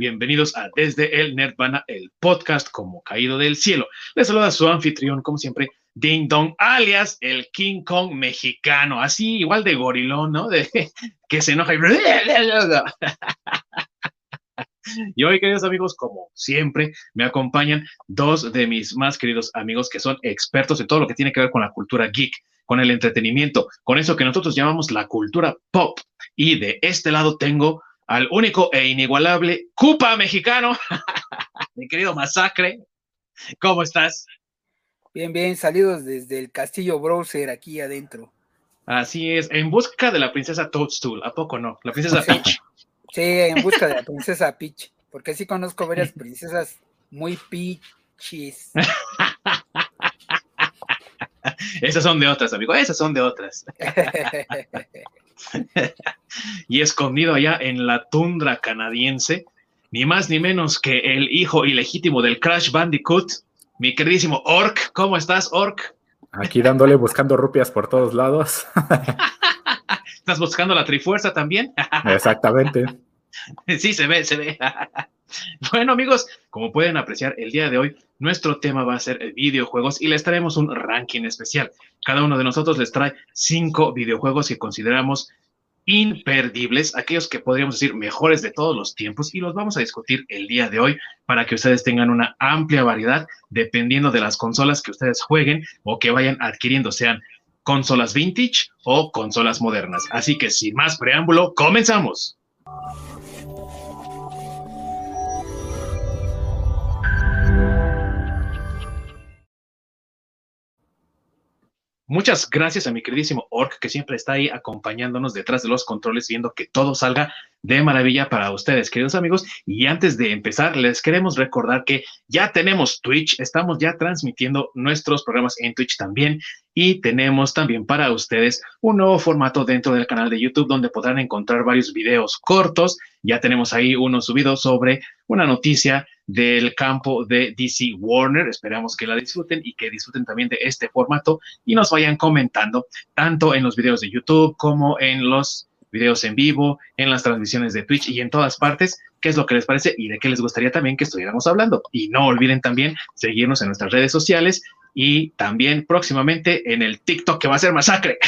Bienvenidos a Desde el Nirvana, el podcast como caído del cielo. Les saluda su anfitrión, como siempre, Ding Dong, alias el King Kong mexicano, así igual de gorilón, ¿no? De que se enoja y... Y hoy, queridos amigos, como siempre, me acompañan dos de mis más queridos amigos que son expertos en todo lo que tiene que ver con la cultura geek, con el entretenimiento, con eso que nosotros llamamos la cultura pop. Y de este lado tengo al único e inigualable Cupa mexicano, mi querido Masacre. ¿Cómo estás? Bien, bien, salidos desde el castillo Browser aquí adentro. Así es, en busca de la princesa Toadstool, ¿a poco no? La princesa Peach. Sí, en busca de la princesa Peach, porque sí conozco varias princesas muy peaches. Esas son de otras, amigo, esas son de otras. y escondido allá en la tundra canadiense, ni más ni menos que el hijo ilegítimo del Crash Bandicoot, mi queridísimo Orc. ¿Cómo estás, Orc? Aquí dándole, buscando rupias por todos lados. ¿Estás buscando la trifuerza también? Exactamente. Sí, se ve, se ve. Bueno, amigos, como pueden apreciar, el día de hoy nuestro tema va a ser videojuegos y les traemos un ranking especial. Cada uno de nosotros les trae cinco videojuegos que consideramos imperdibles, aquellos que podríamos decir mejores de todos los tiempos, y los vamos a discutir el día de hoy para que ustedes tengan una amplia variedad dependiendo de las consolas que ustedes jueguen o que vayan adquiriendo, sean consolas vintage o consolas modernas. Así que sin más preámbulo, comenzamos. Muchas gracias a mi queridísimo Orc, que siempre está ahí acompañándonos detrás de los controles, viendo que todo salga de maravilla para ustedes, queridos amigos. Y antes de empezar, les queremos recordar que ya tenemos Twitch, estamos ya transmitiendo nuestros programas en Twitch también. Y tenemos también para ustedes un nuevo formato dentro del canal de YouTube donde podrán encontrar varios videos cortos. Ya tenemos ahí uno subido sobre una noticia del campo de DC Warner. Esperamos que la disfruten y que disfruten también de este formato y nos vayan comentando tanto en los videos de YouTube como en los videos en vivo, en las transmisiones de Twitch y en todas partes, qué es lo que les parece y de qué les gustaría también que estuviéramos hablando. Y no olviden también seguirnos en nuestras redes sociales y también próximamente en el TikTok que va a ser masacre.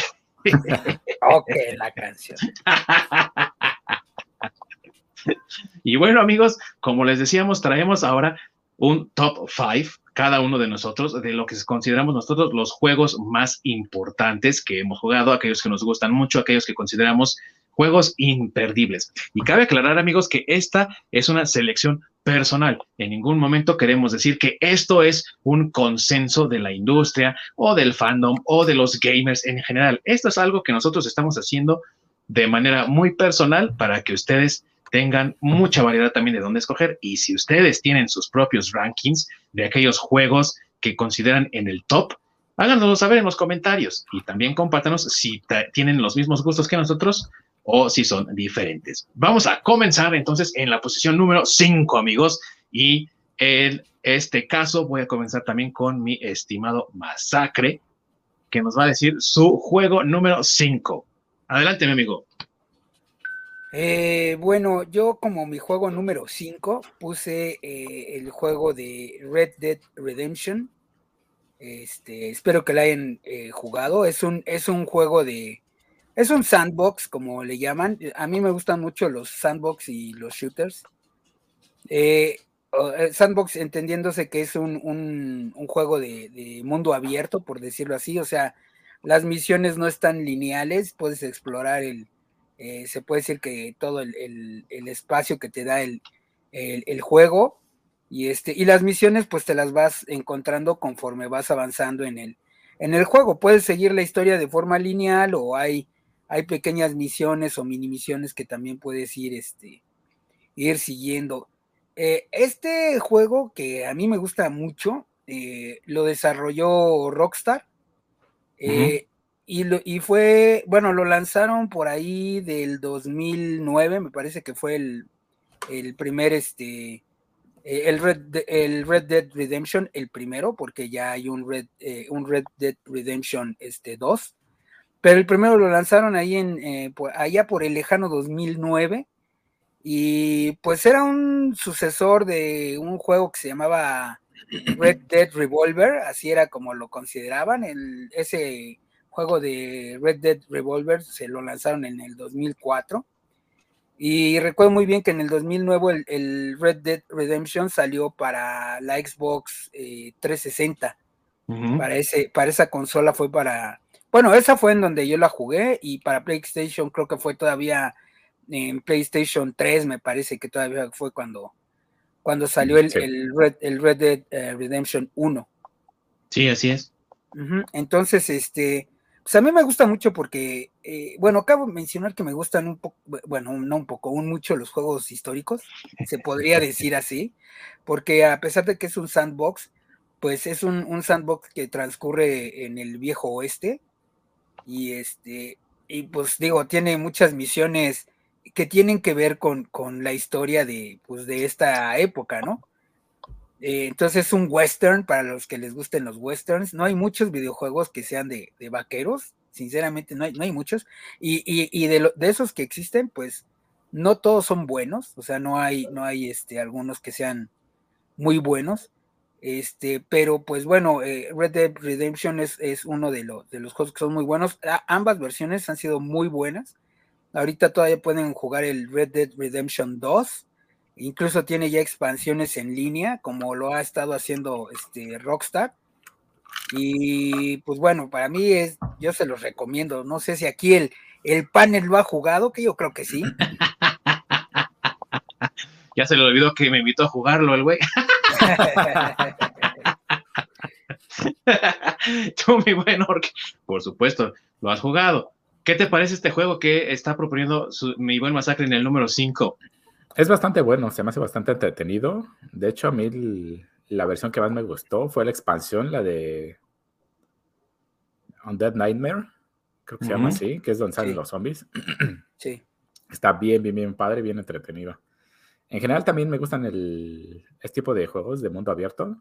ok, la canción. y bueno, amigos, como les decíamos, traemos ahora un top 5, cada uno de nosotros, de lo que consideramos nosotros los juegos más importantes que hemos jugado, aquellos que nos gustan mucho, aquellos que consideramos juegos imperdibles. Y cabe aclarar, amigos, que esta es una selección personal. En ningún momento queremos decir que esto es un consenso de la industria o del fandom o de los gamers en general. Esto es algo que nosotros estamos haciendo de manera muy personal para que ustedes tengan mucha variedad también de dónde escoger. Y si ustedes tienen sus propios rankings de aquellos juegos que consideran en el top, háganoslo saber en los comentarios y también compártanos si tienen los mismos gustos que nosotros o si son diferentes. Vamos a comenzar entonces en la posición número 5, amigos, y en este caso voy a comenzar también con mi estimado Masacre, que nos va a decir su juego número 5. Adelante, mi amigo. Eh, bueno, yo como mi juego número 5 puse eh, el juego de Red Dead Redemption. Este, espero que lo hayan eh, jugado. Es un, es un juego de. Es un sandbox, como le llaman. A mí me gustan mucho los sandbox y los shooters. sandbox entendiéndose que es un, un, juego de, de, mundo abierto, por decirlo así. O sea, las misiones no están lineales. Puedes explorar el, eh, se puede decir que todo el, espacio que te da el, juego y, este, y las misiones pues te las vas encontrando conforme vas avanzando en el, en el juego. Puedes seguir la historia de forma lineal o hay, hay pequeñas misiones o mini misiones que también puedes ir, este, ir siguiendo. Eh, este juego que a mí me gusta mucho, eh, lo desarrolló Rockstar. Y, fue, bueno, lo lanzaron por ahí del 2009, me parece que fue el, primer, este, eh, el Red, el Red Dead Redemption, el primero, porque ya hay un Red, eh, un Red Dead Redemption este, 2. Pero el primero lo lanzaron ahí en, eh, allá por el lejano 2009. Y pues era un sucesor de un juego que se llamaba Red Dead Revolver, así era como lo consideraban. El, ese juego de Red Dead Revolver se lo lanzaron en el 2004. Y recuerdo muy bien que en el 2009 el, Red Dead Redemption salió para la Xbox 360. Eh, para, ese, para esa consola fue para... Bueno, esa fue en donde yo la jugué y para PlayStation creo que fue todavía en PlayStation 3, me parece que todavía fue cuando, cuando salió el, Red, el Red Dead eh, Redemption 1. Sí, así es. Entonces, este, pues a mí me gusta mucho porque, eh, bueno, acabo de mencionar que me gustan un poco, bueno, no un poco, un mucho los juegos históricos, se podría decir así, porque a pesar de que es un sandbox, pues es un, un sandbox que transcurre en el viejo oeste y este, y pues digo, tiene muchas misiones que tienen que ver con, con la historia de, pues, de esta época, ¿no? Eh, entonces es un western para los que les gusten los westerns. No hay muchos videojuegos que sean de, vaqueros, sinceramente no hay, no hay muchos. Y, de, de, esos que existen, pues no todos son buenos, o sea, no hay, no hay este, algunos que sean muy buenos. Este, pero pues bueno, eh, Red Dead Redemption es, es uno de, de los juegos que son muy buenos. ambas versiones han sido muy buenas. Ahorita todavía pueden jugar el Red Dead Redemption 2. Incluso tiene ya expansiones en línea, como lo ha estado haciendo este Rockstar. Y pues bueno, para mí es, yo se los recomiendo. No sé si aquí el, el panel lo ha jugado, que yo creo que sí. ya se le olvidó que me invitó a jugarlo el güey. Tú, mi buen por supuesto, lo has jugado. ¿Qué te parece este juego que está proponiendo mi buen masacre en el número 5? Es bastante bueno, se me hace bastante entretenido. De hecho, a mí la versión que más me gustó fue la expansión, la de Undead Nightmare, creo que se llama así, que es donde salen los zombies. Sí. Está bien, bien, bien padre, bien entretenido. En general también me gustan el, este tipo de juegos de mundo abierto.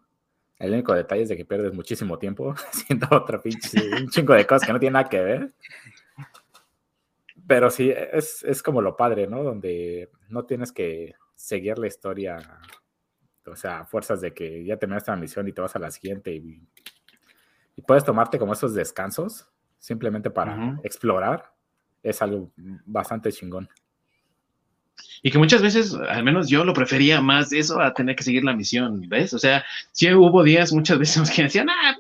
El único detalle es de que pierdes muchísimo tiempo haciendo otra pinche, un chingo de cosas que no tienen nada que ver. Pero sí, es, es, como lo padre, ¿no? Donde no tienes que seguir la historia, o sea, fuerzas de que ya terminaste la misión y te vas a la siguiente y, puedes tomarte como esos descansos simplemente para explorar. Es algo bastante chingón. Y que muchas veces, al menos yo lo prefería más eso a tener que seguir la misión, ¿ves? O sea, sí hubo días muchas veces que decían, ah,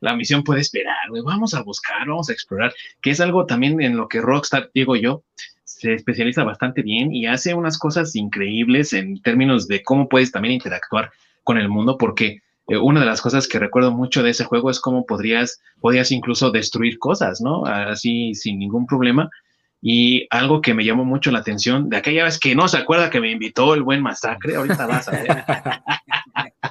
la misión puede esperar, güey, vamos a buscar, vamos a explorar, que es algo también en lo que Rockstar, digo yo, se especializa bastante bien y hace unas cosas increíbles en términos de cómo puedes también interactuar con el mundo, porque eh, una de las cosas que recuerdo mucho de ese juego es cómo podrías, podías incluso destruir cosas, ¿no? Así sin ningún problema. Y algo que me llamó mucho la atención, de aquella vez que no se acuerda que me invitó el buen masacre, ahorita vas a ver,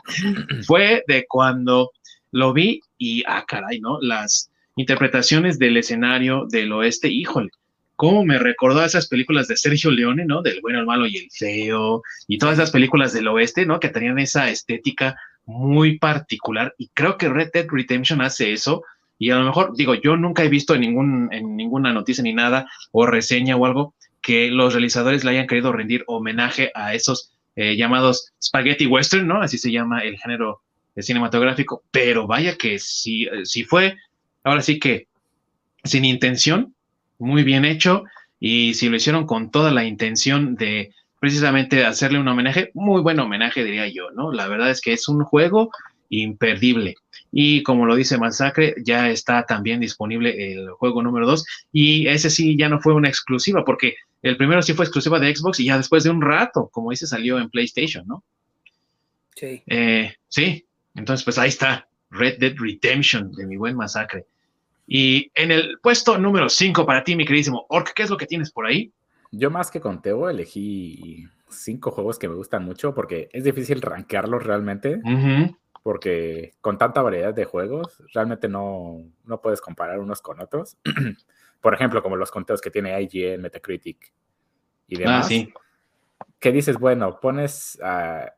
fue de cuando lo vi y, ah, caray, ¿no? Las interpretaciones del escenario del oeste, híjole, cómo me recordó a esas películas de Sergio Leone, ¿no? Del bueno, el malo y el feo, y todas esas películas del oeste, ¿no? Que tenían esa estética muy particular, y creo que Red Dead Redemption hace eso, y a lo mejor, digo, yo nunca he visto en, ningún, en ninguna noticia ni nada, o reseña o algo, que los realizadores le hayan querido rendir homenaje a esos eh, llamados spaghetti western, ¿no? Así se llama el género cinematográfico, pero vaya que si, si fue, ahora sí que sin intención, muy bien hecho, y si lo hicieron con toda la intención de precisamente hacerle un homenaje, muy buen homenaje diría yo, ¿no? La verdad es que es un juego imperdible. Y como lo dice Masacre, ya está también disponible el juego número 2 y ese sí ya no fue una exclusiva porque el primero sí fue exclusiva de Xbox y ya después de un rato, como dice, salió en PlayStation, ¿no? Sí. Eh, sí, entonces, pues ahí está, Red Dead Redemption de mi buen masacre. Y en el puesto número 5 para ti, mi queridísimo Orc, ¿qué es lo que tienes por ahí? Yo más que con Teo elegí cinco juegos que me gustan mucho porque es difícil rankearlos realmente. Porque con tanta variedad de juegos, realmente no, no puedes comparar unos con otros. por ejemplo, como los conteos que tiene IGN, Metacritic y ah, demás. Ah, sí. Que dices, bueno, pones a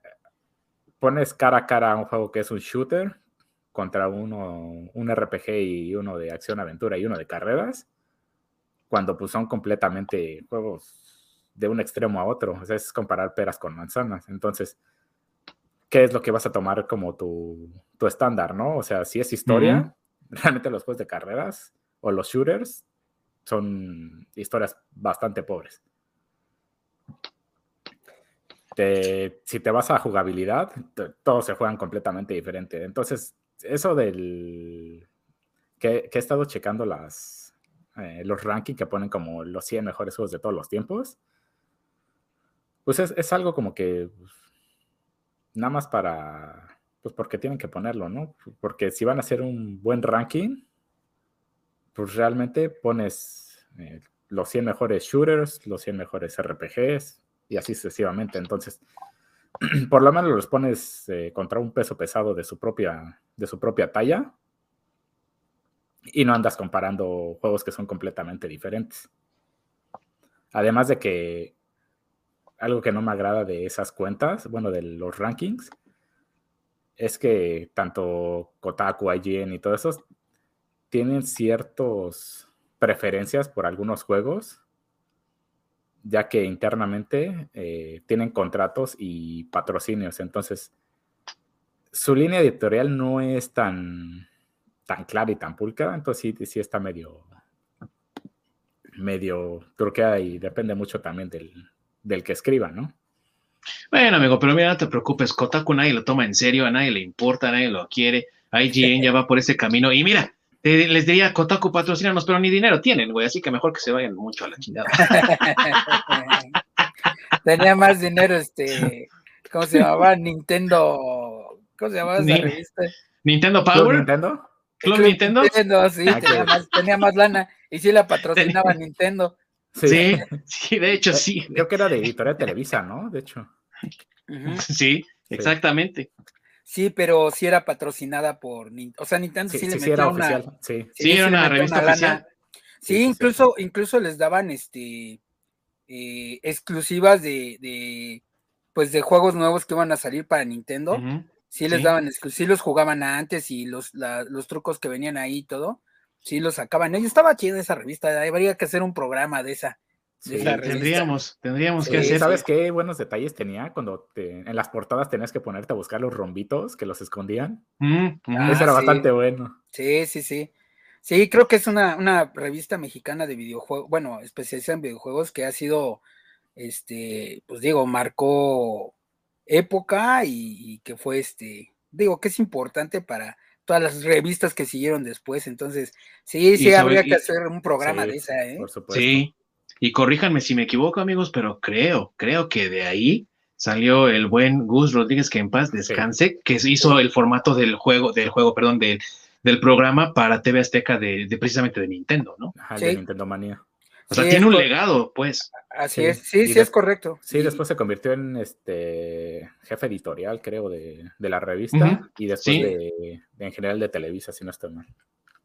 pones cara a cara a un juego que es un shooter contra uno, un RPG y uno de acción-aventura y uno de carreras, cuando pues son completamente juegos de un extremo a otro. O sea, es comparar peras con manzanas. Entonces, ¿qué es lo que vas a tomar como tu, tu estándar, no? O sea, si es historia, realmente los juegos de carreras o los shooters son historias bastante pobres. Si te vas a jugabilidad, todos se juegan completamente diferente. Entonces, eso del que, he estado checando las, eh, los rankings que ponen como los 100 mejores juegos de todos los tiempos, pues es, algo como que pues, nada más para, pues porque tienen que ponerlo, ¿no? Porque si van a hacer un buen ranking, pues realmente pones eh, los 100 mejores shooters, los 100 mejores RPGs y así sucesivamente. Entonces, por lo menos los pones eh, contra un peso pesado de su propia, de su propia talla y no andas comparando juegos que son completamente diferentes. Además de que algo que no me agrada de esas cuentas, bueno, de los rankings, es que tanto Kotaku, IGN y todo eso tienen ciertas preferencias por algunos juegos, ya que internamente eh, tienen contratos y patrocinios. Entonces, su línea editorial no es tan, tan clara y tan pulcra, entonces sí, sí está medio, medio truqueada y depende mucho también del, del que escriba, ¿no? Bueno, amigo, pero mira, no te preocupes, Kotaku nadie lo toma en serio, a nadie le importa, a nadie lo quiere, IGN ya va por ese camino, y mira, les diría, Kotaku patrocinanos, pero ni dinero tienen, güey, así que mejor que se vayan mucho a la chingada. Tenía más dinero, este, ¿cómo se llamaba? Nintendo, ¿cómo se llamaba esa revista? ¿Nintendo Power? ¿Nintendo? ¿Club Nintendo? Nintendo, sí, ah, tenía, más, tenía, más, lana, y sí la patrocinaba Nintendo. Sí, sí, de hecho sí. Creo que era de Editorial Televisa, ¿no? De hecho. Sí, exactamente. Sí, pero sí era patrocinada por o sea, Nintendo sí, le metía una sí. sí, era una revista oficial. Sí, incluso, incluso les daban este eh, exclusivas de, de, pues de juegos nuevos que iban a salir para Nintendo. Sí les daban, sí los jugaban antes y los, los trucos que venían ahí y todo sí lo sacaban. Yo estaba chida esa revista, habría que hacer un programa de esa. Tendríamos, tendríamos que hacer. ¿Sabes qué buenos detalles tenía cuando en las portadas tenías que ponerte a buscar los rombitos que los escondían? Mm, mm. Eso era ah, bastante bueno. Sí, sí, sí. Sí, creo que es una, una revista mexicana de videojuegos, bueno, especializada en videojuegos que ha sido, este, pues digo, marcó época y que fue este, digo, que es importante para todas las revistas que siguieron después. Entonces, sí, sí, habría que hacer un programa de esa, ¿eh? Por supuesto. Sí, y corríjanme si me equivoco, amigos, pero creo, creo que de ahí salió el buen Gus Rodríguez, que en paz descanse, que hizo el formato del juego, del juego, perdón, del, del programa para TV Azteca de, precisamente de Nintendo, ¿no? Ajá, de Nintendo Manía. O sea, tiene un legado, pues. Así es, sí, sí, es correcto. Sí, después se convirtió en este jefe editorial, creo, de, la revista y después de, en general de Televisa, si no estoy mal.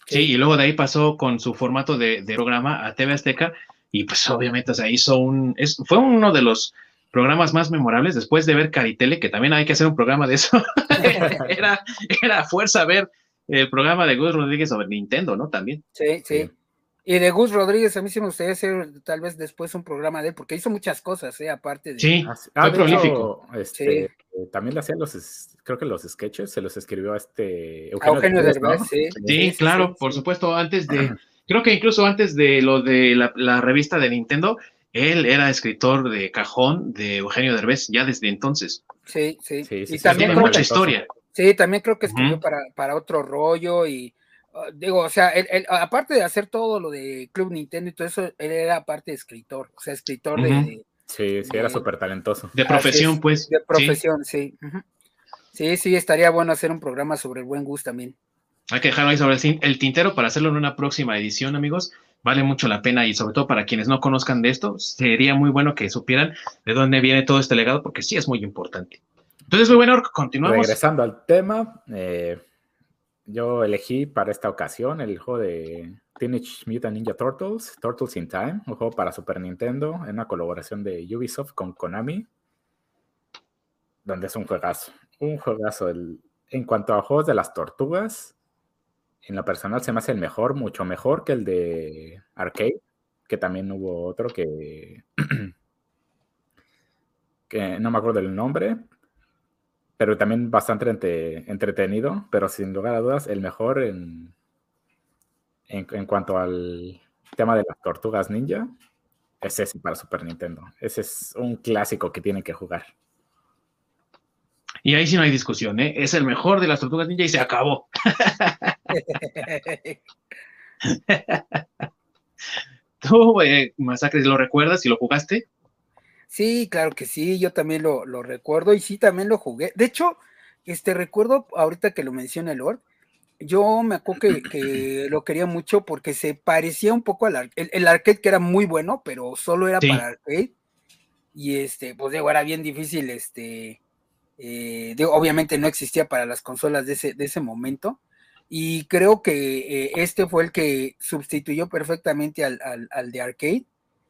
Sí, y luego de ahí pasó con su formato de, programa a TV Azteca y pues obviamente, o sea, hizo un, es, fue uno de los programas más memorables después de ver Caritele, que también hay que hacer un programa de eso. era, era fuerza ver el programa de Gus Rodríguez sobre Nintendo, ¿no? También. sí. sí. Y de Gus Rodríguez, a mí sí me gustaría hacer tal vez después un programa de él, porque hizo muchas cosas, ¿eh? aparte de. Sí, ah, prolífico. Este, También le hacía los, creo que los sketches, se los escribió a este Eugenio, Derbez, sí. Sí, claro, por supuesto, antes de, creo que incluso antes de lo de la, revista de Nintendo, él era escritor de cajón de Eugenio Derbez, ya desde entonces. Sí, sí. sí, y también mucha historia. Sí, también creo que escribió para, para otro rollo y Ah, digo, o sea, él, aparte de hacer todo lo de Club Nintendo y todo eso, él era aparte de escritor, o sea, escritor de, Sí, sí, era súper talentoso. De profesión, pues. De profesión, sí. Sí. sí, estaría bueno hacer un programa sobre el buen gusto también. Hay que dejarlo ahí sobre el, tintero para hacerlo en una próxima edición, amigos. Vale mucho la pena y sobre todo para quienes no conozcan de esto, sería muy bueno que supieran de dónde viene todo este legado porque sí es muy importante. Entonces, muy bueno, continuamos. Regresando al tema, eh, yo elegí para esta ocasión el juego de Teenage Mutant Ninja Turtles, Turtles in Time, un juego para Super Nintendo, en una colaboración de Ubisoft con Konami, donde es un juegazo. Un juegazo. en cuanto a juegos de las tortugas, en lo personal se me hace el mejor, mucho mejor que el de Arcade, que también hubo otro que, que no me acuerdo del nombre, pero también bastante entretenido, pero sin lugar a dudas, el mejor en, en, cuanto al tema de las tortugas ninja, es ese para Super Nintendo. Ese es un clásico que tienen que jugar. Y ahí sí no hay discusión, ¿eh? Es el mejor de las tortugas ninja y se acabó. ¿Tú, eh, Masacres, lo recuerdas y lo jugaste? Sí, claro que sí, yo también lo, recuerdo y sí, también lo jugué. De hecho, este recuerdo, ahorita que lo menciona Lord, yo me acuerdo que, lo quería mucho porque se parecía un poco al arcade, el, arcade que era muy bueno, pero solo era para arcade. Y este, pues digo, era bien difícil, este, eh, obviamente no existía para las consolas de ese, de ese momento. Y creo que eh, este fue el que sustituyó perfectamente al, de arcade.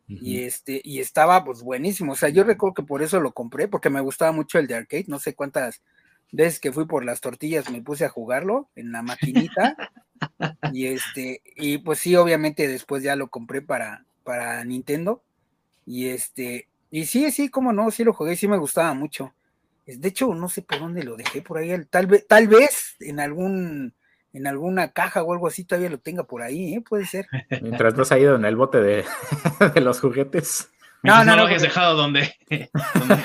Y este, y estaba pues buenísimo. O sea, yo recuerdo que por eso lo compré, porque me gustaba mucho el de arcade. No sé cuántas veces que fui por las tortillas me puse a jugarlo en la maquinita. y este, y pues sí, obviamente después ya lo compré para, para Nintendo. Y este, y sí, sí, como no, sí lo jugué, sí me gustaba mucho. De hecho, no sé por dónde lo dejé por ahí. Tal vez, tal vez en algún, en alguna caja o algo así todavía lo tenga por ahí, ¿eh? puede ser. Mientras no has ido en el bote de, los juguetes. No, no, no, lo has dejado donde,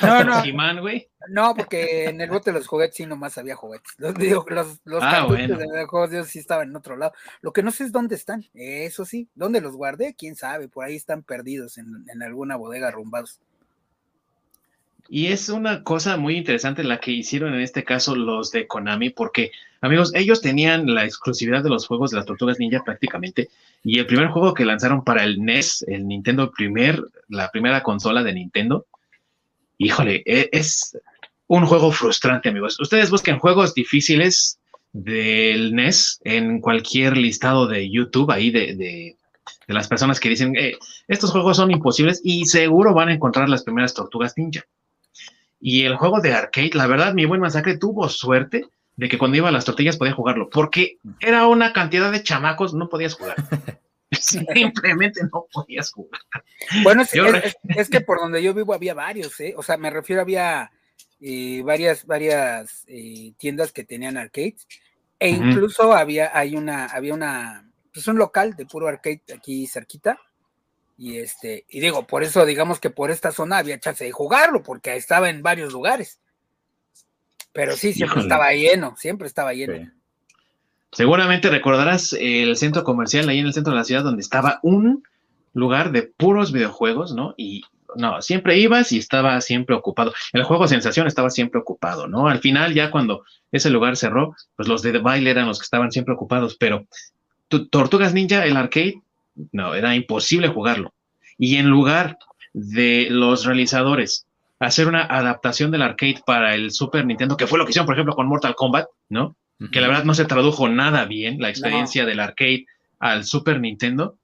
no, no, güey. No, porque en el bote de los juguetes sí nomás había juguetes. Los, los, los ah, de juegos sí estaban en otro lado. Lo que no sé es dónde están. Eso sí, dónde los guardé, quién sabe. Por ahí están perdidos en, en alguna bodega rumbados. Y es una cosa muy interesante la que hicieron en este caso los de Konami, porque, amigos, ellos tenían la exclusividad de los juegos de las Tortugas Ninja prácticamente. Y el primer juego que lanzaron para el NES, el Nintendo primer, la primera consola de Nintendo, híjole, e, es un juego frustrante, amigos. Ustedes busquen juegos difíciles del NES en cualquier listado de YouTube ahí de, de, las personas que dicen, eh, estos juegos son imposibles y seguro van a encontrar las primeras tortugas ninja. Y el juego de arcade, la verdad, mi buen masacre tuvo suerte de que cuando iba a las tortillas podía jugarlo, porque era una cantidad de chamacos, no podías jugar. Simplemente no podías jugar. Bueno, es, que por donde yo vivo había varios, ¿eh? O sea, me refiero, había eh, varias, varias eh, tiendas que tenían arcades, e incluso había, hay una, había una, pues un local de puro arcade aquí cerquita, y este, y digo, por eso digamos que por esta zona había chance de jugarlo, porque estaba en varios lugares. Pero sí, siempre estaba lleno, siempre estaba lleno. Seguramente recordarás el centro comercial ahí en el centro de la ciudad donde estaba un lugar de puros videojuegos, ¿no? Y no, siempre ibas y estaba siempre ocupado. El juego Sensación estaba siempre ocupado, ¿no? Al final, ya cuando ese lugar cerró, pues los de baile eran los que estaban siempre ocupados, pero Tortugas Ninja, el arcade, no, era imposible jugarlo. Y en lugar de los realizadores hacer una adaptación del arcade para el Super Nintendo, que fue lo que hicieron, por ejemplo, con Mortal Kombat, ¿no? Que la verdad no se tradujo nada bien la experiencia del arcade al Super Nintendo.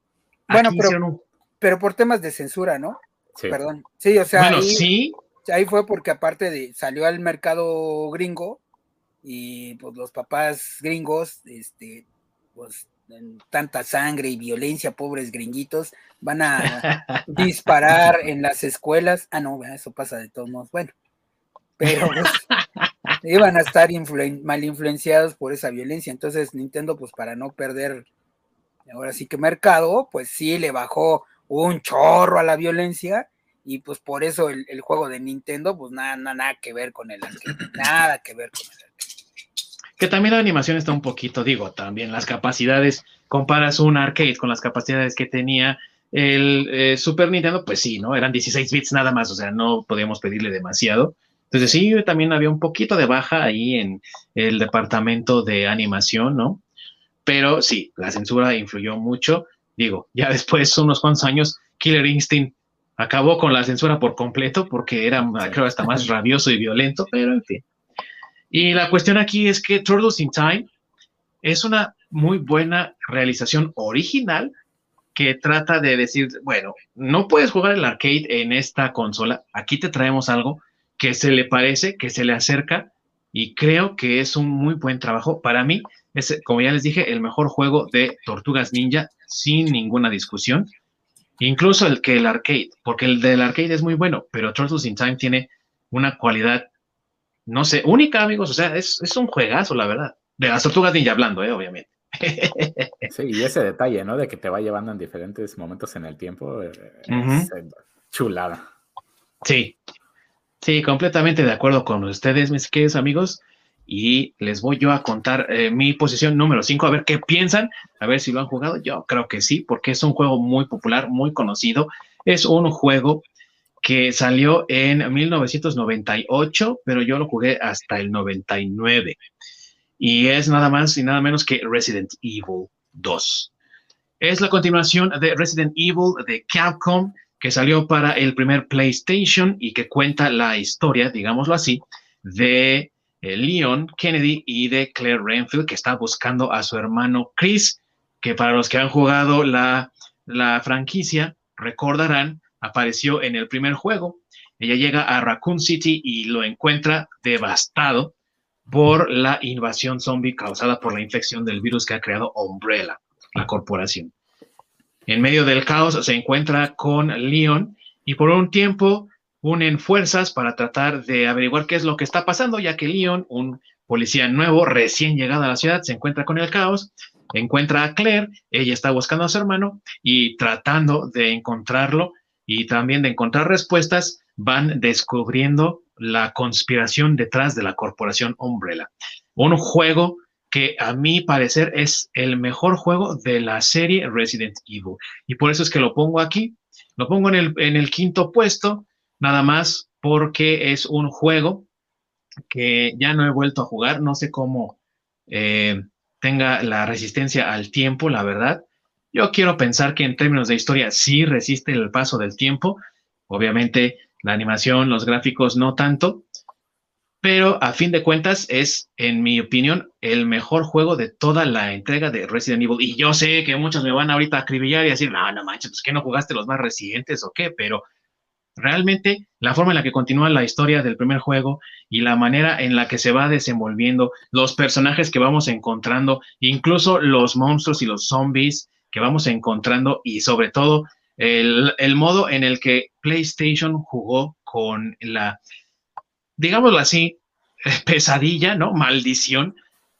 Bueno, pero, pero por temas de censura, ¿no? Perdón. Sí, o sea, bueno, ahí, sí. ahí fue porque aparte de salió al mercado gringo y pues los papás gringos, este, pues tanta sangre y violencia, pobres gringuitos, van a disparar en las escuelas. Ah, no, eso pasa de todos modos. Bueno, pero pues, iban a estar mal influenciados por esa violencia. Entonces, Nintendo, pues para no perder, ahora sí que mercado, pues sí le bajó un chorro a la violencia. Y pues por eso el, juego de Nintendo, pues nada, nada, nada que ver con el nada que ver con el que también la animación está un poquito, digo, también las capacidades, comparas un arcade con las capacidades que tenía el eh, Super Nintendo, pues sí, ¿no? Eran 16 bits nada más, o sea, no podíamos pedirle demasiado. Entonces sí, también había un poquito de baja ahí en el departamento de animación, ¿no? Pero sí, la censura influyó mucho. Digo, ya después, unos cuantos años, Killer Instinct acabó con la censura por completo porque era, creo, hasta más rabioso y violento, pero en fin. Y la cuestión aquí es que Turtles in Time es una muy buena realización original que trata de decir, bueno, no puedes jugar el arcade en esta consola, aquí te traemos algo que se le parece, que se le acerca y creo que es un muy buen trabajo. Para mí, es, como ya les dije, el mejor juego de Tortugas Ninja, sin ninguna discusión. Incluso el que el arcade, porque el del arcade es muy bueno, pero Turtles in Time tiene una cualidad, no sé, única, amigos. O sea, es, un juegazo, la verdad. De las tortugas ninja hablando, ¿eh? obviamente. Sí, y ese detalle, ¿no? De que te va llevando en diferentes momentos en el tiempo. Eh, chulada. Sí, sí, completamente de acuerdo con ustedes, mis queridos amigos. Y les voy yo a contar eh, mi posición número 5, a ver qué piensan, a ver si lo han jugado. Yo creo que sí, porque es un juego muy popular, muy conocido. Es un juego que salió en 1998, pero yo lo jugué hasta el 99. Y es nada más y nada menos que Resident Evil 2. Es la continuación de Resident Evil de Capcom, que salió para el primer PlayStation y que cuenta la historia, digámoslo así, de eh, Leon Kennedy y de Claire Renfield, que está buscando a su hermano Chris, que para los que han jugado la, la franquicia, recordarán apareció en el primer juego. Ella llega a Raccoon City y lo encuentra devastado por la invasión zombie causada por la infección del virus que ha creado Umbrella, la corporación. En medio del caos se encuentra con Leon y por un tiempo unen fuerzas para tratar de averiguar qué es lo que está pasando, ya que Leon, un policía nuevo, recién llegado a la ciudad, se encuentra con el caos, encuentra a Claire, ella está buscando a su hermano y tratando de encontrarlo, y también de encontrar respuestas, van descubriendo la conspiración detrás de la corporación Umbrella. Un juego que a mi parecer es el mejor juego de la serie Resident Evil. Y por eso es que lo pongo aquí. Lo pongo en el, en el quinto puesto, nada más porque es un juego que ya no he vuelto a jugar. No sé cómo eh, tenga la resistencia al tiempo, la verdad. Yo quiero pensar que en términos de historia sí resiste el paso del tiempo. Obviamente la animación, los gráficos no tanto, pero a fin de cuentas es, en mi opinión, el mejor juego de toda la entrega de Resident Evil. Y yo sé que muchos me van ahorita a acribillar y decir, no, no manches, pues que no jugaste los más recientes o qué, pero realmente la forma en la que continúa la historia del primer juego y la manera en la que se va desenvolviendo, los personajes que vamos encontrando, incluso los monstruos y los zombies, que vamos encontrando y sobre todo el, modo en el que PlayStation jugó con la, digámoslo así, pesadilla, ¿no? Maldición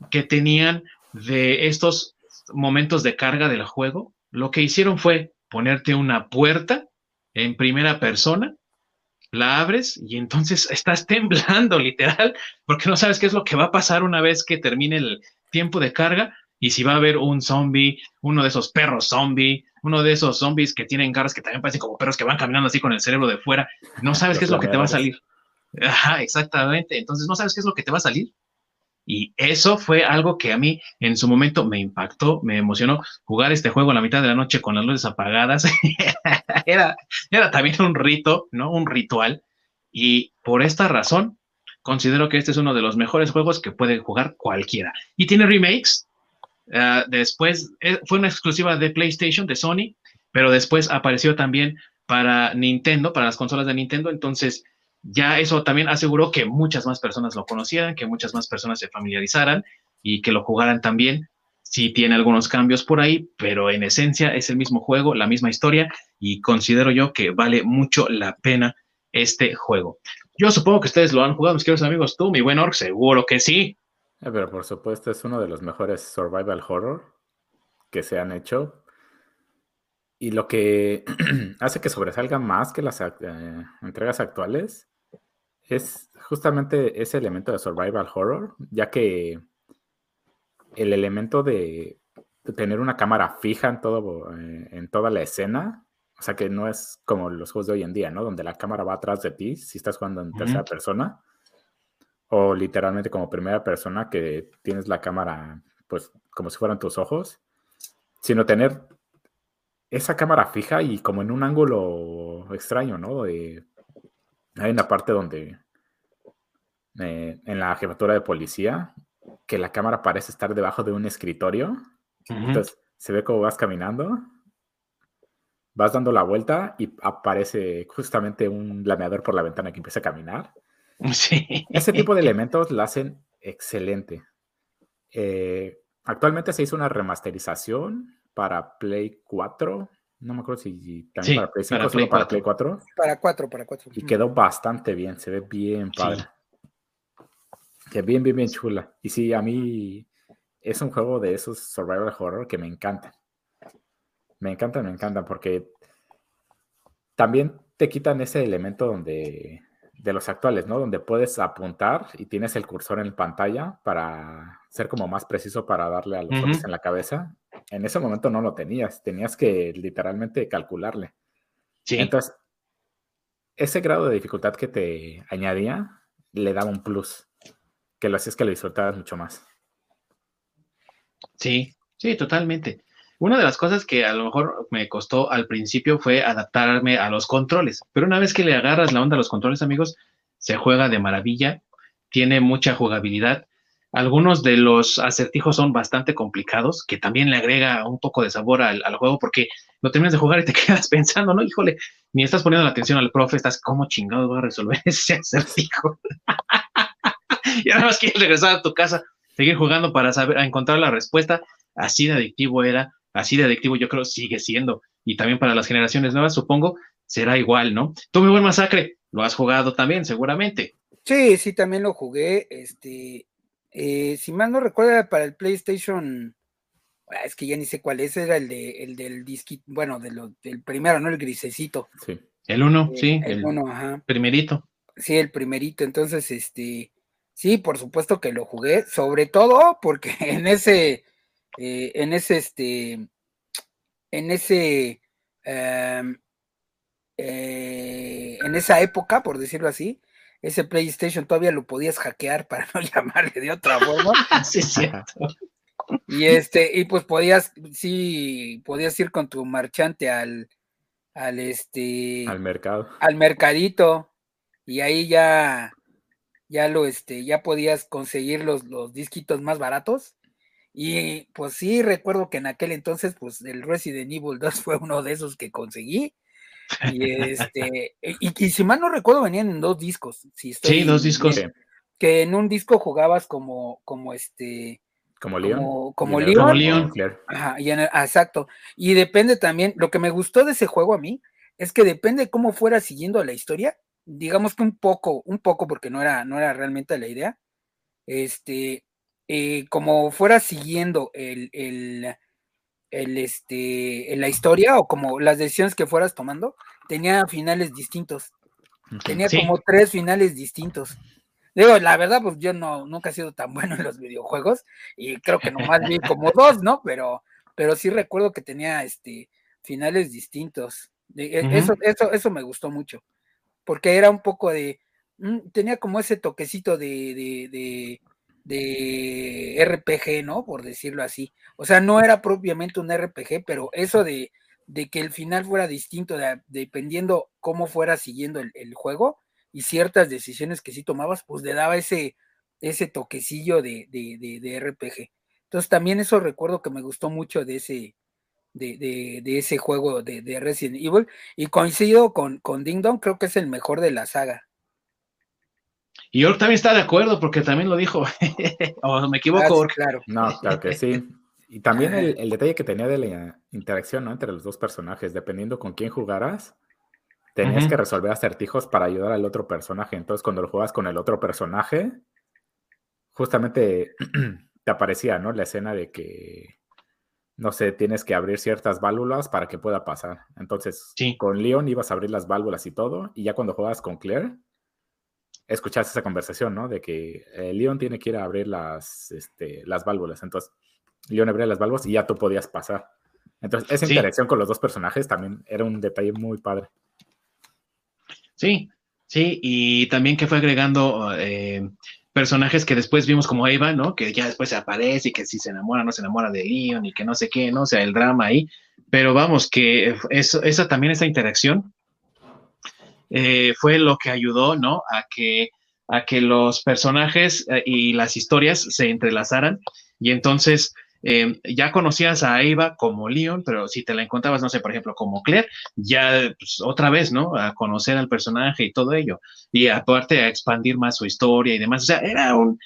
que tenían de estos momentos de carga del juego. Lo que hicieron fue ponerte una puerta en primera persona, la abres y entonces estás temblando literal porque no sabes qué es lo que va a pasar una vez que termine el tiempo de carga y si va a haber un zombie, uno de esos perros zombie, uno de esos zombies que tienen garras que también parecen como perros que van caminando así con el cerebro de fuera, no sabes qué es lo que te va a salir. Ajá, exactamente. Entonces no sabes qué es lo que te va a salir. Y eso fue algo que a mí en su momento me impactó, me emocionó jugar este juego a la mitad de la noche con las luces apagadas. era, era también un rito, ¿no? Un ritual. Y por esta razón, considero que este es uno de los mejores juegos que puede jugar cualquiera. Y tiene remakes, Ah, después eh, fue una exclusiva de PlayStation, de Sony, pero después apareció también para Nintendo, para las consolas de Nintendo. Entonces, ya eso también aseguró que muchas más personas lo conocieran, que muchas más personas se familiarizaran y que lo jugaran también. Sí tiene algunos cambios por ahí, pero en esencia es el mismo juego, la misma historia y considero yo que vale mucho la pena este juego. Yo supongo que ustedes lo han jugado, mis queridos amigos. Tú, mi buen Orc, seguro que sí. Eh, pero por supuesto es uno de los mejores survival horror que se han hecho. Y lo que hace que sobresalga más que las eh, entregas actuales es justamente ese elemento de survival horror, ya que el elemento de, tener una cámara fija en, todo, eh, en toda la escena, o sea que no es como los juegos de hoy en día, ¿no? Donde la cámara va atrás de ti si estás jugando en tercera persona o literalmente como primera persona que tienes la cámara pues como si fueran tus ojos, sino tener esa cámara fija y como en un ángulo extraño, ¿no? hay una parte donde eh, en la jefatura de policía que la cámara parece estar debajo de un escritorio. Entonces se ve como vas caminando, vas dando la vuelta y aparece justamente un lameador por la ventana que empieza a caminar. Sí. Ese tipo de elementos la hacen excelente. Eh, actualmente se hizo una remasterización para Play 4 No me acuerdo si también para Play 5 para Play, para Play 4. Para 4, para 4. Y quedó bastante bien, se ve bien padre. Que bien, bien, bien chula. Y sí, a mí es un juego de esos survival horror que me encanta. Me encanta, me encanta, porque también te quitan ese elemento donde de los actuales, ¿no? Donde puedes apuntar y tienes el cursor en pantalla para ser como más preciso para darle a los uh en la cabeza. En ese momento no lo tenías, tenías que literalmente calcularle. Sí. Entonces, ese grado de dificultad que te añadía le daba un plus, que lo hacías que lo disfrutabas mucho más. Sí, sí, totalmente. Una de las cosas que a lo mejor me costó al principio fue adaptarme a los controles, pero una vez que le agarras la onda a los controles, amigos, se juega de maravilla, tiene mucha jugabilidad. Algunos de los acertijos son bastante complicados, que también le agrega un poco de sabor al, juego, porque no terminas de jugar y te quedas pensando, no, híjole, ni estás poniendo la atención al profe, estás como chingado voy a resolver ese acertijo. y nada más quieres regresar a tu casa, seguir jugando para saber, a encontrar la respuesta. Así de adictivo era así de adictivo yo creo sigue siendo. Y también para las generaciones nuevas, supongo, será igual, ¿no? Tú, mi buen masacre, lo has jugado también, seguramente. Sí, sí, también lo jugué. Este, eh, si mal no recuerda, para el PlayStation, es que ya ni sé cuál es, era el de el del disquito, bueno, de lo, del primero, ¿no? El grisecito. Sí. El uno, eh, sí. El, uno, ajá. Primerito. Sí, el primerito. Entonces, este, sí, por supuesto que lo jugué, sobre todo porque en ese eh, en ese, este, en ese, em, eh, en esa época, por decirlo así, ese PlayStation todavía lo podías hackear para no llamarle de otra forma. sí, cierto. Y este, y pues podías, sí, podías ir con tu marchante al, al este, al mercado, al mercadito, y ahí ya, ya lo, este, ya podías conseguir los, los disquitos más baratos y pues sí, recuerdo que en aquel entonces, pues el Resident Evil 2 fue uno de esos que conseguí. Y este, y, si mal no recuerdo, venían en dos discos. sí, dos discos. que en un disco jugabas como, como este. Como Leon. Como, Leon. Leon. Ajá, y ah, exacto. Y depende también, lo que me gustó de ese juego a mí, es que depende cómo fuera siguiendo la historia. Digamos que un poco, un poco, porque no era, no era realmente la idea. Este, eh, como fuera siguiendo el, el, el, este, la historia o como las decisiones que fueras tomando, tenía finales distintos. Tenía como tres finales distintos. Digo, la verdad, pues yo no, nunca he sido tan bueno en los videojuegos y creo que nomás vi como dos, ¿no? Pero, pero sí recuerdo que tenía este, finales distintos. E, eso, eso, eso me gustó mucho, porque era un poco de, mm, tenía como ese toquecito de, de de RPG, ¿no? Por decirlo así. O sea, no era propiamente un RPG, pero eso de, que el final fuera distinto dependiendo cómo fuera siguiendo el, juego y ciertas decisiones que sí tomabas, pues le daba ese, ese toquecillo de, de, RPG. Entonces también eso recuerdo que me gustó mucho de ese, de, ese juego de, Resident Evil y coincido con, con Ding Dong, creo que es el mejor de la saga. Y Ork también está de acuerdo porque también lo dijo. o me equivoco, ah, Claro. No, claro que sí. Y también el, detalle que tenía de la interacción entre los dos personajes, dependiendo con quién jugaras, tenías que resolver acertijos para ayudar al otro personaje. Entonces, cuando lo juegas con el otro personaje, justamente te aparecía, ¿no? La escena de que, no sé, tienes que abrir ciertas válvulas para que pueda pasar. Entonces, con Leon ibas a abrir las válvulas y todo, y ya cuando juegas con Claire, escuchaste esa conversación, ¿no? De que eh, Leon tiene que ir a abrir las, este, las válvulas. Entonces, Leon abría las válvulas y ya tú podías pasar. Entonces, esa interacción con los dos personajes también era un detalle muy padre. Sí, sí, y también que fue agregando eh, personajes que después vimos como Eva, ¿no? Que ya después se aparece y que si se enamora, no se enamora de Leon y que no sé qué, ¿no? O sea, el drama ahí. Pero vamos, que eso, esa también, esa interacción eh, fue lo que ayudó, ¿no? A que, a que los personajes eh, y las historias se entrelazaran y entonces em, ya conocías a Eva como Leon, pero si te la encontrabas, no sé, por ejemplo, como Claire, ya pues, otra vez, ¿no? A conocer al personaje y todo ello. Y aparte a expandir más su historia y demás. O sea, era un...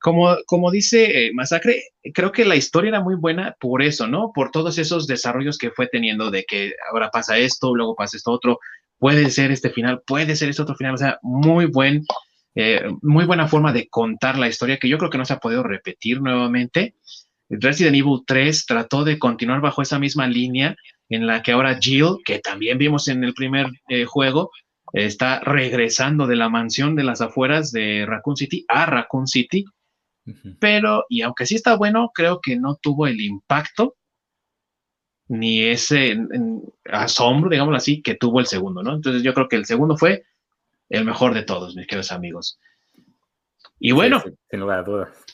como, como dice eh, Masacre, creo que la historia era muy buena por eso, ¿no? Por todos esos desarrollos que fue teniendo de que ahora pasa esto, luego pasa esto otro, puede ser este final, puede ser este otro final, o sea, muy buen, eh, muy buena forma de contar la historia que yo creo que no se ha podido repetir nuevamente. Resident Evil 3 trató de continuar bajo esa misma línea en la que ahora Jill, que también vimos en el primer eh, juego, está regresando de la mansión de las afueras de Raccoon City a Raccoon City pero, y aunque sí está bueno, creo que no tuvo el impacto ni ese asombro, digámoslo así, que tuvo el segundo, ¿no? Entonces yo creo que el segundo fue el mejor de todos, mis queridos amigos. Y bueno, sin lugar a dudas.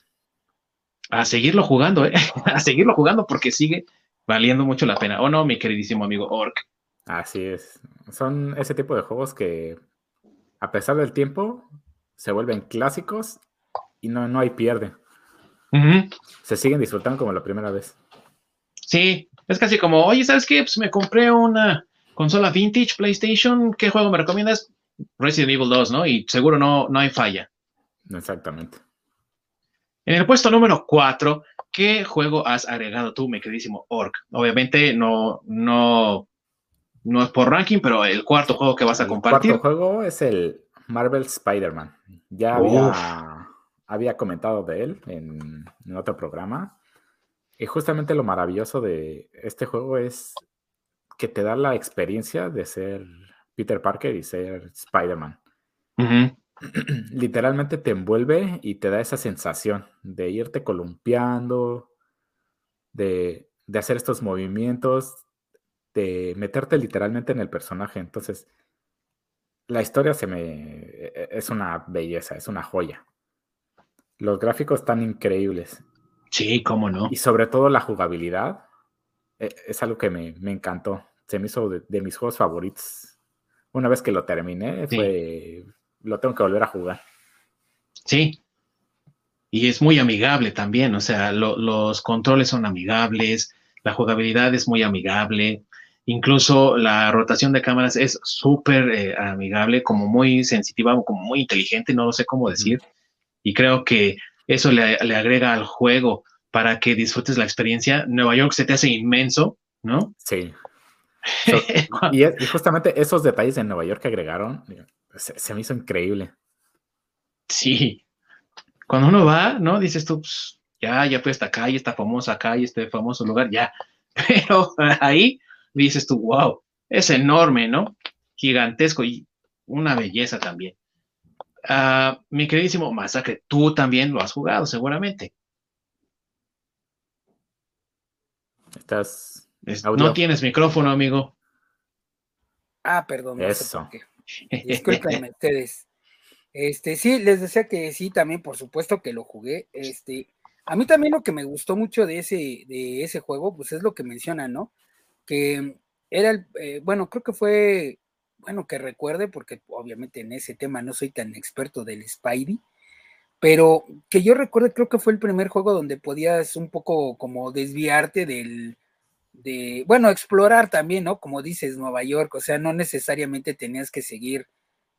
A seguirlo jugando, ¿eh? a seguirlo jugando porque sigue valiendo mucho la pena. ¿O no, mi queridísimo amigo Orc? Así es. Son ese tipo de juegos que, a pesar del tiempo, se vuelven clásicos y no, no hay pierde. Se siguen disfrutando como la primera vez. Sí, es casi como, oye, ¿sabes qué? Pues me compré una consola vintage PlayStation, ¿qué juego me recomiendas? Resident Evil 2, ¿no? Y seguro no, no hay falla. Exactamente. En el puesto número 4, ¿qué juego has agregado tú, mi queridísimo Orc? Obviamente no, no, no es por ranking, pero el cuarto juego que vas a compartir. El cuarto juego es el Marvel Spider-Man. Ya había había comentado de él en, otro programa. Y justamente lo maravilloso de este juego es que te da la experiencia de ser Peter Parker y ser Spider-Man. Literalmente te envuelve y te da esa sensación de irte columpiando, de, de, hacer estos movimientos, de meterte literalmente en el personaje. Entonces, la historia se me e, e, es una belleza, es una joya. Los gráficos están increíbles. Sí, cómo no. Y sobre todo la jugabilidad e, es algo que me, encantó. Se me hizo de, mis juegos favoritos. Una vez que lo terminé, lo tengo que volver a jugar. Sí. Y es muy amigable también. O sea, los controles son amigables, la jugabilidad es muy amigable. Incluso la rotación de cámaras es súper eh, amigable, como muy sensitiva, como muy inteligente, no lo sé cómo decir. Y creo que eso le, agrega al juego para que disfrutes la experiencia. Nueva York se te hace inmenso, ¿no? Sí. y, justamente esos detalles de Nueva York que agregaron, se, me hizo increíble. Sí. Cuando uno va, ¿no? Dices tú, pues, ya, ya fue esta calle, esta famosa calle, este famoso lugar, ya. Pero ahí dices tú, wow, es enorme, ¿no? Gigantesco y una belleza también. Ah, mi queridísimo Masacre, tú también lo has jugado, seguramente. Estás. No tienes micrófono, amigo. Ah, perdón. Eso. Disculpenme ustedes. Este, sí, les decía que sí, también, por supuesto que lo jugué. Este, a mí también lo que me gustó mucho de ese, de ese juego, pues es lo que menciona, ¿no? Que era el, eh, bueno, creo que fue bueno, que recuerde, porque obviamente en ese tema no soy tan experto del Spidey, pero que yo recuerde, creo que fue el primer juego donde podías un poco como desviarte del, de, bueno, explorar también, ¿no? Como dices, Nueva York, o sea, no necesariamente tenías que seguir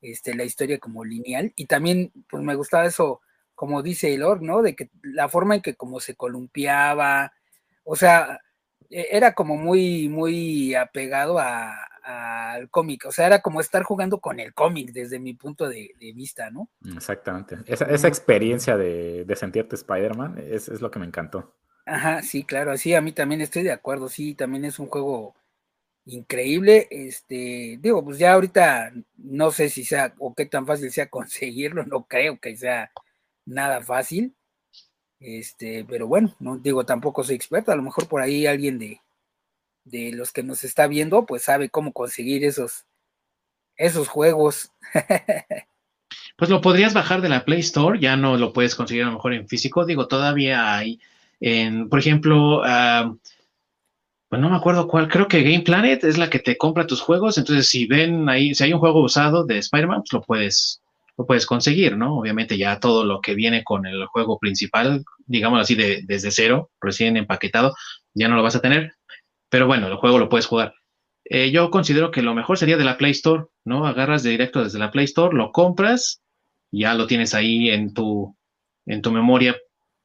este, la historia como lineal, y también, pues me gustaba eso, como dice el Org, ¿no? De que la forma en que como se columpiaba, o sea, e, era como muy, muy apegado a, al cómic, o sea, era como estar jugando con el cómic desde mi punto de, vista, ¿no? Exactamente. Esa, experiencia de, sentirte Spider-Man es, lo que me encantó. Ajá, sí, claro, sí, a mí también estoy de acuerdo, sí, también es un juego increíble, este, digo, pues ya ahorita no sé si sea o qué tan fácil sea conseguirlo, no creo que sea nada fácil, este, pero bueno, no digo, tampoco soy experto, a lo mejor por ahí alguien de, de los que nos está viendo, pues sabe cómo conseguir esos, esos juegos. pues lo podrías bajar de la Play Store, ya no lo puedes conseguir a lo mejor en físico. Digo, todavía hay, en, por ejemplo, pues no me acuerdo cuál, creo que Game Planet es la que te compra tus juegos. Entonces, si ven ahí, si hay un juego usado de Spider-Man, pues lo puedes, lo puedes conseguir, ¿no? Obviamente ya todo lo que viene con el juego principal, digamos así, de, desde cero, recién empaquetado, ya no lo vas a tener pero bueno, el juego lo puedes jugar. Eh, yo considero que lo mejor sería de la Play Store, ¿no? Agarras de directo desde la Play Store, lo compras, ya lo tienes ahí en tu, en tu memoria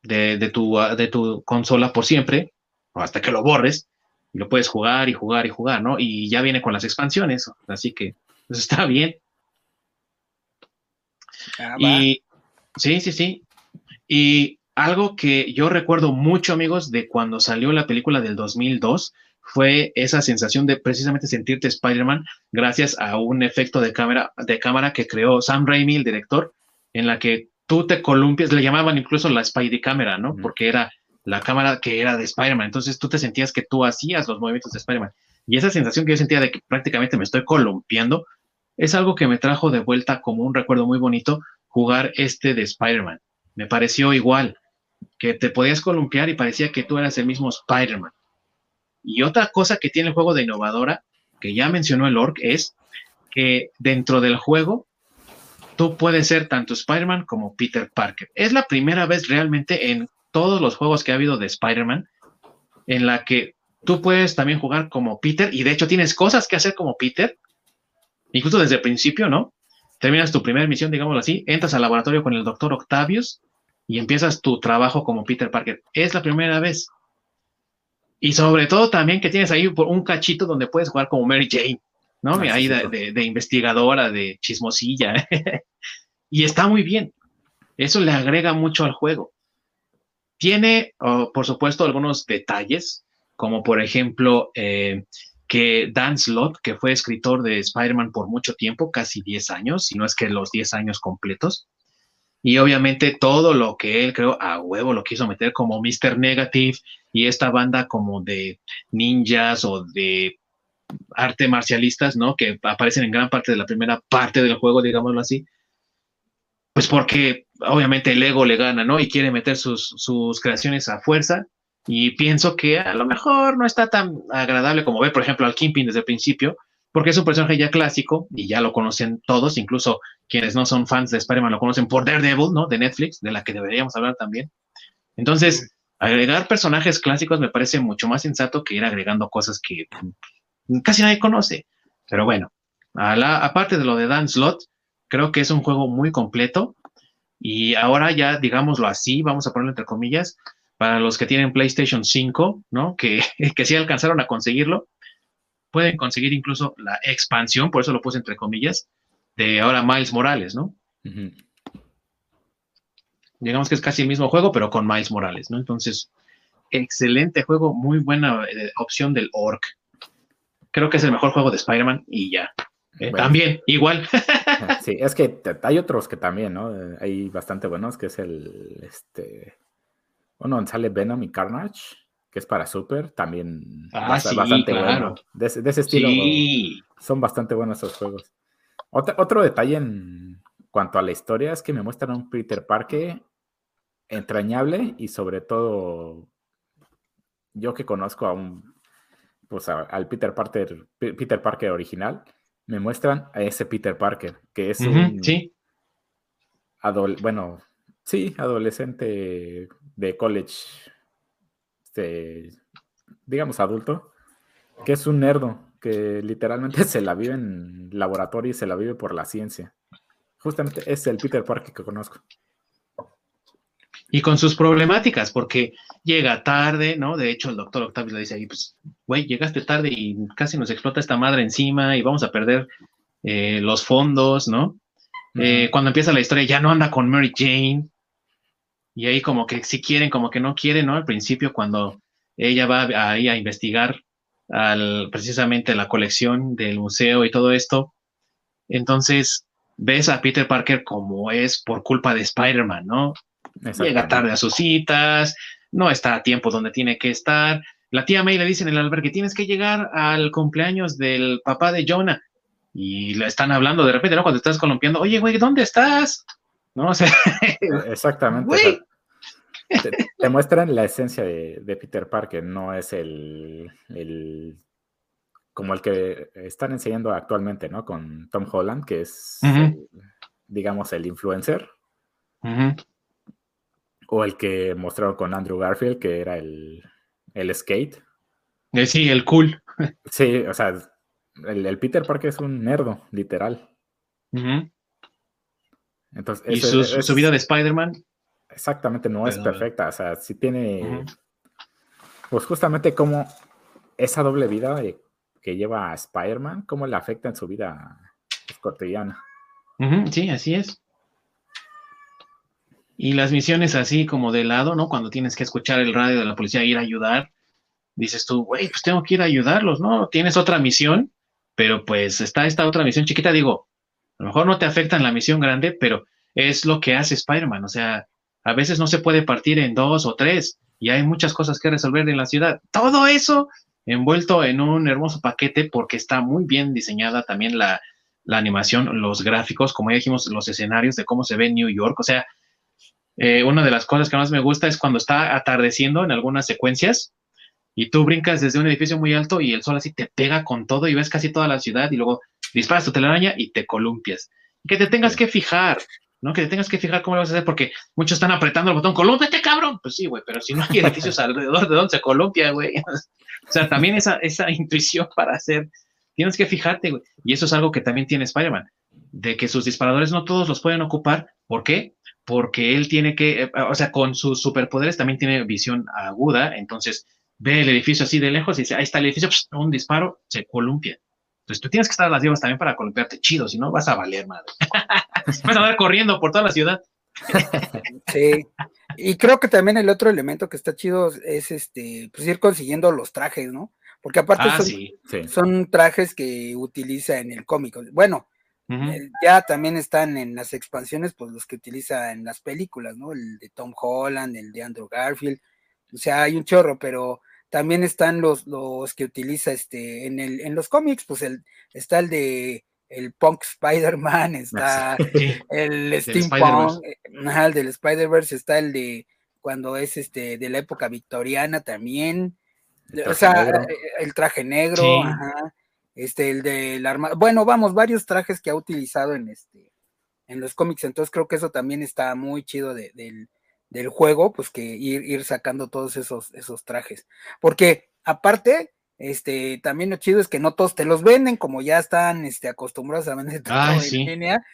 de, tu, de tu consola por siempre, o hasta que lo borres, y lo puedes jugar y jugar y jugar, ¿no? Y ya viene con las expansiones, así que pues, está bien. Ah, y sí, sí, sí. Y algo que yo recuerdo mucho, amigos, de cuando salió la película del 2002, fue esa sensación de precisamente sentirte Spider-Man gracias a un efecto de cámara, de cámara que creó Sam Raimi, el director, en la que tú te columpias, le llamaban incluso la Spidey cámara, ¿no? Porque era la cámara que era de Spider-Man. Entonces tú te sentías que tú hacías los movimientos de Spider-Man. Y esa sensación que yo sentía de que prácticamente me estoy columpiando es algo que me trajo de vuelta como un recuerdo muy bonito jugar este de Spider-Man. Me pareció igual, que te podías columpiar y parecía que tú eras el mismo Spider-Man. Y otra cosa que tiene el juego de innovadora, que ya mencionó el Orc, es que dentro del juego tú puedes ser tanto Spider-Man como Peter Parker. Es la primera vez realmente en todos los juegos que ha habido de Spider-Man en la que tú puedes también jugar como Peter y de hecho tienes cosas que hacer como Peter, incluso desde el principio, ¿no? Terminas tu primera misión, digámoslo así, entras al laboratorio con el doctor Octavius y empiezas tu trabajo como Peter Parker. Es la primera vez. Y sobre todo también que tienes ahí un cachito donde puedes jugar como Mary Jane, ¿no? Ah, ahí de, investigadora, de chismosilla. y está muy bien. Eso le agrega mucho al juego. Tiene, oh, por supuesto, algunos detalles, como por ejemplo eh, que Dan Slott, que fue escritor de Spider-Man por mucho tiempo, casi 10 años, si no es que los 10 años completos, y obviamente todo lo que él creo a huevo lo quiso meter como Mr. Negative y esta banda como de ninjas o de arte marcialistas, ¿no? Que aparecen en gran parte de la primera parte del juego, digámoslo así. Pues porque obviamente el ego le gana, ¿no? Y quiere meter sus, sus creaciones a fuerza. Y pienso que a lo mejor no está tan agradable como ver, por ejemplo, al Kingpin desde el principio, porque es un personaje ya clásico y ya lo conocen todos, incluso quienes no son fans de Spider-Man lo conocen por Daredevil, ¿no? De Netflix, de la que deberíamos hablar también. Entonces, agregar personajes clásicos me parece mucho más sensato que ir agregando cosas que casi nadie conoce. Pero bueno, aparte de lo de Dan Slot, creo que es un juego muy completo y ahora ya, digámoslo así, vamos a ponerlo entre comillas, para los que tienen PlayStation 5, ¿no? Que, que sí alcanzaron a conseguirlo, pueden conseguir incluso la expansión, por eso lo puse entre comillas, de ahora Miles Morales, ¿no? Digamos que es casi el mismo juego, pero con Miles Morales, ¿no? Entonces, excelente juego, muy buena eh, opción del Orc. Creo que es el mejor juego de Spider-Man y ya. Eh, también, igual. sí, es que hay otros que también, ¿no? Eh, hay bastante buenos, que es el, este, bueno, sale Venom y Carnage que es para Super, también ah, bastante bueno. De, ese estilo son bastante buenos esos juegos. otro detalle en cuanto a la historia es que me muestran un Peter Parker entrañable y sobre todo yo que conozco a un pues al Peter Parker Peter Parker original me muestran a ese Peter Parker que es un sí. bueno sí adolescente de college este, digamos, adulto, que es un nerdo, que literalmente se la vive en laboratorio y se la vive por la ciencia. Justamente es el Peter Parker que conozco. Y con sus problemáticas, porque llega tarde, ¿no? De hecho, el doctor Octavio le dice ahí, pues, güey, llegaste tarde y casi nos explota esta madre encima y vamos a perder eh, los fondos, ¿no? Eh, cuando empieza la historia ya no anda con Mary Jane, y ahí como que si quieren, como que no quieren, ¿no? Al principio cuando ella va ahí a investigar al, precisamente la colección del museo y todo esto, entonces ves a Peter Parker como es por culpa de Spider-Man, ¿no? Llega tarde a sus citas, no está a tiempo donde tiene que estar. La tía May le dice en el albergue, tienes que llegar al cumpleaños del papá de Jonah. Y le están hablando de repente, ¿no? Cuando estás columpiando, oye, güey, ¿dónde estás? ¿no? O sea, Exactamente. te, muestran la esencia de, Peter Parker, no es el, como el que están enseñando actualmente, ¿no? Con Tom Holland, que es, digamos, el influencer. O el que mostraron con Andrew Garfield, que era el, el skate. Eh, sí, el cool. Sí, o sea, el, Peter Parker es un nerdo, literal. Entonces, ¿Y su, vida de Spider-Man? exactamente no es perfecta. O sea, sí tiene. Pues justamente como esa doble vida que lleva a Spider-Man, cómo le afecta en su vida cotidiana. sí, así es. Y las misiones así como de lado, ¿no? Cuando tienes que escuchar el radio de la policía e ir a ayudar, dices tú, güey, pues tengo que ir a ayudarlos, ¿no? Tienes otra misión, pero pues está esta otra misión chiquita, digo, a lo mejor no te afecta en la misión grande, pero es lo que hace Spider-Man, o sea, a veces no se puede partir en dos o tres y hay muchas cosas que resolver en la ciudad. Todo eso envuelto en un hermoso paquete porque está muy bien diseñada también la, la animación, los gráficos, como ya dijimos, los escenarios de cómo se ve New York, o sea, eh, una de las cosas que más me gusta es cuando está atardeciendo en algunas secuencias y tú brincas desde un edificio muy alto y el sol así te pega con todo y ves casi toda la ciudad y luego disparas tu telaraña y te columpias. que te tengas que fijar, ¿no? Que te tengas que fijar cómo lo vas a hacer porque muchos están apretando el botón, colúmpiate, cabrón. Pues sí, güey, pero si no hay edificios alrededor de donde se columpia, güey. o sea, también esa, esa intuición para hacer, tienes que fijarte, güey. Y eso es algo que también tiene Spider-Man, de que sus disparadores no todos los pueden ocupar. ¿Por qué? Porque él tiene que, eh, o sea, con sus superpoderes también tiene visión aguda, entonces ve el edificio así de lejos y dice, ahí está el edificio, un disparo, se columpia. Entonces tú tienes que estar a las vivas también para columpiarte chido, si no vas a valer madre. vas a andar corriendo por toda la ciudad. sí. Y creo que también el otro elemento que está chido es este, pues ir consiguiendo los trajes, ¿no? Porque aparte ah, son, son, trajes que utiliza en el cómic. Bueno, eh, ya también están en las expansiones, pues los que utiliza en las películas, ¿no? El de Tom Holland, el de Andrew Garfield, o sea, hay un chorro, pero también están los, los que utiliza este en el, en los cómics, pues el, está el de el Punk Spider-Man, está el Steampunk, eh, el del Spider-Verse, está el de cuando es este de la época victoriana también, o sea, eh, el traje negro, ajá este, el del arma, bueno, vamos, varios trajes que ha utilizado en este, en los cómics, entonces creo que eso también está muy chido del, juego, pues que ir, ir sacando todos esos, esos trajes, porque aparte, este, también lo chido es que no todos te los venden, como ya están este, acostumbrados a vender ah, en línea,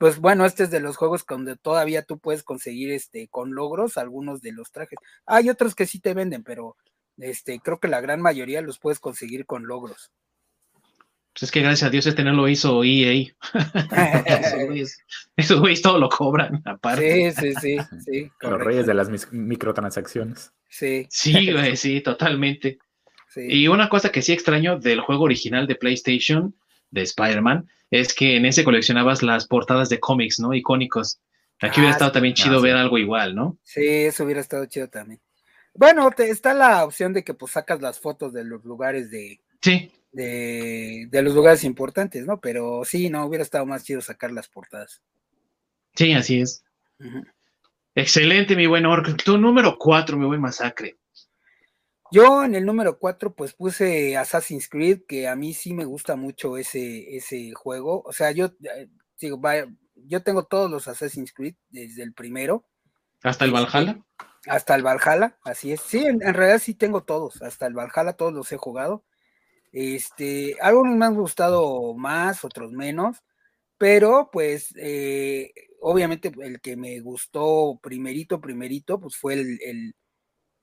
pues bueno, este es de los juegos donde todavía tú puedes conseguir este con logros algunos de los trajes. Hay otros que sí te venden, pero este creo que la gran mayoría los puedes conseguir con logros. Pues es que gracias a Dios este no lo hizo EA. esos güeyes todo lo cobran, aparte. Sí, sí, sí. Los reyes de las microtransacciones. Sí. Sí, güey, sí, totalmente. Y una cosa que sí extraño del juego original de PlayStation, de Spider-Man, es que en ese coleccionabas las portadas de cómics, ¿no? Icónicos. Aquí hubiera ah, estado también chido ah, ver algo igual, ¿no? Sí, eso hubiera estado chido también. Bueno, te, está la opción de que pues sacas las fotos de los lugares de, sí de, los lugares importantes, ¿no? Pero sí, no, hubiera estado más chido sacar las portadas. Sí, así es. Excelente, mi buen Orc. Tu número cuatro, mi buen Masacre. Yo en el número cuatro, pues puse Assassin's Creed, que a mí sí me gusta mucho ese, ese juego. O sea, yo eh, digo, yo tengo todos los Assassin's Creed desde el primero. ¿Hasta el Valhalla? Hasta el Valhalla, así es. Sí, en, en realidad sí tengo todos. Hasta el Valhalla todos los he jugado. Este, algunos me han gustado más, otros menos, pero pues eh, obviamente el que me gustó primerito, primerito, pues fue el,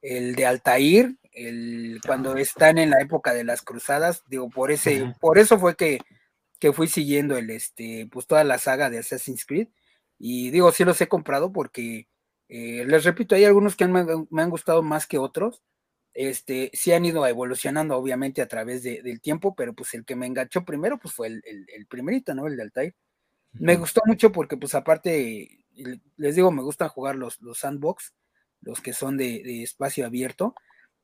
de Altair, el, cuando están en la época de las cruzadas, digo, por ese, por eso fue que, que fui siguiendo el, este, pues toda la saga de Assassin's Creed, y digo, sí los he comprado porque, eh, les repito, hay algunos que me han gustado más que otros, este, sí han ido evolucionando obviamente a través del tiempo, pero pues el que me enganchó primero pues fue el, el, primerito, ¿no? El de Altair. Me gustó mucho porque pues aparte, les digo, me gustan jugar los, los sandbox, los que son de, espacio abierto,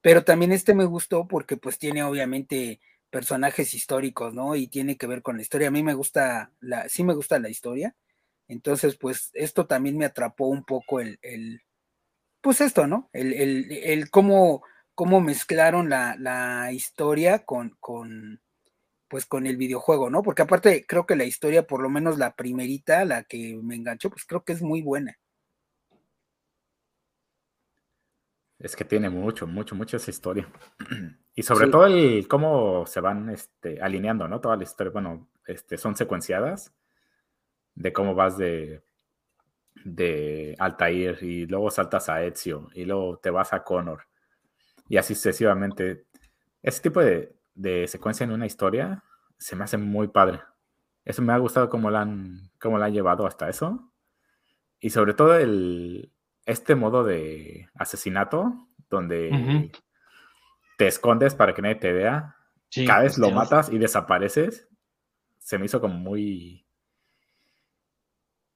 pero también este me gustó porque pues tiene obviamente personajes históricos, ¿no? Y tiene que ver con la historia. A mí me gusta, la, sí me gusta la historia. Entonces, pues esto también me atrapó un poco el, el pues esto, ¿no? El, el, el cómo cómo mezclaron la, historia con, con, pues con el videojuego, ¿no? Porque aparte creo que la historia, por lo menos la primerita, la que me enganchó, pues creo que es muy buena. Es que tiene mucho, mucho, mucho esa historia. Y sobre todo el cómo se van este, alineando, ¿no? Toda la historia, bueno, este, son secuenciadas de cómo vas de, de Altair y luego saltas a Ezio y luego te vas a Connor y así sucesivamente. Ese tipo de, de secuencia en una historia se me hace muy padre. Eso me ha gustado cómo la han, cómo la han llevado hasta eso. Y sobre todo el, este modo de asesinato, donde te escondes para que nadie te vea, caes, lo matas y desapareces, se me hizo como muy,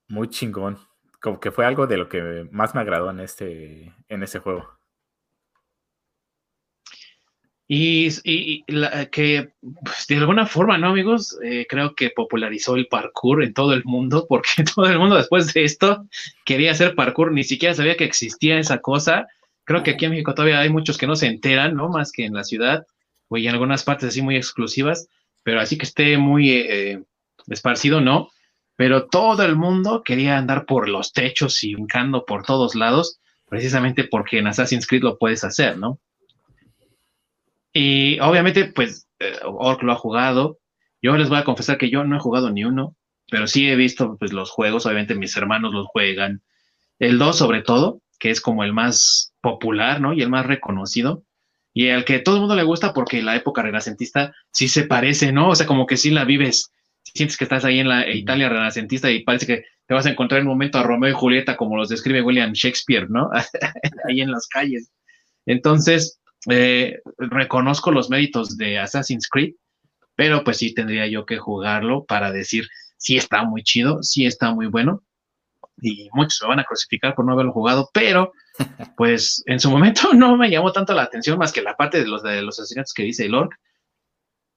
muy chingón. Como que fue algo de lo que más me agradó en este, en ese juego. Y, que pues, de alguna forma, ¿no, amigos? Eh, creo que popularizó el parkour en todo el mundo, porque todo el mundo después de esto quería hacer parkour, ni siquiera sabía que existía esa cosa. Creo que aquí en México todavía hay muchos que no se enteran, ¿no? Más que en la ciudad, o en algunas partes así muy exclusivas, pero así que esté muy eh, esparcido, ¿no? Pero todo el mundo quería andar por los techos y brincando por todos lados, precisamente porque en Assassin's Creed lo puedes hacer, ¿no? Y obviamente, pues, eh, Orc lo ha jugado. Yo les voy a confesar que yo no he jugado ni uno, pero sí he visto pues, los juegos. Obviamente, mis hermanos los juegan. El 2, sobre todo, que es como el más popular, ¿no? Y el más reconocido. Y al que todo el mundo le gusta porque la época renacentista sí se parece, ¿no? O sea, como que sí la vives. Sientes que estás ahí en la Italia renacentista y parece que te vas a encontrar en un momento a Romeo y Julieta, como los describe William Shakespeare, ¿no? ahí en las calles. Entonces, eh, reconozco los méritos de Assassin's Creed, pero pues sí tendría yo que jugarlo para decir si está muy chido, si está muy bueno. Y muchos me van a crucificar por no haberlo jugado, pero pues en su momento no me llamó tanto la atención más que la parte de los, de los asesinatos que dice el orc.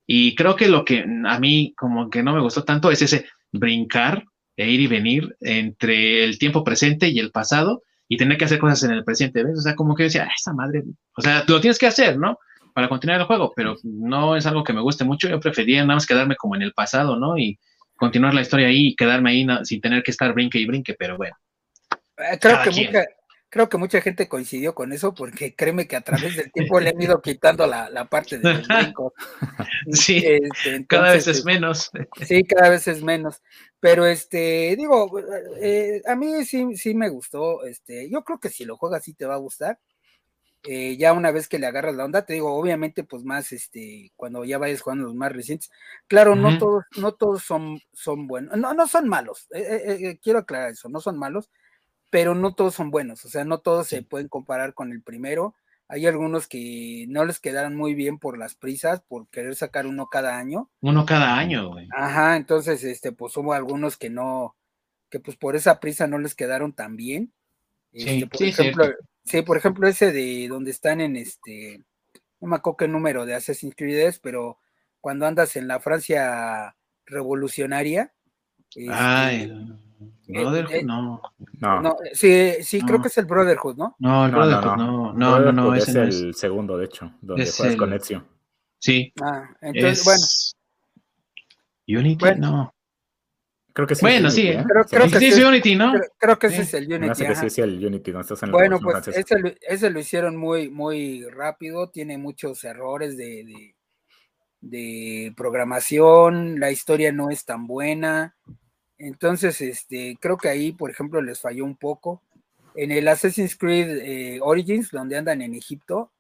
Y creo que lo que a mí como que no me gustó tanto es ese brincar e ir y venir entre el tiempo presente y el pasado y tener que hacer cosas en el presente, ¿ves? O sea, como que decía, ah, esa madre, o sea, lo tienes que hacer, ¿no? Para continuar el juego, pero no es algo que me guste mucho, yo prefería nada más quedarme como en el pasado, ¿no? Y continuar la historia ahí y quedarme ahí sin tener que estar brinque y brinque, pero bueno. Eh, creo que, mucha, creo que mucha gente coincidió con eso porque créeme que a través del tiempo le han ido quitando la, la parte del brinco. sí, este, cada vez es este, menos. Sí, cada vez es menos. Pero este, digo, eh, a mí sí, sí me gustó. Este, yo creo que si lo juegas sí te va a gustar. Eh, ya una vez que le agarras la onda, te digo, obviamente, pues más, este, cuando ya vayas jugando los más recientes, claro, no todos, no todos son, son buenos, no, no son malos, eh, quiero aclarar eso, no son malos, pero no todos son buenos, o sea, no todos se pueden comparar con el primero, hay algunos que no les quedaron muy bien por las prisas, por querer sacar uno cada año. Uno cada año, güey. Ajá, entonces, este, pues hubo algunos que no, que pues por esa prisa no les quedaron tan bien. Sí, este, por ejemplo, sí, por ejemplo, ese de donde están en este, no me acuerdo qué número de Assassin's Creed pero cuando andas en la Francia revolucionaria. Este, Brotherhood, eh, no. no. sí, sí, creo que es el Brotherhood, ¿no? No, el Brotherhood, no. No, no, no, es el segundo, de hecho, donde es juegas con Ezio. Sí. Ah, entonces, bueno. Unity, no. Creo que sí. Bueno, sí, ¿eh? creo, creo que sí es Unity, ¿no? Creo, que ese es el Unity. No sé que sí es el Unity, no estás en Bueno, pues ese lo, ese lo, hicieron muy, muy rápido, tiene muchos errores de, de, de programación, la historia no es tan buena. Entonces, este, creo que ahí, por ejemplo, les falló un poco. En el Assassin's Creed eh, Origins, donde andan en Egipto,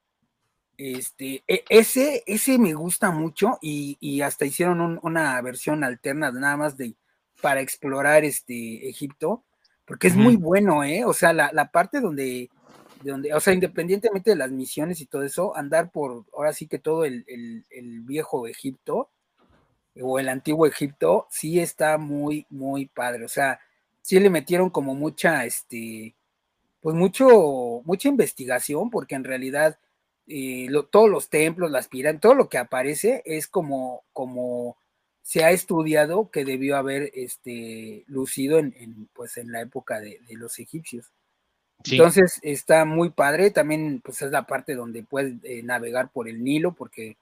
este, e, ese, ese me gusta mucho y, hasta hicieron una versión alterna nada más de para explorar este Egipto, porque es muy bueno, ¿eh? O sea, la, parte donde, donde, o sea, independientemente de las misiones y todo eso, andar por, ahora sí que todo el, el viejo Egipto, o el antiguo Egipto, sí está muy, muy padre. O sea, sí le metieron como mucha, este, pues mucho, mucha investigación, porque en realidad eh, todos los templos, las pirámides, todo lo que aparece es como, como se ha estudiado que debió haber este, lucido en, pues en la época de, los egipcios. Entonces está muy padre, también pues es la parte donde puedes eh, navegar por el Nilo, porque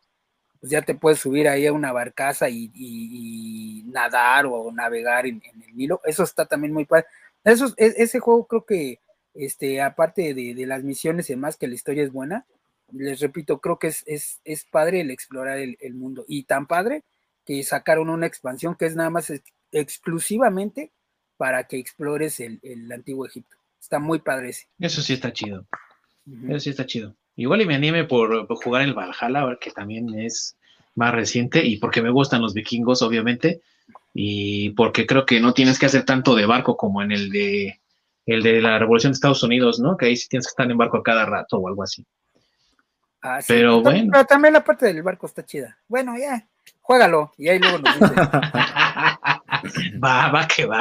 pues ya te puedes subir ahí a una barcaza y, nadar o navegar en, el Nilo. Eso está también muy padre. Eso, e, ese juego creo que, este, aparte de, las misiones y demás, que la historia es buena, les repito, creo que es, es, padre el explorar el, mundo. Y tan padre que sacaron una expansión que es nada más exclusivamente para que explores el, antiguo Egipto. Está muy padre ese. Eso sí está chido. Eso sí está chido. Igual y me anime por, jugar el Valhalla, que también es más reciente, y porque me gustan los vikingos, obviamente, y porque creo que no tienes que hacer tanto de barco como en el de el de la Revolución de Estados Unidos, ¿no? Que ahí sí tienes que estar en barco a cada rato o algo así. Ah, pero bueno. Pero también la parte del barco está chida. Bueno, ya, juégalo y ahí luego nos dices. va, va que va.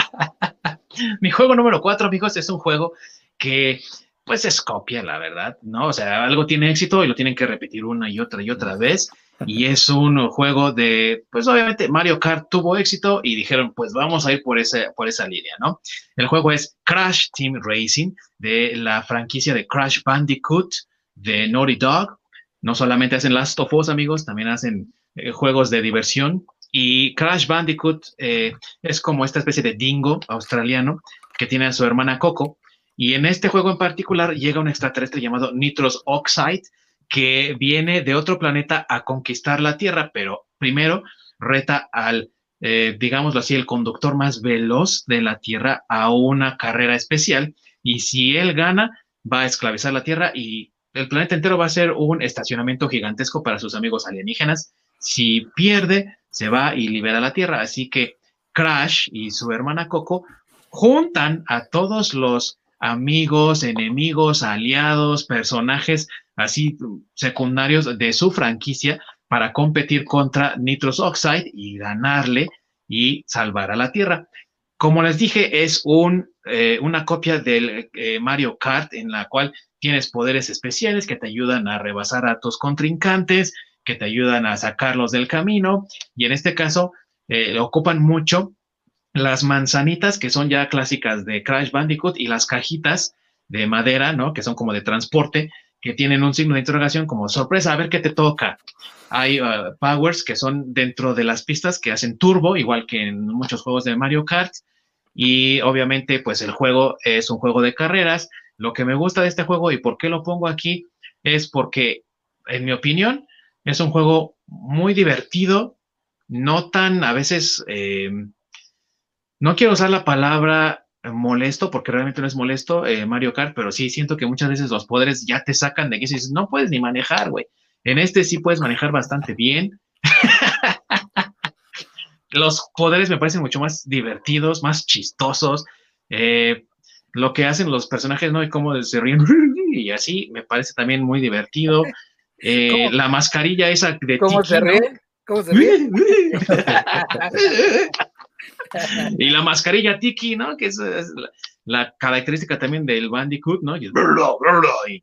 Mi juego número cuatro, amigos, es un juego que pues es copia, la verdad, ¿no? O sea, algo tiene éxito y lo tienen que repetir una y otra y otra vez. Y es un juego de, pues obviamente Mario Kart tuvo éxito y dijeron, pues vamos a ir por, ese, por esa línea, ¿no? El juego es Crash Team Racing de la franquicia de Crash Bandicoot de Naughty Dog. No solamente hacen Last of Us, amigos, también hacen eh, juegos de diversión. Y Crash Bandicoot eh, es como esta especie de dingo australiano que tiene a su hermana Coco. Y en este juego en particular llega un extraterrestre llamado Nitros Oxide, que viene de otro planeta a conquistar la Tierra, pero primero reta al, eh, digámoslo así, el conductor más veloz de la Tierra a una carrera especial. Y si él gana, va a esclavizar la Tierra y el planeta entero va a ser un estacionamiento gigantesco para sus amigos alienígenas. Si pierde, se va y libera la Tierra. Así que Crash y su hermana Coco juntan a todos los amigos, enemigos, aliados, personajes así secundarios de su franquicia para competir contra Nitros Oxide y ganarle y salvar a la Tierra. Como les dije, es un, eh, una copia del eh, Mario Kart en la cual tienes poderes especiales que te ayudan a rebasar a tus contrincantes, que te ayudan a sacarlos del camino y en este caso eh, ocupan mucho las manzanitas que son ya clásicas de Crash Bandicoot y las cajitas de madera, ¿no? Que son como de transporte, que tienen un signo de interrogación como sorpresa, a ver qué te toca. Hay uh, powers que son dentro de las pistas que hacen turbo, igual que en muchos juegos de Mario Kart. Y obviamente, pues el juego es un juego de carreras. Lo que me gusta de este juego y por qué lo pongo aquí es porque, en mi opinión, es un juego muy divertido, no tan a veces, eh, no quiero usar la palabra molesto, porque realmente no es molesto eh, Mario Kart, pero sí siento que muchas veces los poderes ya te sacan de que dices, no puedes ni manejar, güey. En este sí puedes manejar bastante bien. los poderes me parecen mucho más divertidos, más chistosos. Eh, lo que hacen los personajes, ¿no? Y cómo se ríen y así, me parece también muy divertido. Eh, la mascarilla esa de ¿Cómo se ríe? ¿Cómo se ríe? y la mascarilla Tiki, ¿no? Que es, la, característica también del Bandicoot, ¿no? Y,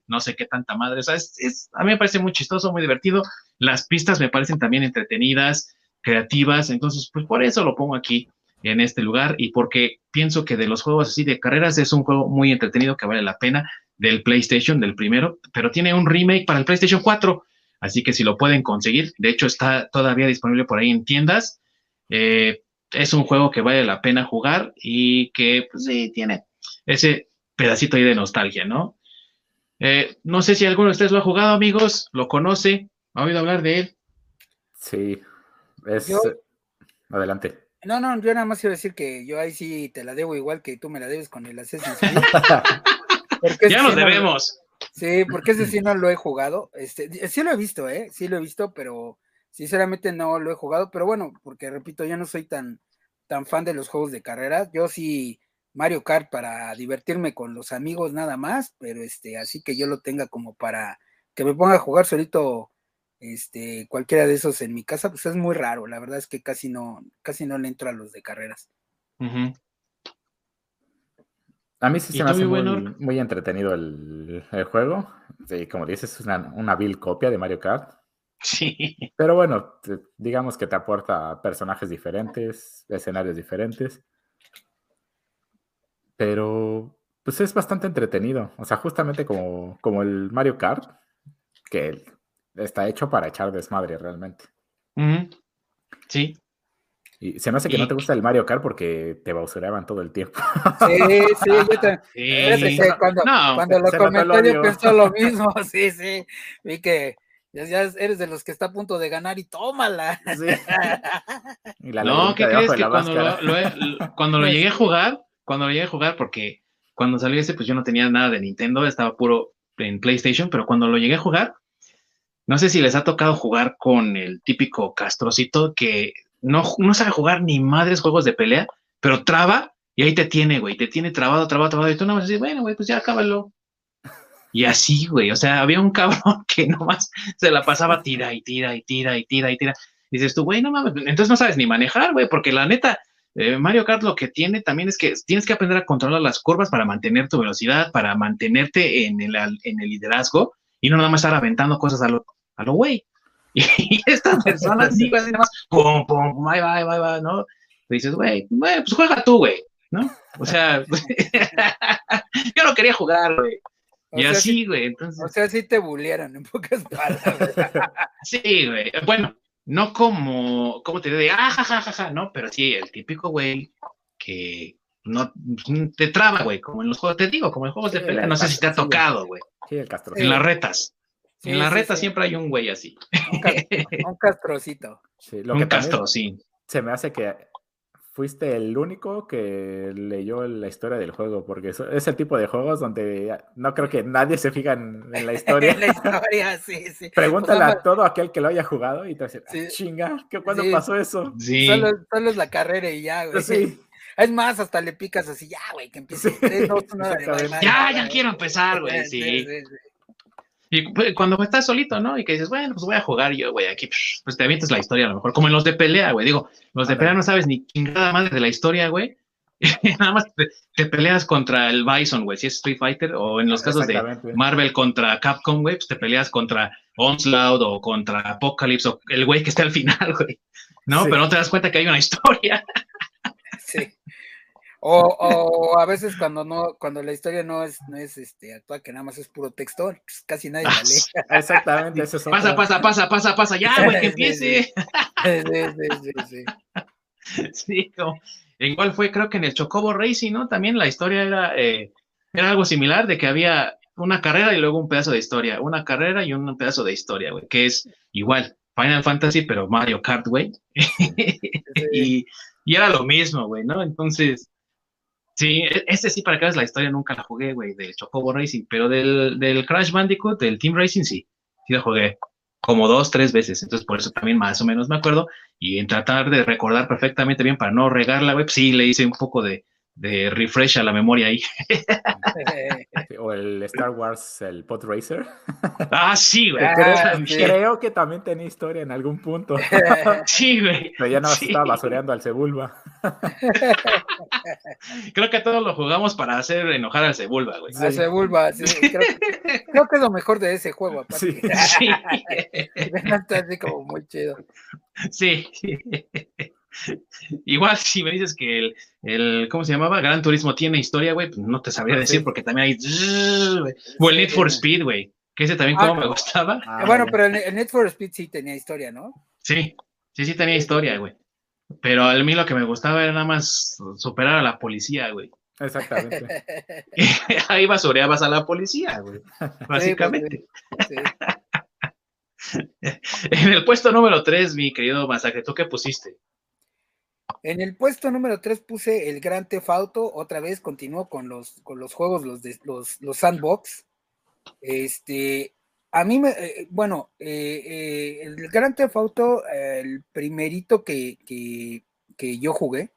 no sé qué tanta madre. O sea, es, a mí me parece muy chistoso, muy divertido. Las pistas me parecen también entretenidas, creativas. Entonces, pues por eso lo pongo aquí en este lugar y porque pienso que de los juegos así de carreras es un juego muy entretenido que vale la pena del PlayStation, del primero, pero tiene un remake para el PlayStation 4. Así que si lo pueden conseguir, de hecho está todavía disponible por ahí en tiendas. Eh, es un juego que vale la pena jugar y que, pues sí, tiene ese pedacito ahí de nostalgia, ¿no? Eh, no sé si alguno de ustedes lo ha jugado, amigos, lo conoce, ha oído hablar de él. Sí, es... Adelante. No, no, yo nada más quiero decir que yo ahí sí te la debo igual que tú me la debes con el Assassin's ya nos debemos. sí, porque ese sí no lo he jugado. Este, sí lo he visto, ¿eh? Sí lo he visto, pero Sinceramente no lo he jugado, pero bueno, porque repito, yo no soy tan, tan fan de los juegos de carrera. Yo sí Mario Kart para divertirme con los amigos nada más, pero este, así que yo lo tenga como para que me ponga a jugar solito este, cualquiera de esos en mi casa, pues es muy raro. La verdad es que casi no, casi no le entro a los de carreras. A mí sí se me hace muy, entretenido el, juego. como dices, es una, una vil copia de Mario Kart. Sí. Pero bueno, digamos que te aporta personajes diferentes, escenarios diferentes. Pero pues es bastante entretenido. O sea, justamente como, como el Mario Kart, que está hecho para echar desmadre realmente. Sí. Y se me hace que no te gusta el Mario Kart porque te bausuraban todo el tiempo. Sí, sí, yo te... sí. Cuando, cuando lo comenté yo pensé lo mismo, sí, sí. Vi que ya, eres de los que está a punto de ganar y tómala. no, ¿qué crees? Que cuando lo, cuando lo llegué a jugar, cuando lo llegué a jugar, porque cuando salió ese, pues yo no tenía nada de Nintendo, estaba puro en PlayStation, pero cuando lo llegué a jugar, no sé si les ha tocado jugar con el típico castrocito que no, no sabe jugar ni madres juegos de pelea, pero traba y ahí te tiene, güey, te tiene trabado, trabado, trabado, y tú no vas a decir, bueno, güey, pues ya cábalo. Y así, güey, o sea, había un cabrón que nomás se la pasaba tira y tira y tira y tira y tira. Y dices tú, güey, no mames, entonces no sabes ni manejar, güey, porque la neta, eh, Mario Kart lo que tiene también es que tienes que aprender a controlar las curvas para mantener tu velocidad, para mantenerte en el, en el liderazgo y no nada más estar aventando cosas a lo, a lo güey. Y estas personas sí, güey, nada más, pum, pum, ahí va, ahí va, ¿no? Y dices, güey, pues juega tú, güey, ¿no? O sea, yo no quería jugar, güey. Y así, güey, entonces. O sea, sí te bulieron, en pocas palabras. sí, güey. Bueno, no como, ¿cómo te digo? Ah, jajajaja, no, pero sí, el típico güey que no te traba, güey, como en los juegos, te digo, como en los juegos de pelea, no sé si te ha tocado, güey. Sí, el castro. En las retas. en las retas siempre hay un güey así. Un, castrocito. lo un castro, sí. Se me hace que fuiste el único que leyó la historia del juego, porque es el tipo de juegos donde no creo que nadie se fija en, la historia. la historia, sí, sí. Pregúntale a todo aquel que lo haya jugado y te dice, ah, chinga, ¿cuándo pasó eso? Sí. Solo, solo, es la carrera y ya, güey. Sí. Es más, hasta le picas así, ya, güey, que empiece. ya, ya quiero empezar, güey, sí. Y pues, cuando estás solito, ¿no? Y que dices, bueno, pues voy a jugar yo, güey, aquí, pues te avientas la historia a lo mejor, como en los de pelea, güey. Digo, los de pelea no sabes ni nada más de la historia, güey. nada más te, peleas contra el Bison, güey, si es Street Fighter, o en los casos de Marvel contra Capcom, güey, pues te peleas contra Onslaught o contra Apocalypse o el güey que está al final, güey. ¿No? Pero no te das cuenta que hay una historia. sí. O, a veces cuando no, cuando la historia no es, no es este actual, que nada más es puro texto, pues casi nadie la lee. Exactamente, eso es Pasa, pasa, pasa, pasa, pasa, ya, güey, que empiece. Sí, sí, sí. Sí, como, cuál fue, creo que en el Chocobo Racing, ¿no? También la historia era, eh, era algo similar, de que había una carrera y luego un pedazo de historia, una carrera y un pedazo de historia, güey, que es igual, Final Fantasy, pero Mario Kart, güey. y, y era lo mismo, güey, ¿no? Entonces, Sí, e, ese sí, para que veas la historia, nunca la jugué, güey, del Chocobo Racing, pero del, del Crash Bandicoot, del Team Racing, sí, sí la jugué como dos, tres veces, entonces por eso también más o menos me acuerdo, y en tratar de recordar perfectamente bien para no regarla, güey, pues sí le hice un poco de, de refresh a la memoria ahí. o el Star Wars, el Pod Racer. Ah, sí, güey. Creo, que también tenía historia en algún punto. Sí, güey. Pero ya no estaba basureando al Cebulba. Creo que todos lo jugamos para hacer enojar al Cebulba, güey. Al Cebulba, sí. Creo, que es lo mejor de ese juego, aparte. Sí. Está así como muy chido. Sí. Igual si me dices que el, el, ¿cómo se llamaba? Gran Turismo tiene historia, güey, pues no te sabría decir porque también hay... O el Need for Speed, güey, que ese también como ah, me gustaba. Ah, bueno, pero el, Need for Speed sí tenía historia, ¿no? Sí, sí, sí tenía historia, güey. Pero a mí lo que me gustaba era nada más superar a la policía, güey. Exactamente. Ahí basureabas a la policía, güey. Pues, básicamente. en el puesto número 3, mi querido Masacre, ¿tú qué pusiste? En el puesto número 3 puse el Gran Theft Auto, otra vez continuó con los, con los juegos, los, de, los, los sandbox. Este, a mí me, eh, bueno, eh, eh, el Gran Theft Auto, el primerito que, que, yo jugué,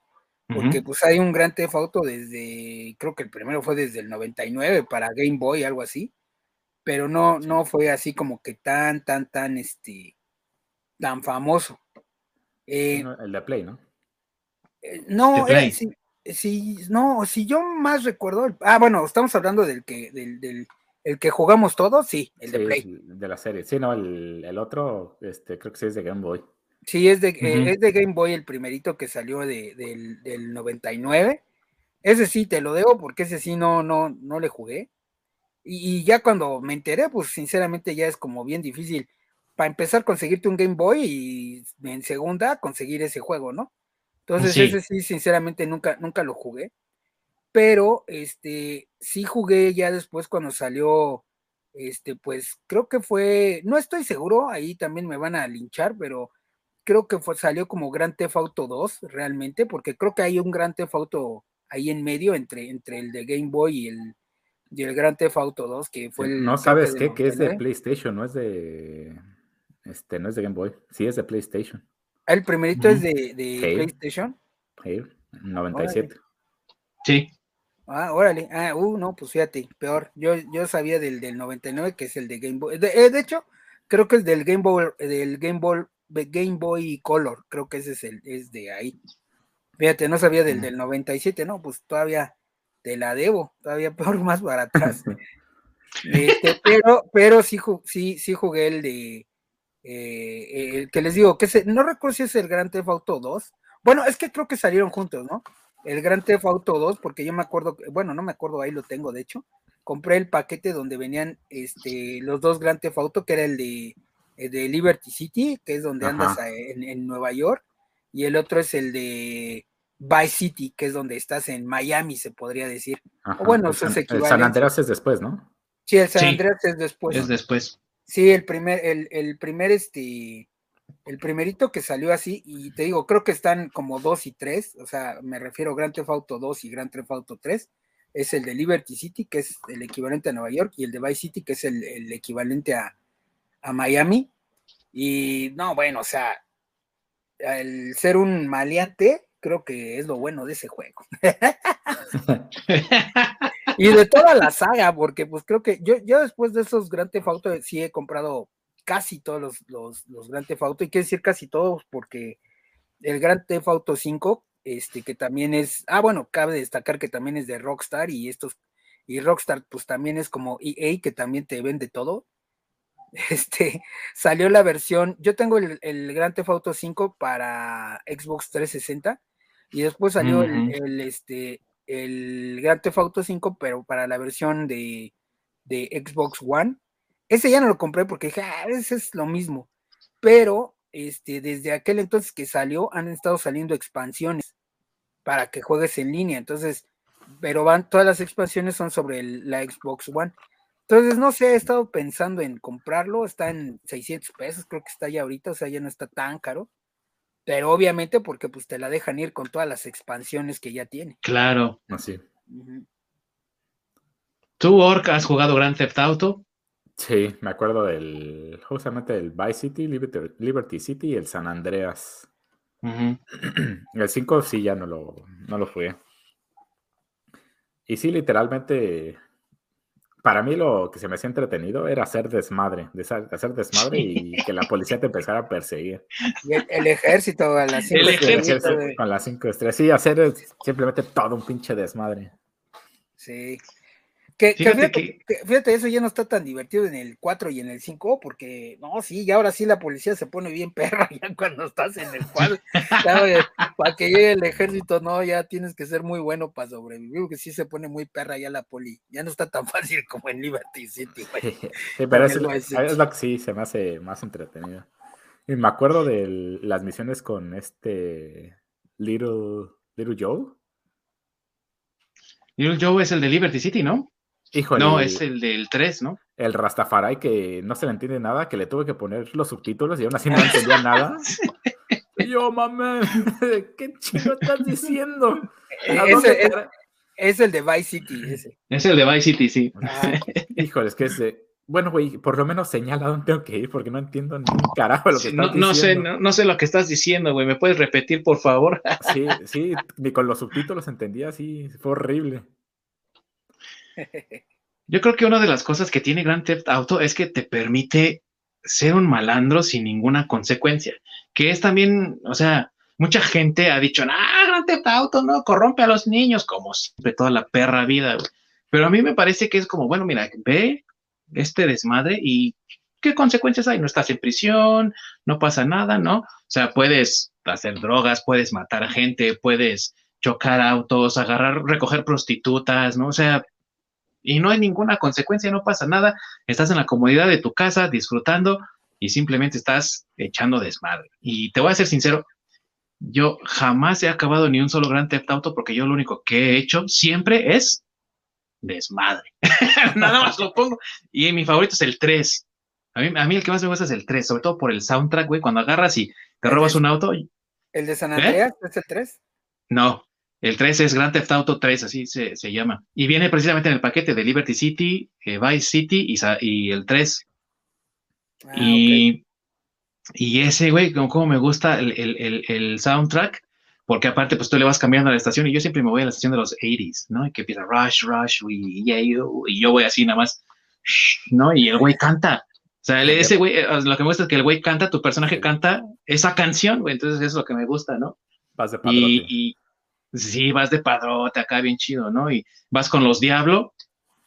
porque pues hay un Gran Theft Auto desde, creo que el primero fue desde el 99 para Game Boy, algo así, pero no, no fue así como que tan, tan, tan, este, tan famoso. el de Play, ¿no? Eh, no, eh, si, no, si yo más recuerdo, ah, bueno, estamos hablando del que, del, del el que jugamos todos, sí, el de Play. De la serie, sí, no, el, otro, este, creo que sí es de Game Boy. Sí, es de, eh, es de Game Boy el primerito que salió de, del, del 99. Ese sí te lo debo porque ese sí no, no, no le jugué. Y, y, ya cuando me enteré, pues sinceramente ya es como bien difícil para empezar conseguirte un Game Boy y en segunda conseguir ese juego, ¿no? Entonces, ese sí, sinceramente, nunca, nunca lo jugué. Pero este sí jugué ya después cuando salió. Este, pues creo que fue. No estoy seguro, ahí también me van a linchar, pero creo que fue, salió como Gran Theft Auto 2, realmente, porque creo que hay un Gran Theft Auto ahí en medio entre, entre el de Game Boy y el, y el Grand Theft Auto 2, que fue el... No sabes qué, que es de PlayStation, no es de... Este, no es de Game Boy, sí es de PlayStation. Ah, ¿El primerito es de, PlayStation? Sí, 97. Sí. Ah, órale. Ah, uh, no, pues fíjate, peor. Yo, yo sabía del, del 99, que es el de Game Boy. De, eh, de hecho, creo que es del Game Boy, del Game Boy, Game Boy Color. Creo que ese es el, es de ahí. Fíjate, no sabía del, del 97, no, pues todavía te la debo, todavía peor, más para atrás. Este, pero, pero sí, sí, sí jugué el de eh, el que les digo, que no recuerdo si es el Gran Theft Auto 2. Bueno, es que creo que salieron juntos, ¿no? El Gran Theft Auto 2, porque yo me acuerdo, bueno, no me acuerdo, ahí lo tengo, de hecho. Compré el paquete donde venían este, los dos Gran Theft Auto, que era el de, de Liberty City, que es donde andas en, Nueva York, y el otro es el de Vice City, que es donde estás en Miami, se podría decir. o bueno, eso es El San Andreas es después, ¿no? Sí, el San Andreas es después. Es después. Sí, el primer, el, el primer, este, el primerito que salió así, y te digo, creo que están como dos y tres, o sea, me refiero a Grand Theft Auto 2 y Grand Theft Auto 3, es el de Liberty City, que es el equivalente a Nueva York, y el de Vice City, que es el, equivalente a, a, Miami. Y no, bueno, o sea, el ser un maleante, creo que es lo bueno de ese juego. y de toda la saga, porque pues creo que yo, yo después de esos Grand Theft Auto sí he comprado casi todos los, los, los Grand Theft Auto, y quiero decir casi todos, porque el Grand Theft Auto 5, este, que también es, ah, bueno, cabe destacar que también es de Rockstar, y estos, y Rockstar, pues también es como EA, que también te vende todo. Este, salió la versión, yo tengo el, el Grand Theft Auto 5 para Xbox 360, y después salió el, este, el Grand Theft Auto 5, pero para la versión de, Xbox One. Ese ya no lo compré porque dije, ah, ese es lo mismo. Pero este, desde aquel entonces que salió, han estado saliendo expansiones para que juegues en línea. Entonces, pero van, todas las expansiones son sobre la Xbox One. Entonces, no sé, he estado pensando en comprarlo, está en 600 pesos, creo que está ya ahorita, o sea, ya no está tan caro pero obviamente porque pues te la dejan ir con todas las expansiones que ya tiene. Claro. Así. ¿Tú, Orc, has jugado Grand Theft Auto? Sí, me acuerdo del, justamente del Vice City, Liberty, City y el San Andreas. El 5 sí ya no lo, no lo jugué. Y sí, literalmente para mí lo que se me hacía entretenido era hacer desmadre, hacer desmadre y que la policía te empezara a perseguir. el, ejército a las cinco estrellas. Con las cinco estrellas. Sí, hacer simplemente todo un pinche desmadre. Sí. Que, fíjate, eso ya no está tan divertido en el 4 y en el 5, porque no, sí, y ahora sí la policía se pone bien perra ya cuando estás en el 4. para que llegue el ejército, no, ya tienes que ser muy bueno para sobrevivir, porque sí se pone muy perra ya la poli. Ya no está tan fácil como en Liberty City, Sí, pero es, lo que sí se me hace más entretenido. Y me acuerdo de las misiones con este Little, Little Joe. Little Joe es el de Liberty City, ¿no? No, es el del 3, ¿no? El Rastafari que no se le entiende nada, que le tuve que poner los subtítulos y aún así no entendía nada. yo, mamá, ¿qué chido estás diciendo? Es, el de Vice City, ese. Es el de Vice City, sí. Ah. híjole, es que es... Bueno, güey, por lo menos señala dónde tengo que ir, porque no entiendo ni un carajo lo que estás no, diciendo. Sé, no, sé lo que estás diciendo, güey. ¿Me puedes repetir, por favor? sí, sí, ni con los subtítulos entendía, sí, fue horrible. Yo creo que una de las cosas que tiene Grand Theft Auto es que te permite ser un malandro sin ninguna consecuencia, que es también, o sea, mucha gente ha dicho, ah, Grand Theft Auto no corrompe a los niños, como siempre toda la perra vida, pero a mí me parece que es como, bueno, mira, ve este desmadre y qué consecuencias hay, no estás en prisión, no pasa nada, ¿no? O sea, puedes hacer drogas, puedes matar a gente, puedes chocar autos, agarrar, recoger prostitutas, ¿no? O sea, y no hay ninguna consecuencia, no pasa nada, estás en la comodidad de tu casa disfrutando y simplemente estás echando desmadre. Y te voy a ser sincero, yo jamás he acabado ni un solo Gran Theft Auto porque yo lo único que he hecho siempre es desmadre. Nada más lo pongo. Y mi favorito es el 3. A mí, a mí el que más me gusta es el 3, sobre todo por el soundtrack, güey, cuando agarras y te robas un auto. ¿El de San Andreas es el 3? No, El 3 es Grand Theft Auto 3, así se, llama. Y viene precisamente en el paquete de Liberty City, eh, Vice City y, y el 3. Ah, y, y, ese, güey, como, me gusta el, el, el, soundtrack, porque aparte, pues tú le vas cambiando a la estación y yo siempre me voy a la estación de los 80s, ¿no? Y que empieza Rush, Rush, y, y yo voy así nada más, ¿no? Y el güey canta. O sea, ese güey, eh, lo que me gusta es que el güey canta, tu personaje canta esa canción, güey, entonces eso es lo que me gusta, ¿no? Vas de. Y, sí, vas de padrote acá bien chido, ¿no? Y vas con los Diablo.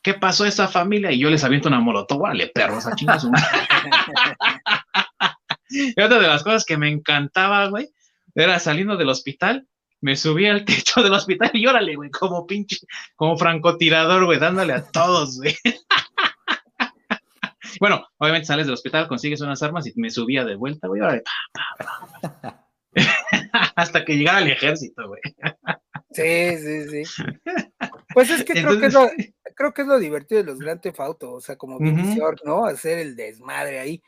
¿Qué pasó a esa familia? Y yo les aviento una molotov, vale, perros, a chingas. y otra de las cosas que me encantaba, güey, era saliendo del hospital, me subí al techo del hospital y órale, güey, como pinche, como francotirador, güey, dándole a todos, güey. bueno, obviamente sales del hospital, consigues unas armas y me subía de vuelta, güey, órale, hasta que llegara el ejército, güey. Sí, sí, sí. Pues es que creo que es lo, creo que es lo divertido de los Grand Theft Auto, o sea, como uh ¿no? Hacer el desmadre ahí.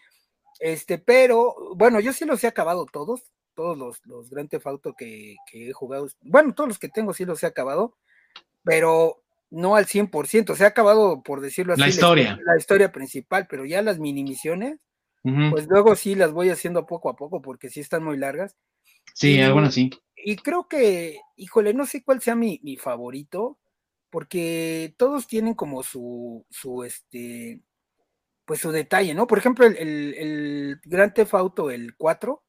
Este, pero, bueno, yo sí los he acabado todos, todos los, los Grand Theft Auto que, he jugado, bueno, todos los que tengo sí los he acabado, pero no al 100%, se ha acabado, por decirlo así, la historia. La, historia principal, pero ya las mini misiones, pues luego sí las voy haciendo poco a poco porque sí están muy largas. Sí, bueno, sí. Y creo que, híjole, no sé cuál sea mi, mi favorito, porque todos tienen como su, su, este, pues su detalle, ¿no? Por ejemplo, el, el, el Gran Theft Auto, el 4,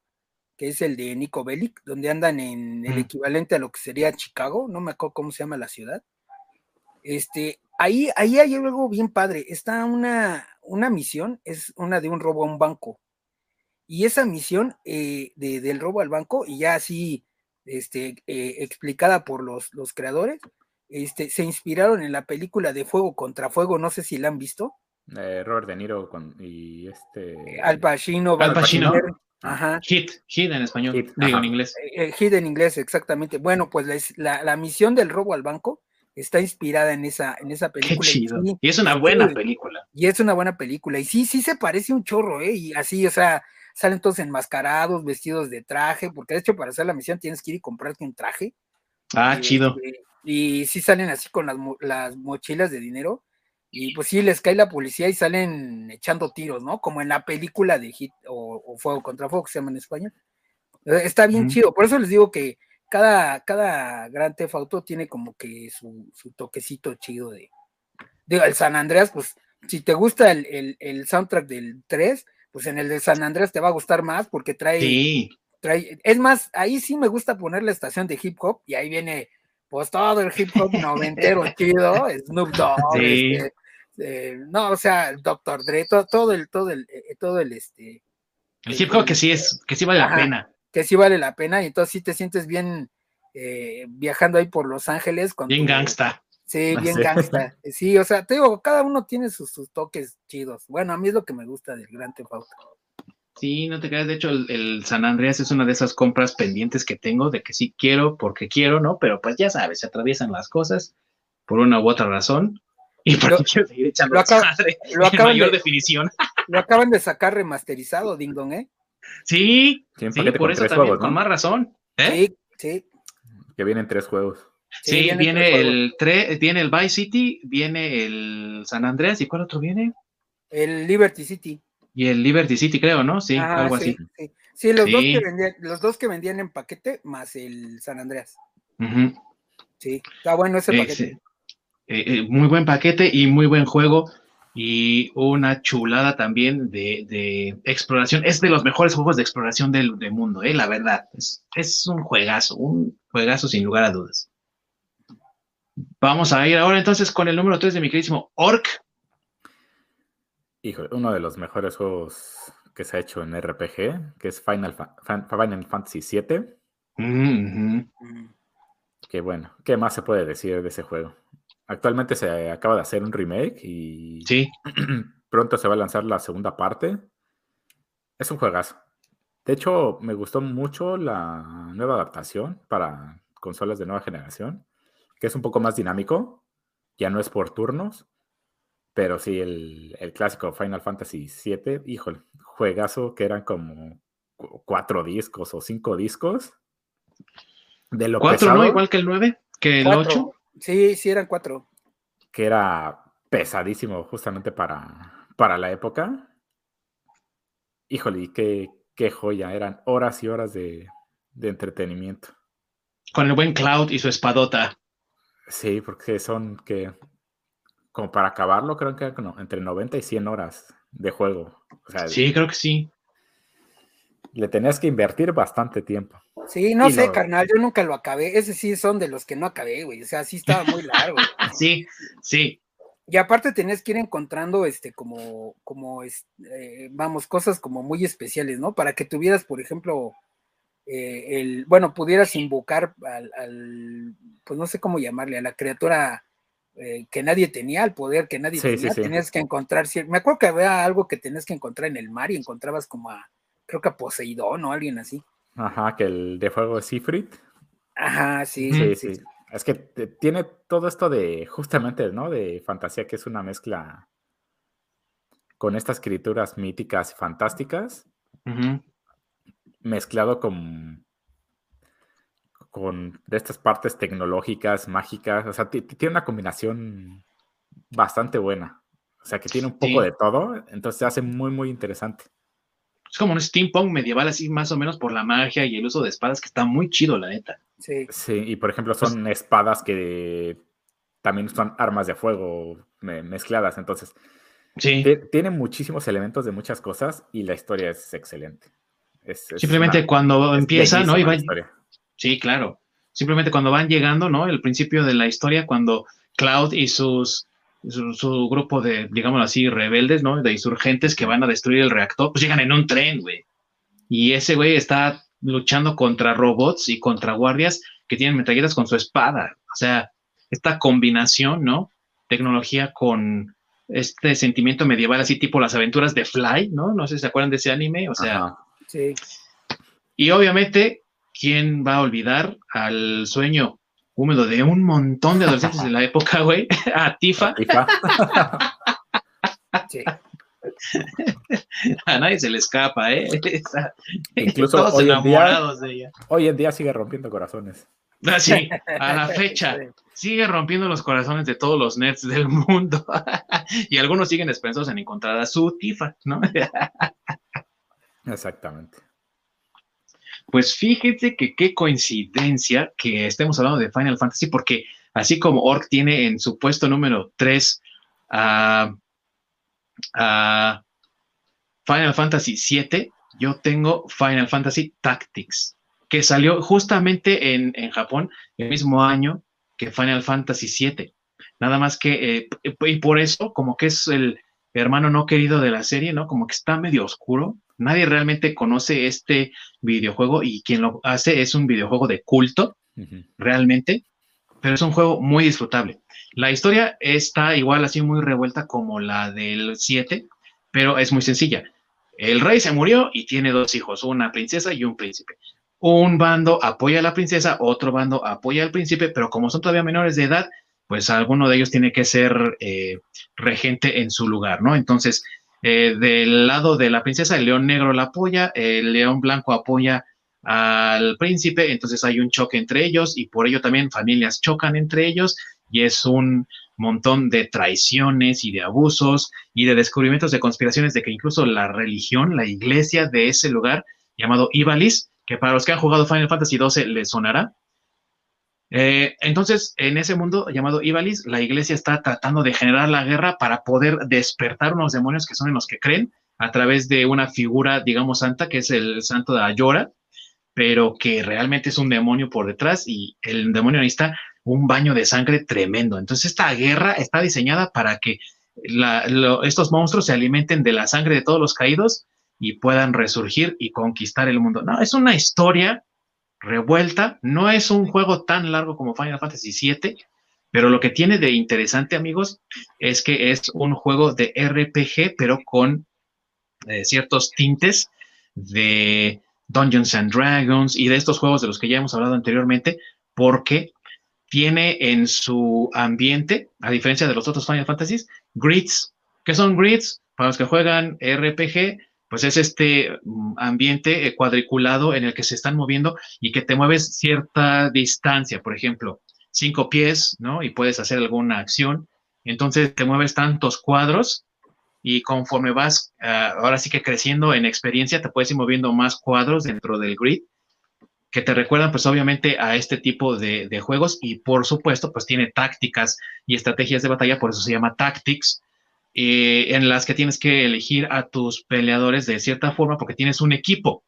que es el de Nico Bellic, donde andan en el equivalente a lo que sería Chicago, no me acuerdo cómo se llama la ciudad. Este, ahí, ahí hay algo bien padre. Está una, una misión, es una de un robo a un banco. Y esa misión eh, de, del robo al banco, y ya así este, eh, explicada por los, los creadores, este, se inspiraron en la película de Fuego contra Fuego, no sé si la han visto. Eh, Robert De Niro con, y este... Al Pacino. Al Pacino. Ajá. Hit, hit en español, digo en inglés. hit en inglés, exactamente. Bueno, pues la, la, misión del robo al banco está inspirada en esa, en esa película. Y, es una buena película. Y es una buena película. Y sí, sí se parece un chorro, ¿eh? Y así, o sea, salen todos enmascarados, vestidos de traje, porque de hecho para hacer la misión tienes que ir y comprarte un traje. Ah, chido. Este, y sí salen así con las, las mochilas de dinero. Y pues sí, les cae la policía y salen echando tiros, ¿no? Como en la película de Hit o, Fuego contra Fuego, que se llama en español. Eh, está bien chido. Por eso les digo que cada, cada Gran Theft Auto tiene como que su, su toquecito chido de. Digo, el San Andreas, pues, si te gusta el, el soundtrack del 3, pues en el de San Andrés te va a gustar más porque trae, trae, es más, ahí sí me gusta poner la estación de hip hop y ahí viene pues todo el hip hop noventero chido, Snoop Dogg, este, eh, no, o sea, Dr. Dre, todo, el, todo el, eh, todo el este. El hip hop que sí es, que sí vale la pena. Que sí vale la pena, y entonces sí te sientes bien eh, viajando ahí por Los Ángeles. Con bien gangsta. Sí, bien gangsta. Sí, o sea, te digo, cada uno tiene sus, toques chidos. Bueno, a mí es lo que me gusta del Gran Theft Sí, no te creas. De hecho, el, San Andreas es una de esas compras pendientes que tengo de que sí quiero porque quiero, ¿no? Pero pues ya sabes, se atraviesan las cosas por una u otra razón. Y por lo, quiero seguir echando lo, lo acaban mayor de, definición. Lo acaban de sacar remasterizado, Ding Dong, ¿eh? Sí, sí, por eso también, con más razón. ¿eh? Sí, sí. Que vienen tres juegos. Sí, viene, el viene el Vice City, viene el San Andreas, ¿y cuál otro viene? El Liberty City. Y el Liberty City, creo, ¿no? Sí, ah, algo así. Sí, los, Dos que vendían, los dos que vendían en paquete más el San Andreas. Sí, está bueno ese paquete. Eh, eh, muy buen paquete y muy buen juego y una chulada también de, exploración. Es de los mejores juegos de exploración del, mundo, eh, la verdad. Es, es, un juegazo, un juegazo sin lugar a dudas. Vamos a ir ahora entonces con el número 3 de mi queridísimo Orc. Hijo, uno de los mejores juegos que se ha hecho en RPG, que es Final, Fantasy VII. Mm, que bueno, ¿qué más se puede decir de ese juego? Actualmente se acaba de hacer un remake y sí. pronto se va a lanzar la segunda parte. Es un juegazo. De hecho, me gustó mucho la nueva adaptación para consolas de nueva generación, que es un poco más dinámico. Ya no es por turnos, pero sí el, clásico Final Fantasy VII, híjole, juegazo que eran como cuatro discos o cinco discos. De lo ¿Cuatro no? Igual que el 9. ¿Que el 8? Sí, sí, eran cuatro. Que era pesadísimo justamente para, para la época. Híjole, qué, qué joya, eran horas y horas de, de entretenimiento. Con el buen Cloud y su espadota. Sí, porque son que, como para acabarlo, creo que no, entre 90 y 100 horas de juego. sí, creo que sí. Le tenías que invertir bastante tiempo. Sí, no sé, carnal, yo nunca lo acabé. Ese sí son de los que no acabé, güey. O sea, sí estaba muy largo. sí, sí. Y aparte tenías que ir encontrando, este, como, como, eh, vamos, cosas como muy especiales, ¿no? Para que tuvieras, por ejemplo, eh, el, bueno, pudieras invocar al, pues no sé cómo llamarle, a la criatura eh, que nadie tenía, al poder que nadie tenía, tenías que encontrar, me acuerdo que había algo que tenías que encontrar en el mar y encontrabas como a, creo que a Poseidón o alguien así. Ajá, que el de fuego es Sifrit. Ajá, sí. Sí, sí. Es que tiene todo esto de, justamente, ¿no? De fantasía, que es una mezcla con estas criaturas míticas y fantásticas, mezclado con, con de estas partes tecnológicas, mágicas. O sea, tiene una combinación bastante buena. O sea, que tiene un poco de todo, entonces se hace muy, muy interesante. Es como un steampunk medieval, así más o menos por la magia y el uso de espadas, que está muy chido, la neta. Sí. Sí, y por ejemplo, son pues espadas que también son armas de fuego mezcladas, entonces. Sí. Tiene muchísimos elementos de muchas cosas y la historia es excelente. Simplemente cuando empieza, ¿no? sí, claro. Simplemente cuando van llegando, ¿no? El principio de la historia, cuando Cloud y sus su, grupo de, digámoslo así, rebeldes, ¿no? De insurgentes que van a destruir el reactor, pues llegan en un tren, güey. Y ese güey está luchando contra robots y contra guardias que tienen metralletas con su espada. O sea, esta combinación, ¿no? Tecnología con este sentimiento medieval, así tipo las aventuras de Fly, ¿no? No sé si se acuerdan de ese anime, o sea. Sí. Y obviamente, ¿quién va a olvidar al sueño húmedo de un montón de adolescentes de la época, güey, a Tifa. A nadie se le escapa, ¿eh? Incluso todos hoy enamorados en día, de ella. Hoy en día sigue rompiendo corazones. Ah, sí, a la fecha sigue rompiendo los corazones de todos los nerds del mundo. y algunos siguen esperanzados en encontrar a su Tifa, ¿no? Exactamente. Pues fíjate que qué coincidencia que estemos hablando de Final Fantasy, porque así como Orc tiene en su puesto número 3 a, Final Fantasy 7, yo tengo Final Fantasy Tactics, que salió justamente en, Japón el mismo año que Final Fantasy 7. Nada más que, eh, y por eso, como que es el hermano no querido de la serie, ¿no? Como que está medio oscuro, Nadie realmente conoce este videojuego y quien lo hace es un videojuego de culto, realmente, pero es un juego muy disfrutable. La historia está igual así muy revuelta como la del 7, pero es muy sencilla. El rey se murió y tiene dos hijos, una princesa y un príncipe. Un bando apoya a la princesa, otro bando apoya al príncipe, pero como son todavía menores de edad, pues alguno de ellos tiene que ser eh, regente en su lugar, ¿no? Entonces, eh, del lado de la princesa, el león negro la apoya, el león blanco apoya al príncipe, entonces hay un choque entre ellos y por ello también familias chocan entre ellos y es un montón de traiciones y de abusos y de descubrimientos de conspiraciones de que incluso la religión, la iglesia de ese lugar llamado Ibalis, que para los que han jugado Final Fantasy XII les sonará, eh, entonces, en ese mundo llamado Ibalis, la iglesia está tratando de generar la guerra para poder despertar unos demonios que son en los que creen a través de una figura, digamos, santa, que es el santo de Ayora, pero que realmente es un demonio por detrás y el demonio necesita un baño de sangre tremendo. Entonces, esta guerra está diseñada para que estos monstruos se alimenten de la sangre de todos los caídos y puedan resurgir y conquistar el mundo. No, es una historia revuelta. No es un juego tan largo como Final Fantasy VII, pero lo que tiene de interesante, amigos, es que es un juego de RPG, pero con eh, ciertos tintes de Dungeons and Dragons y de estos juegos de los que ya hemos hablado anteriormente, porque tiene en su ambiente, a diferencia de los otros Final Fantasies, grids. ¿Qué son grids? Para los que juegan RPG, pues es este mm, ambiente eh, cuadriculado en el que se están moviendo y que te mueves cierta distancia. Por ejemplo, cinco pies, ¿no? Y puedes hacer alguna acción. Entonces te mueves tantos cuadros y conforme vas, ah, ahora sí que creciendo en experiencia, te puedes ir moviendo más cuadros dentro del grid que te recuerdan pues obviamente a este tipo de, juegos y por supuesto pues tiene tácticas y estrategias de batalla, por eso se llama Tactics, eh, en las que tienes que elegir a tus peleadores de cierta forma porque tienes un equipo.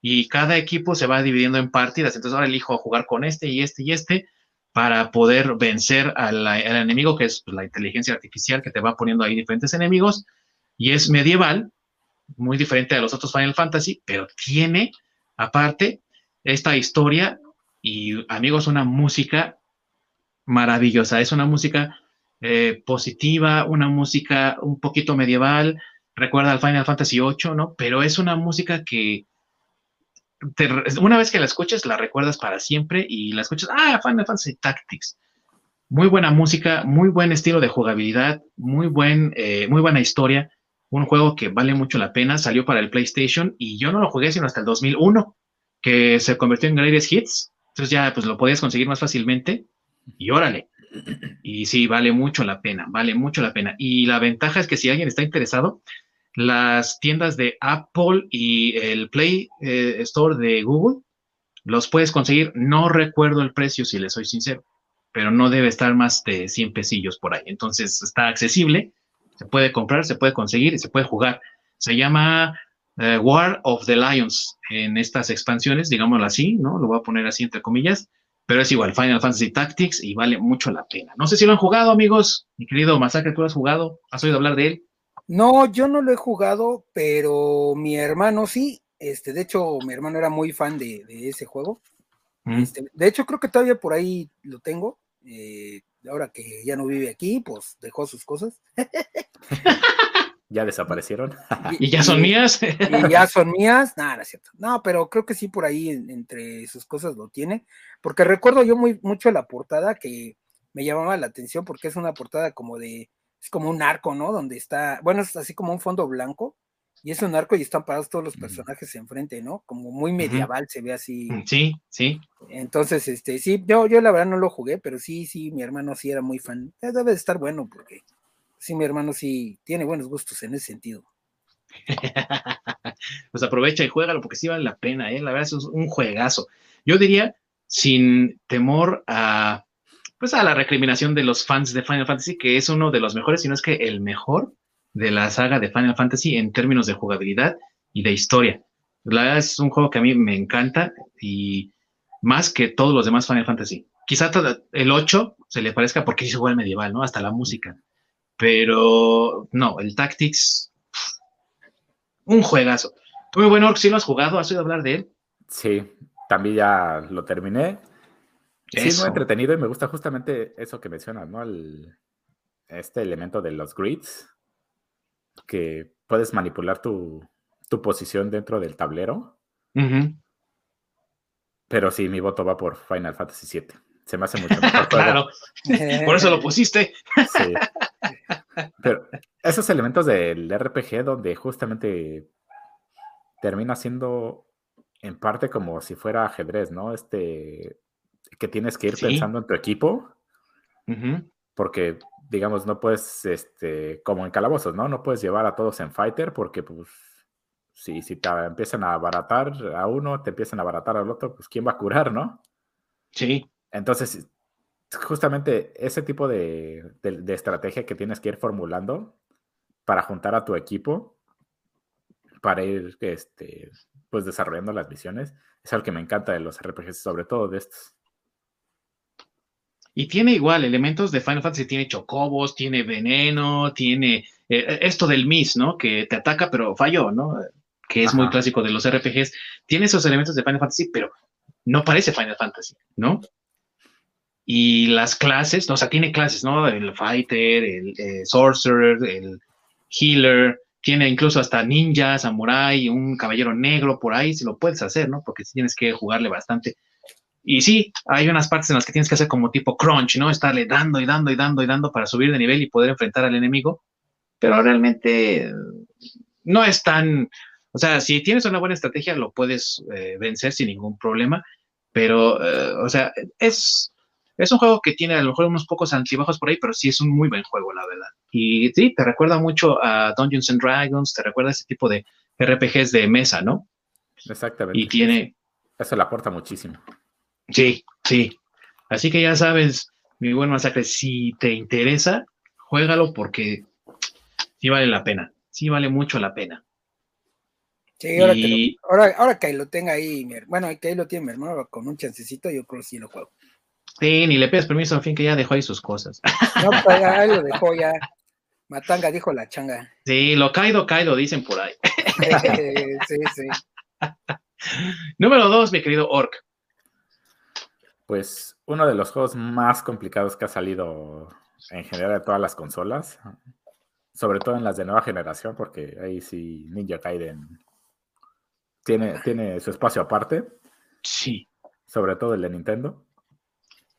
Y cada equipo se va dividiendo en partidas, entonces ahora elijo jugar con este y este y este para poder vencer al, enemigo, que es pues, la inteligencia artificial que te va poniendo ahí diferentes enemigos, y es medieval, muy diferente a los otros Final Fantasy, pero tiene, aparte, esta historia. Y, amigos, una música maravillosa. Es una música eh, positiva, una música un poquito medieval, recuerda al Final Fantasy VIII, ¿no? Pero es una música que una vez que la escuches, la recuerdas para siempre y la escuchas, ah, Final Fantasy Tactics. Muy buena música, muy buen estilo de jugabilidad, muy, buen, eh, muy buena historia. Un juego que vale mucho la pena, salió para el PlayStation y yo no lo jugué sino hasta el 2001, que se convirtió en Greatest Hits. Entonces ya pues lo podías conseguir más fácilmente y órale. Y sí, vale mucho la pena, vale mucho la pena. Y la ventaja es que si alguien está interesado, las tiendas de Apple y el Play eh, Store de Google, los puedes conseguir. No recuerdo el precio, si les soy sincero, pero no debe estar más de 100 pesillos por ahí. Entonces está accesible, se puede comprar, se puede conseguir y se puede jugar. Se llama eh, War of the Lions en estas expansiones, digámoslo así, ¿no? Lo voy a poner así entre comillas, pero es igual, Final Fantasy Tactics y vale mucho la pena. No sé si lo han jugado, amigos. Mi querido Masacre, ¿tú has jugado? ¿Has oído hablar de él? No, yo no lo he jugado, pero mi hermano sí. Este, de hecho, mi hermano era muy fan de, ese juego. Mm. Este, de hecho, creo que todavía por ahí lo tengo. Eh, ahora que ya no vive aquí, pues dejó sus cosas. ya desaparecieron. y, ya son mías. y ya son mías. Nada, no es cierto. No, pero creo que sí por ahí entre sus cosas lo tiene. Porque recuerdo yo muy mucho la portada que me llamaba la atención porque es una portada como de es como un arco, ¿no? Donde está, bueno, es así como un fondo blanco, y es un arco y están parados todos los personajes enfrente, ¿no? Como muy medieval se ve así. Mm, sí, sí. Entonces, este, sí, yo, yo la verdad no lo jugué, pero sí, sí, mi hermano sí era muy fan. Eh, debe de estar bueno, porque sí, mi hermano sí tiene buenos gustos en ese sentido. pues aprovecha y juégalo, porque sí vale la pena, ¿eh? La verdad es un juegazo. Yo diría, sin temor a pues a la recriminación de los fans de Final Fantasy, que es uno de los mejores, si no es que el mejor de la saga de Final Fantasy en términos de jugabilidad y de historia. La verdad es un juego que a mí me encanta y más que todos los demás Final Fantasy. Quizá el 8 se le parezca porque es igual medieval, ¿no? Hasta la música. Pero no, el Tactics, un juegazo. Muy bueno, si lo has jugado, ¿has oído hablar de él? Sí, también ya lo terminé. Sí, muy entretenido y me gusta justamente eso que mencionas, ¿no? este elemento de los grids, que puedes manipular tu, posición dentro del tablero. Pero sí, mi voto va por Final Fantasy VII. Se me hace mucho mejor. claro, por eso lo pusiste. sí. Pero esos elementos del RPG donde justamente termina siendo en parte como si fuera ajedrez, ¿no? Este que tienes que ir pensando en tu equipo, porque, digamos, no puedes, este, como en calabozos, ¿no? No puedes llevar a todos en fighter porque, pues, si, si te empiezan a abaratar a uno, te empiezan a abaratar al otro, pues, ¿quién va a curar, no? Sí. Entonces, justamente ese tipo de, de, estrategia que tienes que ir formulando para juntar a tu equipo, para ir, este, pues, desarrollando las misiones, es algo que me encanta de los RPGs, sobre todo de estos. Y tiene igual elementos de Final Fantasy, tiene chocobos, tiene veneno, tiene eh, esto del Miss, ¿no? Que te ataca pero falló, ¿no? Que es muy clásico de los RPGs. Tiene esos elementos de Final Fantasy, pero no parece Final Fantasy, ¿no? Y las clases, o sea, tiene clases, ¿no? El Fighter, el eh, Sorcerer, el Healer, tiene incluso hasta ninja, samurai, un caballero negro por ahí, si lo puedes hacer, ¿no? Porque tienes que jugarle bastante. Y sí, hay unas partes en las que tienes que hacer como tipo crunch, ¿no? Estarle dando y dando y dando y dando para subir de nivel y poder enfrentar al enemigo. Pero realmente no es tan, o sea, si tienes una buena estrategia lo puedes eh, vencer sin ningún problema. Pero, eh, o sea, es, Es un juego que tiene a lo mejor unos pocos antibajos por ahí, pero sí es un muy buen juego, la verdad. Y sí, te recuerda mucho a Dungeons and Dragons, te recuerda a ese tipo de RPGs de mesa, ¿no? Exactamente. Y tiene... Eso le aporta muchísimo. Sí, sí. Así que ya sabes, mi buen masacre, si te interesa, juégalo porque sí vale la pena. Sí vale mucho la pena. Sí, ahora, que lo, ahora, ahora, que lo tenga ahí, bueno, que ahí lo tiene mi hermano con un chancecito, yo creo que sí lo juego. Sí, ni le pides permiso, al fin que ya dejó ahí sus cosas. No, pues ya lo dejó ya. Matanga dijo la changa. Sí, lo caído, caído, dicen por ahí. sí, sí. Número dos, mi querido Orc. Pues uno de los juegos más complicados que ha salido en general de todas las consolas, sobre todo en las de nueva generación, porque ahí sí Ninja Gaiden tiene, tiene su espacio aparte. Sí. Sobre todo el de Nintendo.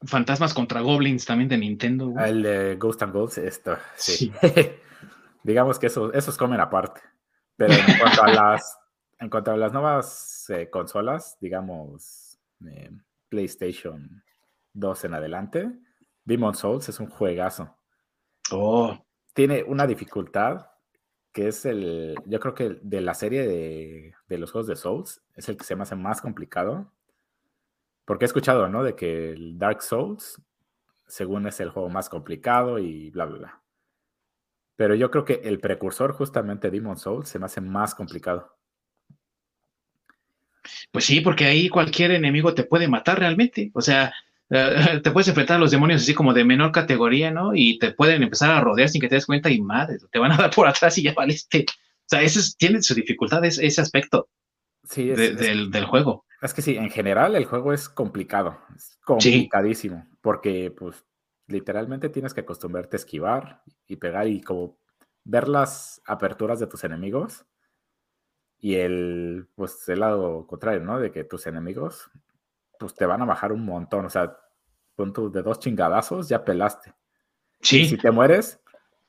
Fantasmas contra Goblins también de Nintendo. El de Ghost and Goals, esto, sí. Digamos que eso, esos comen aparte. Pero en cuanto a las, en cuanto a las nuevas eh, consolas, digamos, eh, PlayStation 2 en adelante, Demon Souls es un juegazo. Oh. Tiene una dificultad que es el, yo creo que de la serie de, de los juegos de Souls, es el que se me hace más complicado. Porque he escuchado, ¿no? De que el Dark Souls, según es el juego más complicado y bla, bla, bla. Pero yo creo que el precursor, justamente Demon Souls, se me hace más complicado. Pues sí, porque ahí cualquier enemigo te puede matar realmente. O sea, eh, te puedes enfrentar a los demonios así como de menor categoría, ¿no? Y te pueden empezar a rodear sin que te des cuenta y madre, te van a dar por atrás y ya valiste. O sea, ese tiene su dificultad ese aspecto del, juego. Es que sí, en general el juego es complicado, es complicadísimo, porque pues literalmente tienes que acostumbrarte a esquivar y pegar y como ver las aperturas de tus enemigos y el, pues, el lado contrario, ¿no? De que tus enemigos, pues, te van a bajar un montón. O sea, con de dos chingadazos ya pelaste. Sí. Y si te mueres,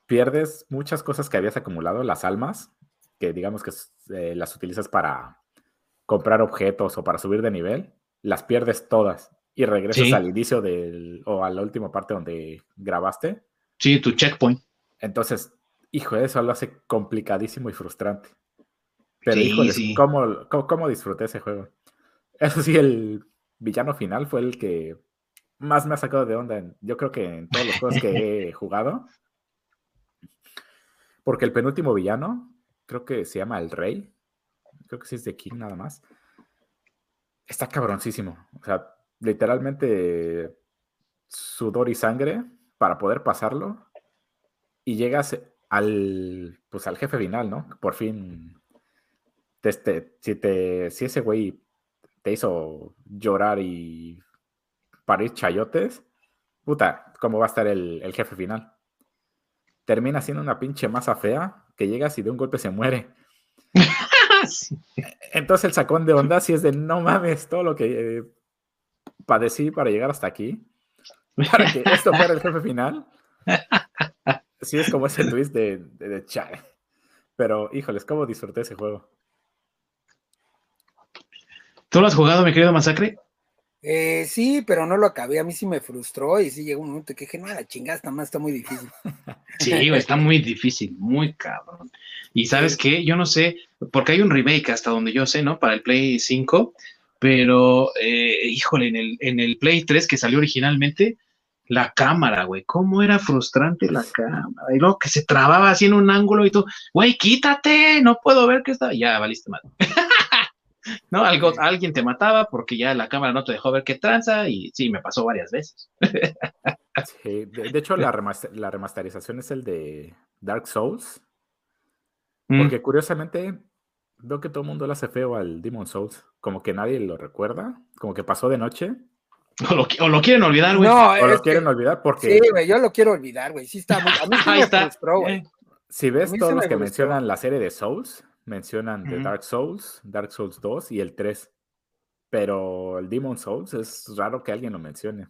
pierdes muchas cosas que habías acumulado, las almas, que digamos que eh, las utilizas para comprar objetos o para subir de nivel, las pierdes todas y regresas al inicio del, o a la última parte donde grabaste. Sí, tu checkpoint. Entonces, hijo, eso lo hace complicadísimo y frustrante. Pero sí, ¿cómo, disfruté ese juego? Eso sí, el villano final fue el que más me ha sacado de onda. yo creo que en todos los juegos que he jugado. Porque el penúltimo villano, creo que se llama El Rey. Creo que sí es de King nada más. Está cabroncísimo. O sea, literalmente sudor y sangre para poder pasarlo. Y llegas al, pues, al jefe final, ¿no? Por fin este, si, te, si ese güey te hizo llorar y parir chayotes, puta, ¿cómo va a estar el, jefe final? Termina siendo una pinche masa fea que llegas y de un golpe se muere. Entonces el sacón de onda si es de no mames todo lo que eh, padecí para llegar hasta aquí. Para que esto fuera el jefe final. Sí, es como ese twist de, de, de Pero, híjoles, ¿cómo disfruté ese juego? ¿Tú lo has jugado, mi querido Masacre? Eh, sí, pero no lo acabé. A mí sí me frustró y sí llegó un momento que dije, no, la chingada, está más está muy difícil. Sí, está muy difícil, muy cabrón. Y sabes qué, yo no sé, porque hay un remake hasta donde yo sé, ¿no? Para el Play 5, pero, eh, híjole, en el, en el Play 3 que salió originalmente, la cámara, güey, cómo era frustrante la cámara. Y luego que se trababa así en un ángulo y tú, güey, quítate, no puedo ver qué está. Ya, valiste mal. ¿no? Algo, alguien te mataba porque ya la cámara no te dejó ver qué tranza y sí, me pasó varias veces. de, hecho, la, remasterización es el de Dark Souls. Mm. Porque curiosamente veo que todo el mundo le hace feo al Demon Souls. Como que nadie lo recuerda. Como que pasó de noche. O lo, quieren olvidar, güey. No, o lo quieren olvidar porque. Sí, güey, yo lo quiero olvidar, güey. Sí está muy. A mí sí me eh. Si ves todos los que mencionan la serie de Souls, mencionan de Dark Souls, Dark Souls 2 y el 3. Pero el Demon Souls es raro que alguien lo mencione.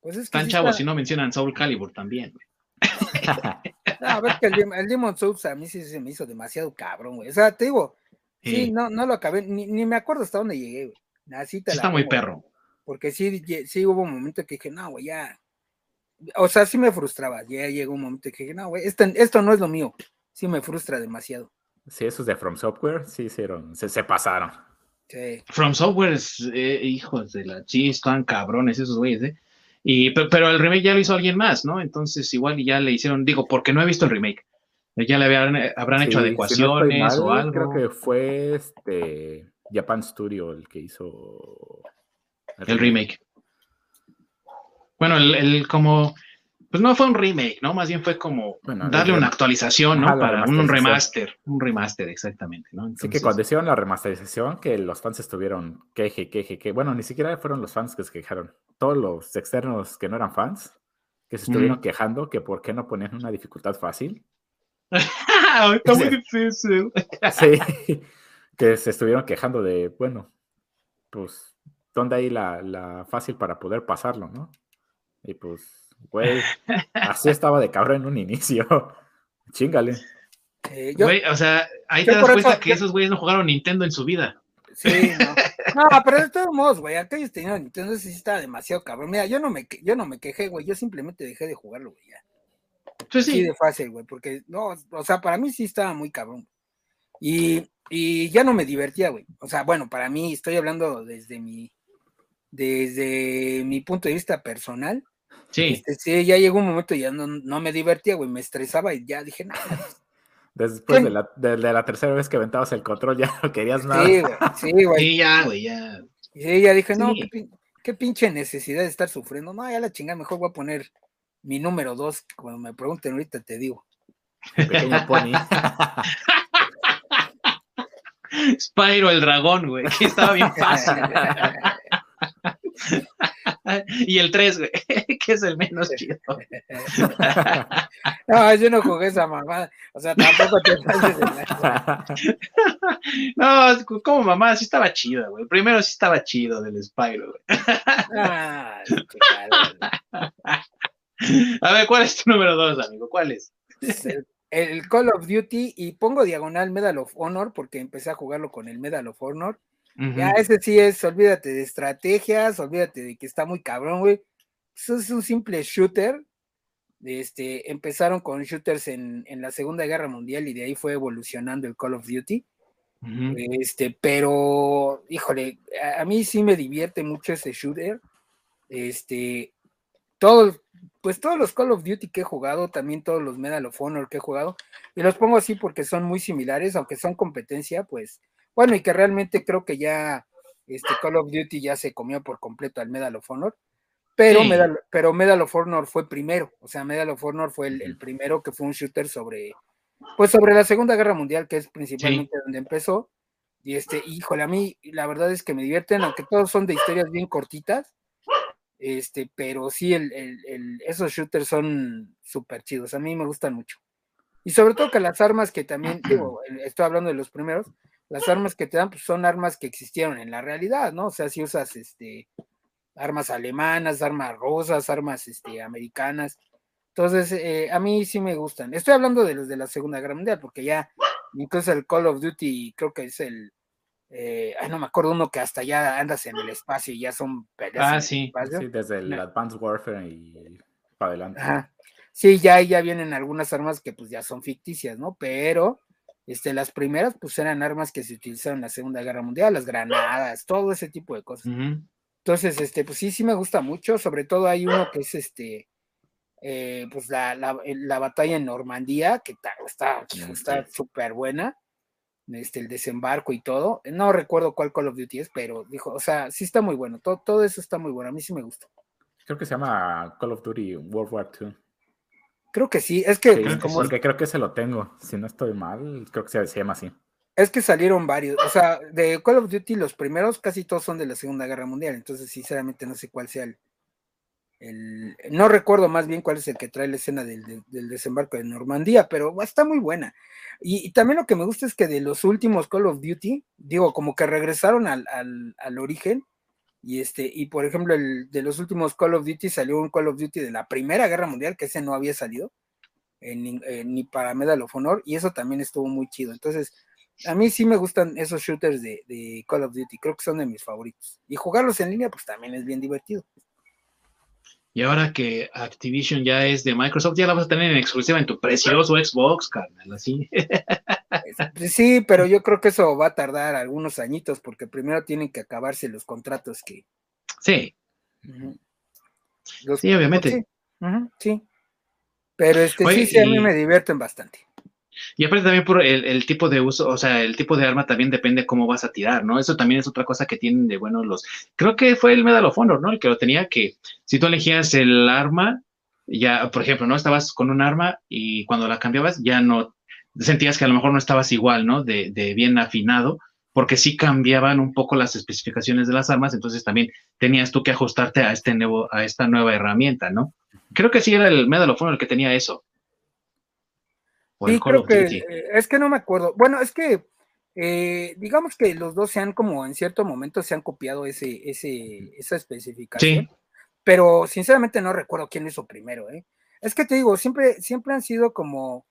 Pues es que Están chavos si no mencionan Soul Calibur también. a ver, que el, Demon Souls a mí sí se me hizo demasiado cabrón, güey. O sea, te digo, sí, no, no lo acabé, ni, me acuerdo hasta dónde llegué, güey. Está muy perro. porque sí, sí hubo un momento que dije, no, güey, ya. O sea, sí me frustraba. Ya llegó un momento que dije, no, güey, esto, esto no es lo mío. Sí me frustra demasiado. Sí, esos de From Software sí hicieron, se, se pasaron. Sí. From Software es, eh, hijos de la sí, están cabrones esos güeyes, ¿eh? Y, pero el remake ya lo hizo alguien más, ¿no? Entonces igual ya le hicieron, digo, porque no he visto el remake. Ya le habían, eh, habrán hecho adecuaciones o algo. Creo que fue este Japan Studio el que hizo el, remake. Bueno, el, como, pues no fue un remake, ¿no? Más bien fue como darle una actualización, ¿no? Para un remaster, un remaster, exactamente, ¿no? Entonces... Sí, que cuando hicieron la remasterización, que los fans estuvieron queje, queje, que bueno, ni siquiera fueron los fans que se quejaron, todos los externos que no eran fans, que se estuvieron quejando que por qué no ponían una dificultad fácil. Está muy difícil. sí, que se estuvieron quejando de, bueno, pues, ¿dónde hay la, la fácil para poder pasarlo, no? Y pues, güey, así estaba de cabrón en un inicio. Chingale. Eh, güey, o sea, ahí te das cuenta que esos güeyes no jugaron Nintendo en su vida. Sí, no. No, pero de todos modos, güey, aquellos tenían Nintendo, sí estaba demasiado cabrón. Mira, yo no me, yo no me quejé, güey, yo simplemente dejé de jugarlo, güey, ya. Pues sí. de fácil, güey, porque, no, o sea, para mí sí estaba muy cabrón. Y, y ya no me divertía, güey. O sea, bueno, para mí, estoy hablando desde mi, desde mi punto de vista personal. Sí. Este, sí, ya llegó un momento y ya no, no me divertía, güey, me estresaba y ya dije, no. Después de la, de, la, tercera vez que aventabas el control, ya no querías nada. Sí, güey, sí, güey. Sí, ya, güey, ya. Sí, ya dije, no, qué, qué, pinche necesidad de estar sufriendo. No, ya la chingada, mejor voy a poner mi número dos, cuando me pregunten ahorita te digo. Pequeño pony. Spyro el dragón, güey, que estaba bien fácil. y el 3, güey, que es el menos chido. no, yo no jugué esa mamá. O sea, tampoco te pases de No, como mamá, sí estaba chido, güey. Primero sí estaba chido del Spyro, güey. ah, A ver, ¿cuál es tu número dos, amigo? ¿Cuál es? El, Call of Duty y pongo diagonal Medal of Honor porque empecé a jugarlo con el Medal of Honor. Ya ese sí es, olvídate de estrategias, olvídate de que está muy cabrón, güey. Eso es un simple shooter. Este, empezaron con shooters en, la Segunda Guerra Mundial y de ahí fue evolucionando el Call of Duty. Este, pero, híjole, a, a, mí sí me divierte mucho ese shooter. Este, todo, pues todos los Call of Duty que he jugado, también todos los Medal of Honor que he jugado, y los pongo así porque son muy similares, aunque son competencia, pues, bueno, y que realmente creo que ya este Call of Duty ya se comió por completo al Medal of Honor, pero, Medal, pero Medal of Honor fue primero, o sea, Medal of Honor fue el, primero que fue un shooter sobre, pues sobre la Segunda Guerra Mundial, que es principalmente donde empezó, y este, híjole, a mí la verdad es que me divierten, aunque todos son de historias bien cortitas, este, pero sí, el, el, esos shooters son súper chidos. A mí me gustan mucho. Y sobre todo que las armas que también, digo, estoy hablando de los primeros, las armas que te dan pues, son armas que existieron en la realidad, ¿no? O sea, si usas este, armas alemanas, armas rosas, armas este, americanas. Entonces, eh, a mí sí me gustan. Estoy hablando de los de la Segunda Guerra Mundial, porque ya incluso el Call of Duty creo que es el, eh, ay, no me acuerdo uno que hasta ya andas en el espacio y ya son peleas. Ah, sí. sí. desde el Advanced Warfare y para adelante. Sí, ya, ya vienen algunas armas que pues ya son ficticias, ¿no? Pero este, las primeras pues eran armas que se utilizaron en la Segunda Guerra Mundial, las granadas, todo ese tipo de cosas. Entonces, este, pues sí, sí me gusta mucho, sobre todo hay uno que es este, eh, pues la, la, batalla en Normandía, que está súper buena este, el desembarco y todo. No recuerdo cuál Call of Duty es, pero dijo, o sea, sí está muy bueno, todo, todo eso está muy bueno, a mí sí me gusta. Creo que se llama Call of Duty World War II. Creo que sí, es que... Pues, como porque creo que se lo tengo, si no estoy mal, creo que se, se llama así. Es que salieron varios, o sea, de Call of Duty los primeros casi todos son de la Segunda Guerra Mundial, entonces sinceramente no sé cuál sea el, no recuerdo más bien cuál es el que trae la escena del, desembarco de Normandía, pero está muy buena. Y, también lo que me gusta es que de los últimos Call of Duty, digo, como que regresaron al, origen. Y este, y por ejemplo, el, de los últimos Call of Duty salió un Call of Duty de la Primera Guerra Mundial, que ese no había salido, ni para Medal of Honor, y eso también estuvo muy chido. Entonces, a mí sí me gustan esos shooters de, de, Call of Duty, creo que son de mis favoritos. Y jugarlos en línea, pues también es bien divertido. Y ahora que Activision ya es de Microsoft, ya la vas a tener en exclusiva en tu precioso Xbox, carnal, así. Sí, pero yo creo que eso va a tardar algunos añitos, porque primero tienen que acabarse los contratos que. Sí. sí, obviamente. Sí, Pero este, sí, sí, a mí me divierten bastante. Y aparte también por el, tipo de uso, o sea, el tipo de arma también depende cómo vas a tirar, ¿no? Eso también es otra cosa que tienen de bueno los... Creo que fue el Medal of Honor, ¿no? El que lo tenía que, si tú elegías el arma, ya, por ejemplo, ¿no? Estabas con un arma y cuando la cambiabas ya no, sentías que a lo mejor no estabas igual, ¿no? De, de bien afinado, porque sí cambiaban un poco las especificaciones de las armas, entonces también tenías tú que ajustarte a, este nuevo, a esta nueva herramienta, ¿no? Creo que sí era el Medal of Honor el que tenía eso creo que, eh, es que no me acuerdo. Bueno, es que eh, digamos que los dos se han como en cierto momento se han copiado ese, ese, esa especificación. Pero sinceramente no recuerdo quién hizo primero, ¿eh? Es que te digo, siempre, siempre han sido como,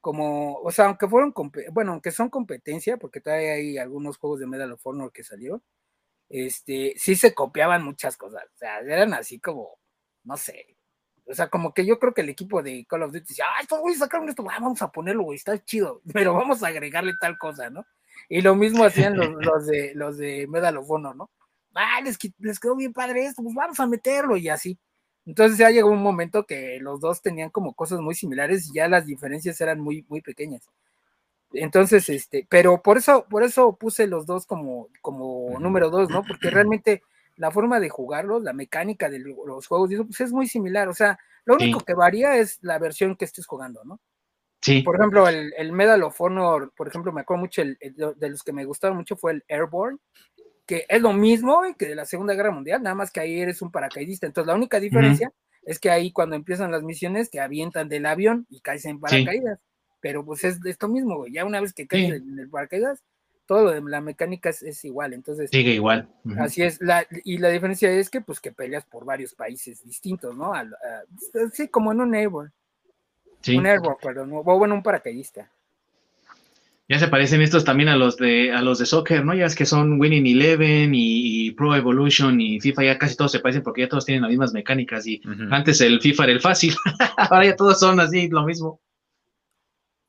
como, o sea, aunque fueron, bueno, aunque son competencia, porque todavía hay algunos juegos de Medal of Honor que salieron, este, sí se copiaban muchas cosas, o sea, eran así como, no sé, o sea, como que yo creo que el equipo de Call of Duty decía, ay, pues voy a sacar esto, ah, vamos a ponerlo, güey, está chido, pero vamos a agregarle tal cosa, ¿no? Y lo mismo hacían los, de los de Medal of Honor, ¿no? Ah, les, les quedó bien padre esto, pues vamos a meterlo y así. Entonces ya llegó un momento que los dos tenían como cosas muy similares y ya las diferencias eran muy, muy pequeñas. Entonces, este, pero por eso, por eso puse los dos como, como número dos, ¿no? Porque realmente la forma de jugarlos, la mecánica de los juegos, pues es muy similar. O sea, lo único que varía es la versión que estés jugando, ¿no? Sí. Por ejemplo, el, el Medal of Honor, por ejemplo, me acuerdo mucho, el, de los que me gustaron mucho fue el Airborne, que es lo mismo que de la Segunda Guerra Mundial, nada más que ahí eres un paracaidista. Entonces, la única diferencia es que ahí cuando empiezan las misiones te avientan del avión y caes en paracaídas. Pero pues es esto mismo, Ya una vez que caes en el paracaídas, todo lo de la mecánica es, igual, entonces. Sigue igual. Así es, la, y la diferencia es que, pues, que peleas por varios países distintos, ¿no? sí, como en un Airborne. Sí. Un Airborne, perdón, o bueno, un paracaidista. Ya se parecen estos también a los de a los de soccer, ¿no? Ya es que son Winning Eleven y, Pro Evolution y FIFA, ya casi todos se parecen porque ya todos tienen las mismas mecánicas y antes el FIFA era el fácil, ahora ya todos son así, lo mismo.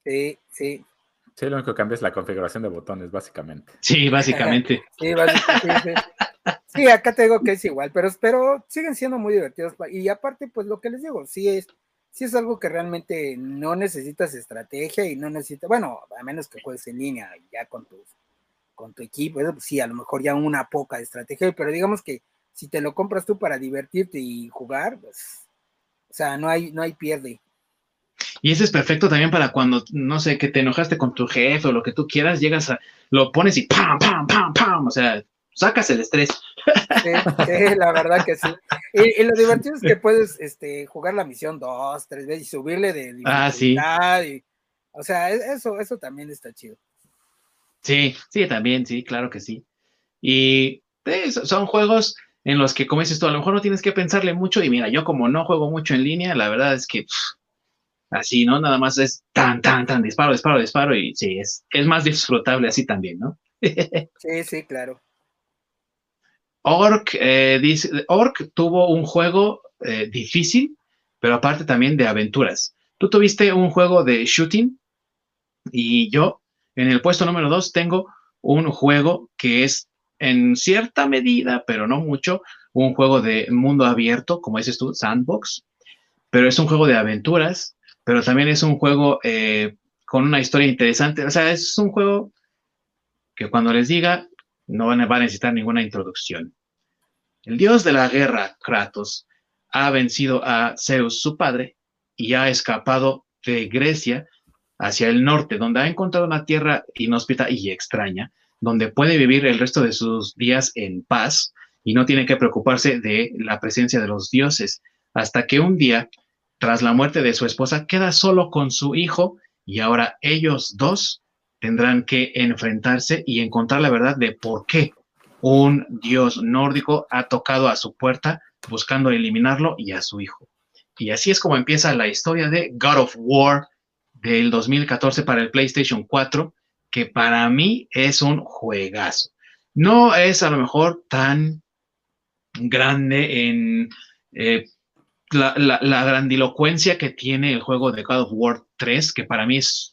Sí, sí. Sí, lo único que cambia es la configuración de botones, básicamente. Sí, básicamente. sí, básicamente sí, acá te digo que es igual, pero, pero siguen siendo muy divertidos. Y aparte, pues lo que les digo, sí es, sí es algo que realmente no necesitas estrategia y no necesitas, bueno, a menos que juegues en línea ya con tu, con tu equipo, eso, pues sí, a lo mejor ya una poca estrategia, pero digamos que si te lo compras tú para divertirte y jugar, pues, o sea, no hay, no hay pierde. Y ese es perfecto también para cuando, no sé, que te enojaste con tu jefe o lo que tú quieras, llegas a, lo pones y pam, pam, pam, pam, o sea, sacas el estrés. Sí, la verdad que sí. Y, lo divertido es que puedes este, jugar la misión dos, tres veces y subirle de ah, sí. o sea, e, eso, eso también está chido. Sí, sí, también, sí, claro que sí. Y eh, son juegos en los que, como dices tú, a lo mejor no tienes que pensarle mucho. Y mira, yo como no juego mucho en línea, la verdad es que así, ¿no? Nada más es tan, tan, tan, disparo, disparo, disparo y sí, es, es más disfrutable así también, ¿no? sí, sí, claro. Orc, eh, dice, Orc tuvo un juego eh, difícil, pero aparte también de aventuras. Tú tuviste un juego de shooting y yo en el puesto número dos tengo un juego que es en cierta medida, pero no mucho, un juego de mundo abierto, como dices tú, sandbox, pero es un juego de aventuras pero también es un juego eh, con una historia interesante. O sea, es un juego que cuando les diga no van a, necesitar ninguna introducción. El dios de la guerra, Kratos, ha vencido a Zeus, su padre, y ha escapado de Grecia hacia el norte, donde ha encontrado una tierra inhóspita y extraña, donde puede vivir el resto de sus días en paz y no tiene que preocuparse de la presencia de los dioses, hasta que un día tras la muerte de su esposa, queda solo con su hijo y ahora ellos dos tendrán que enfrentarse y encontrar la verdad de por qué un dios nórdico ha tocado a su puerta buscando eliminarlo y a su hijo. Y así es como empieza la historia de God of War del 2014 para el PlayStation 4, que para mí es un juegazo. No es a lo mejor tan grande en eh, la, la, grandilocuencia que tiene el juego de God of War 3, que para mí es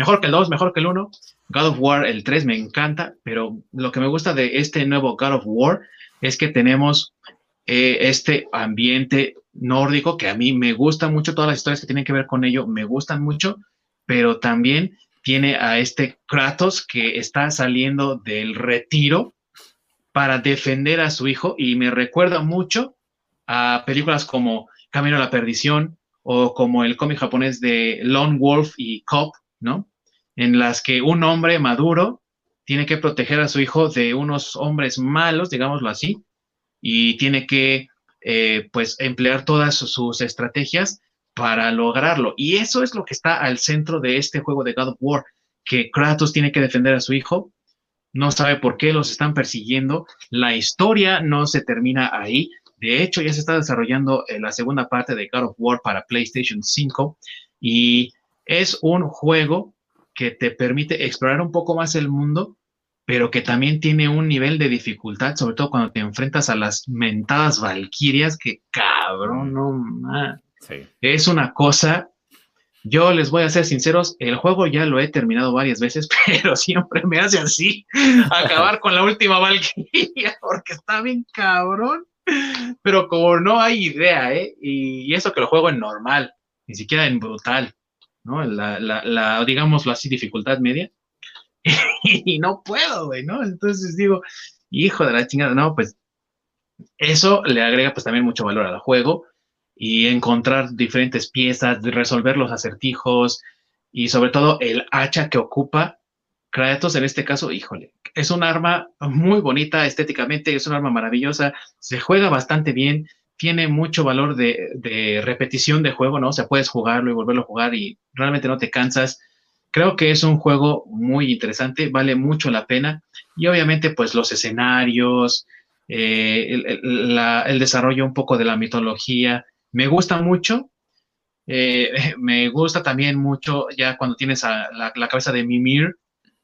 mejor que el 2, mejor que el 1. God of War, el 3 me encanta, pero lo que me gusta de este nuevo God of War es que tenemos eh, este ambiente nórdico que a mí me gusta mucho, todas las historias que tienen que ver con ello me gustan mucho, pero también tiene a este Kratos que está saliendo del retiro para defender a su hijo y me recuerda mucho a películas como Camino a la Perdición o como el cómic japonés de Lone Wolf y Cop, ¿no? En las que un hombre maduro tiene que proteger a su hijo de unos hombres malos, digámoslo así, y tiene que, eh, pues, emplear todas sus estrategias para lograrlo. Y eso es lo que está al centro de este juego de God of War, que Kratos tiene que defender a su hijo, no sabe por qué los están persiguiendo, la historia no se termina ahí, de hecho ya se está desarrollando eh, la segunda parte de God of War para PlayStation 5 y es un juego que te permite explorar un poco más el mundo, pero que también tiene un nivel de dificultad, sobre todo cuando te enfrentas a las mentadas valquirias, que cabrón, no Es una cosa yo les voy a ser sinceros, el juego ya lo he terminado varias veces, pero siempre me hace así, acabar con la última Valkyria, porque está bien cabrón. Pero como no hay idea, ¿eh? Y, eso que lo juego en normal, ni siquiera en brutal, ¿no? La, la, la digámoslo así, dificultad media. y no puedo, güey, ¿no? Entonces digo, hijo de la chingada, no, pues eso le agrega pues también mucho valor al juego y encontrar diferentes piezas, resolver los acertijos y sobre todo el hacha que ocupa Kratos en este caso, híjole, es un arma muy bonita estéticamente, es un arma maravillosa, se juega bastante bien, tiene mucho valor de, repetición de juego, ¿no? O sea, puedes jugarlo y volverlo a jugar y realmente no te cansas. Creo que es un juego muy interesante, vale mucho la pena y obviamente pues los escenarios, eh, el, el desarrollo un poco de la mitología, me gusta mucho. Eh, me gusta también mucho ya cuando tienes a la, cabeza de Mimir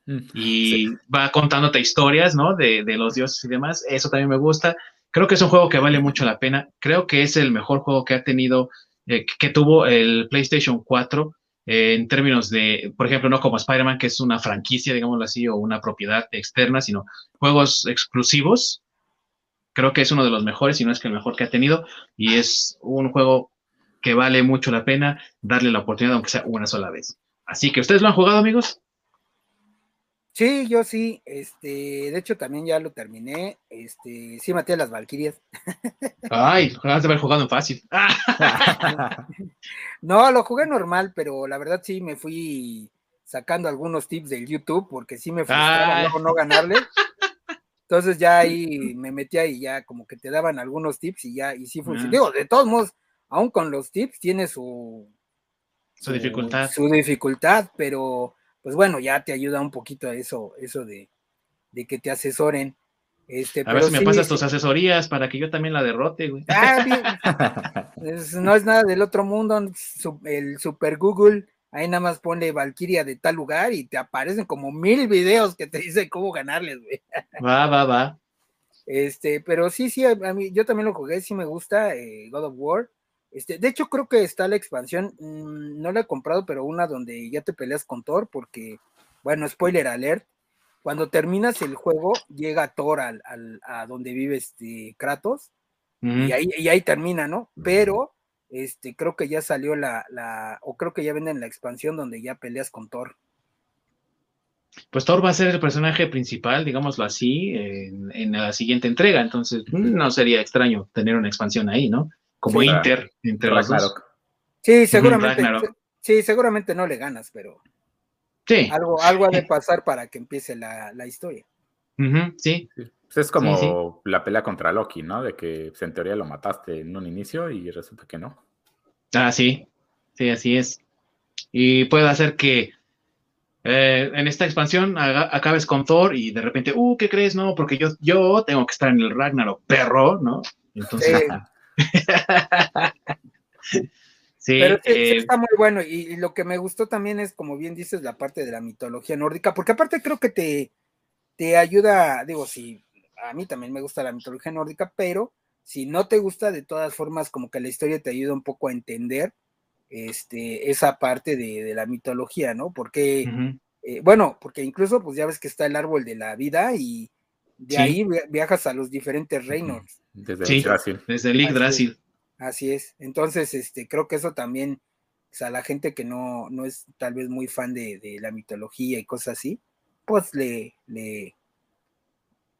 mm, y va contándote historias, ¿no? De, los dioses y demás. Eso también me gusta. Creo que es un juego que vale mucho la pena. Creo que es el mejor juego que ha tenido, eh, que tuvo el PlayStation 4 eh, en términos de, por ejemplo, no como Spider-Man, que es una franquicia, digámoslo así, o una propiedad externa, sino juegos exclusivos creo que es uno de los mejores, si no es que el mejor que ha tenido, y es un juego que vale mucho la pena darle la oportunidad, aunque sea una sola vez. Así que, ¿ustedes lo han jugado, amigos? Sí, yo sí, este, de hecho también ya lo terminé, este, sí maté a las Valquirias. Ay, has de haber jugado en fácil. no, lo jugué normal, pero la verdad sí me fui sacando algunos tips del YouTube porque sí me frustraba no ganarle. Entonces ya ahí me metí ahí, ya como que te daban algunos tips y ya, y sí funcionó. Digo, de todos modos, aún con los tips tiene su, su, dificultad. Su dificultad, pero pues bueno, ya te ayuda un poquito a eso, eso de, de que te asesoren. Este, a ver si me pasas tus asesorías para que yo también la derrote, güey. Ah, no es nada del otro mundo, el Super Google Ahí nada más ponle Valkyria de tal lugar y te aparecen como mil videos que te dicen cómo ganarles, güey. Va, va, va. Este, pero sí, sí, a mí, yo también lo jugué, sí me gusta, eh, God of War. Este, de hecho, creo que está la expansión, mm, no la he comprado, pero una donde ya te peleas con Thor, porque, bueno, spoiler alert, cuando terminas el juego, llega Thor al, a donde vive este Kratos, y, ahí, y ahí termina, ¿no? Pero este, creo que ya salió la, la, o creo que ya venden la expansión donde ya peleas con Thor. Pues Thor va a ser el personaje principal, digámoslo así, en, la siguiente entrega, entonces no sería extraño tener una expansión ahí, ¿no? Como Inter, entre los dos. Sí, seguramente, sí, seguramente no le ganas, pero sí. algo, algo ha de pasar para que empiece la, historia. sí. Pues es como la pelea contra Loki, ¿no? De que pues, en teoría lo mataste en un inicio y resulta que no. Ah, sí. Sí, así es. Y puede hacer que eh, en esta expansión acabes con Thor y de repente, uh, ¿qué crees? No, porque yo, yo tengo que estar en el Ragnarok, perro, ¿no? Entonces. Sí. Sí, Pero eh, está muy bueno. Y, lo que me gustó también es, como bien dices, la parte de la mitología nórdica, porque aparte creo que te, te ayuda, digo, sí, a mí también me gusta la mitología nórdica, pero si no te gusta, de todas formas, como que la historia te ayuda un poco a entender este, esa parte de, la mitología, ¿no? Porque, eh, bueno, porque incluso, pues ya ves que está el árbol de la vida y de ahí viajas a los diferentes reinos. Desde sí, Desde el Yggdrasil. Así es. Entonces, este, creo que eso también, o sea, la gente que no, no es tal vez muy fan de, la mitología y cosas así, pues le, le,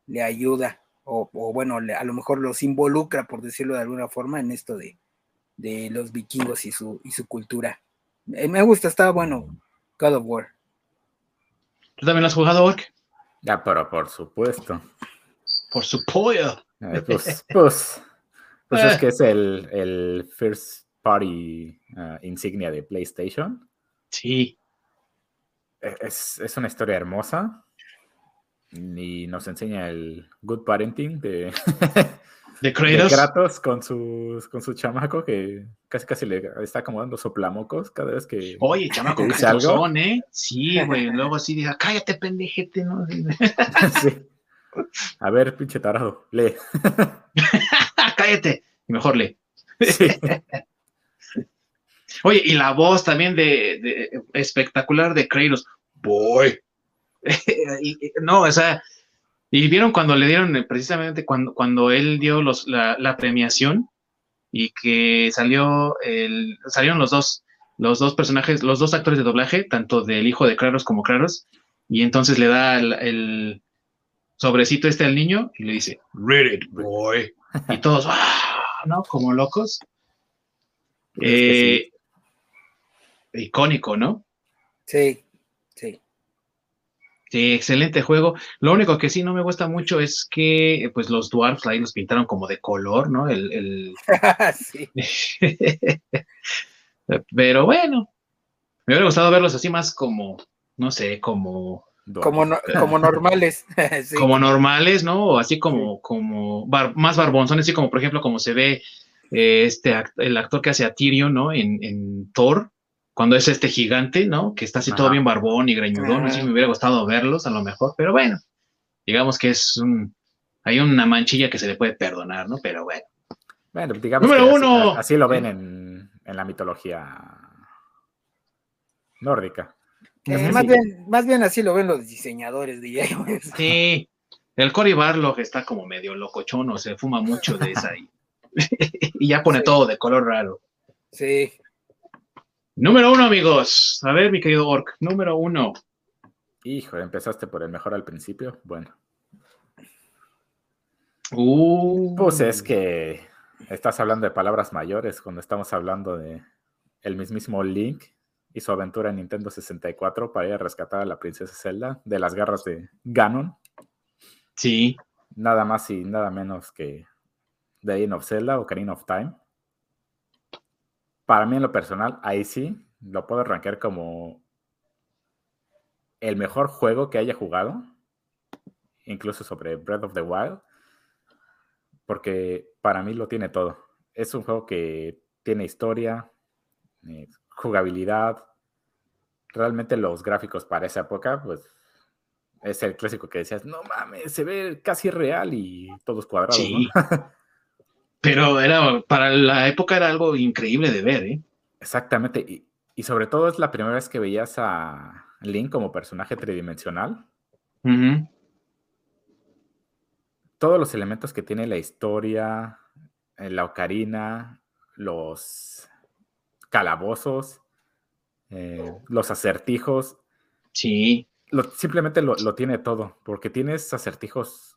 le ayuda, o, bueno, a lo mejor los involucra, por decirlo de alguna forma, en esto de, de los vikingos y su, y su cultura. Eh, me gusta, está bueno, God of War. ¿Tú también has jugado Orc? Ya, pero por supuesto. Por su pollo. Eh, pues, pues, pues es eh. que es el, el first party uh, insignia de PlayStation. Sí. E, es, es, una historia hermosa. Y nos enseña el good parenting de, de Kratos. con, sus, con su chamaco que casi casi le está acomodando soplamocos cada vez que. Oye, chamaco, dice algo. Son, ¿eh? Sí, güey. Luego así diga, cállate, pendejete, ¿no? sí. A ver, pinche tarado, lee. cállate. Mejor lee. Sí. Oye, y la voz también de, espectacular de Kratos. Boy. no, o sea, y vieron cuando le dieron, eh, precisamente cuando, cuando él dio los, la, premiación y que salió el, salieron los dos, los dos personajes, los dos actores de doblaje, tanto del hijo de Kratos como Kratos, y entonces le da el, sobrecito este al niño y le dice, read it, boy. Y todos, ¡ah! ¿no? Como locos. Eh, icónico, ¿no? Sí, sí. Sí, excelente juego. Lo único que sí no me gusta mucho es que pues los dwarfs ahí los pintaron como de color, ¿no? El, sí. Pero bueno, me hubiera gustado verlos así más como, no sé, como... Como, como normales. Como normales, ¿no? O así como, como más barbonzones, así como por ejemplo como se ve eh, este el actor que hace a Tyrion, ¿no? En, en Thor, cuando es este gigante, ¿no? Que está así todo bien barbón y greñudón, así me hubiera gustado verlos a lo mejor, pero bueno, digamos que es un, hay una manchilla que se le puede perdonar, ¿no? Pero bueno. Bueno, digamos Número que uno. Así, lo ven en, la mitología nórdica. Eh, más, bien, más bien así lo ven los diseñadores, diría Sí, el Cory Barlog está como medio locochón, se fuma mucho de esa y, y ya pone todo de color raro. Sí. Número uno, amigos. A ver, mi querido Orc, número uno. Hijo, empezaste por el mejor al principio. Bueno. Uh. Pues es que estás hablando de palabras mayores cuando estamos hablando de el mismísimo Link y su aventura en Nintendo 64 para ir a rescatar a la princesa Zelda de las garras de Ganon. Sí. Nada más y nada menos que The End of Zelda o Ocarina of Time para mí en lo personal, ahí sí, lo puedo arrancar como el mejor juego que haya jugado, incluso sobre Breath of the Wild, porque para mí lo tiene todo. Es un juego que tiene historia, eh, jugabilidad, realmente los gráficos para esa época, pues es el clásico que decías, no mames, se ve casi real y todos cuadrados. Sí. Pero era, para la época era algo increíble de ver, ¿eh? Exactamente. Y, sobre todo es la primera vez que veías a Link como personaje tridimensional. Todos los elementos que tiene la historia, eh, la ocarina, los calabozos, eh, los acertijos. Sí. simplemente lo, lo, tiene todo, porque tienes acertijos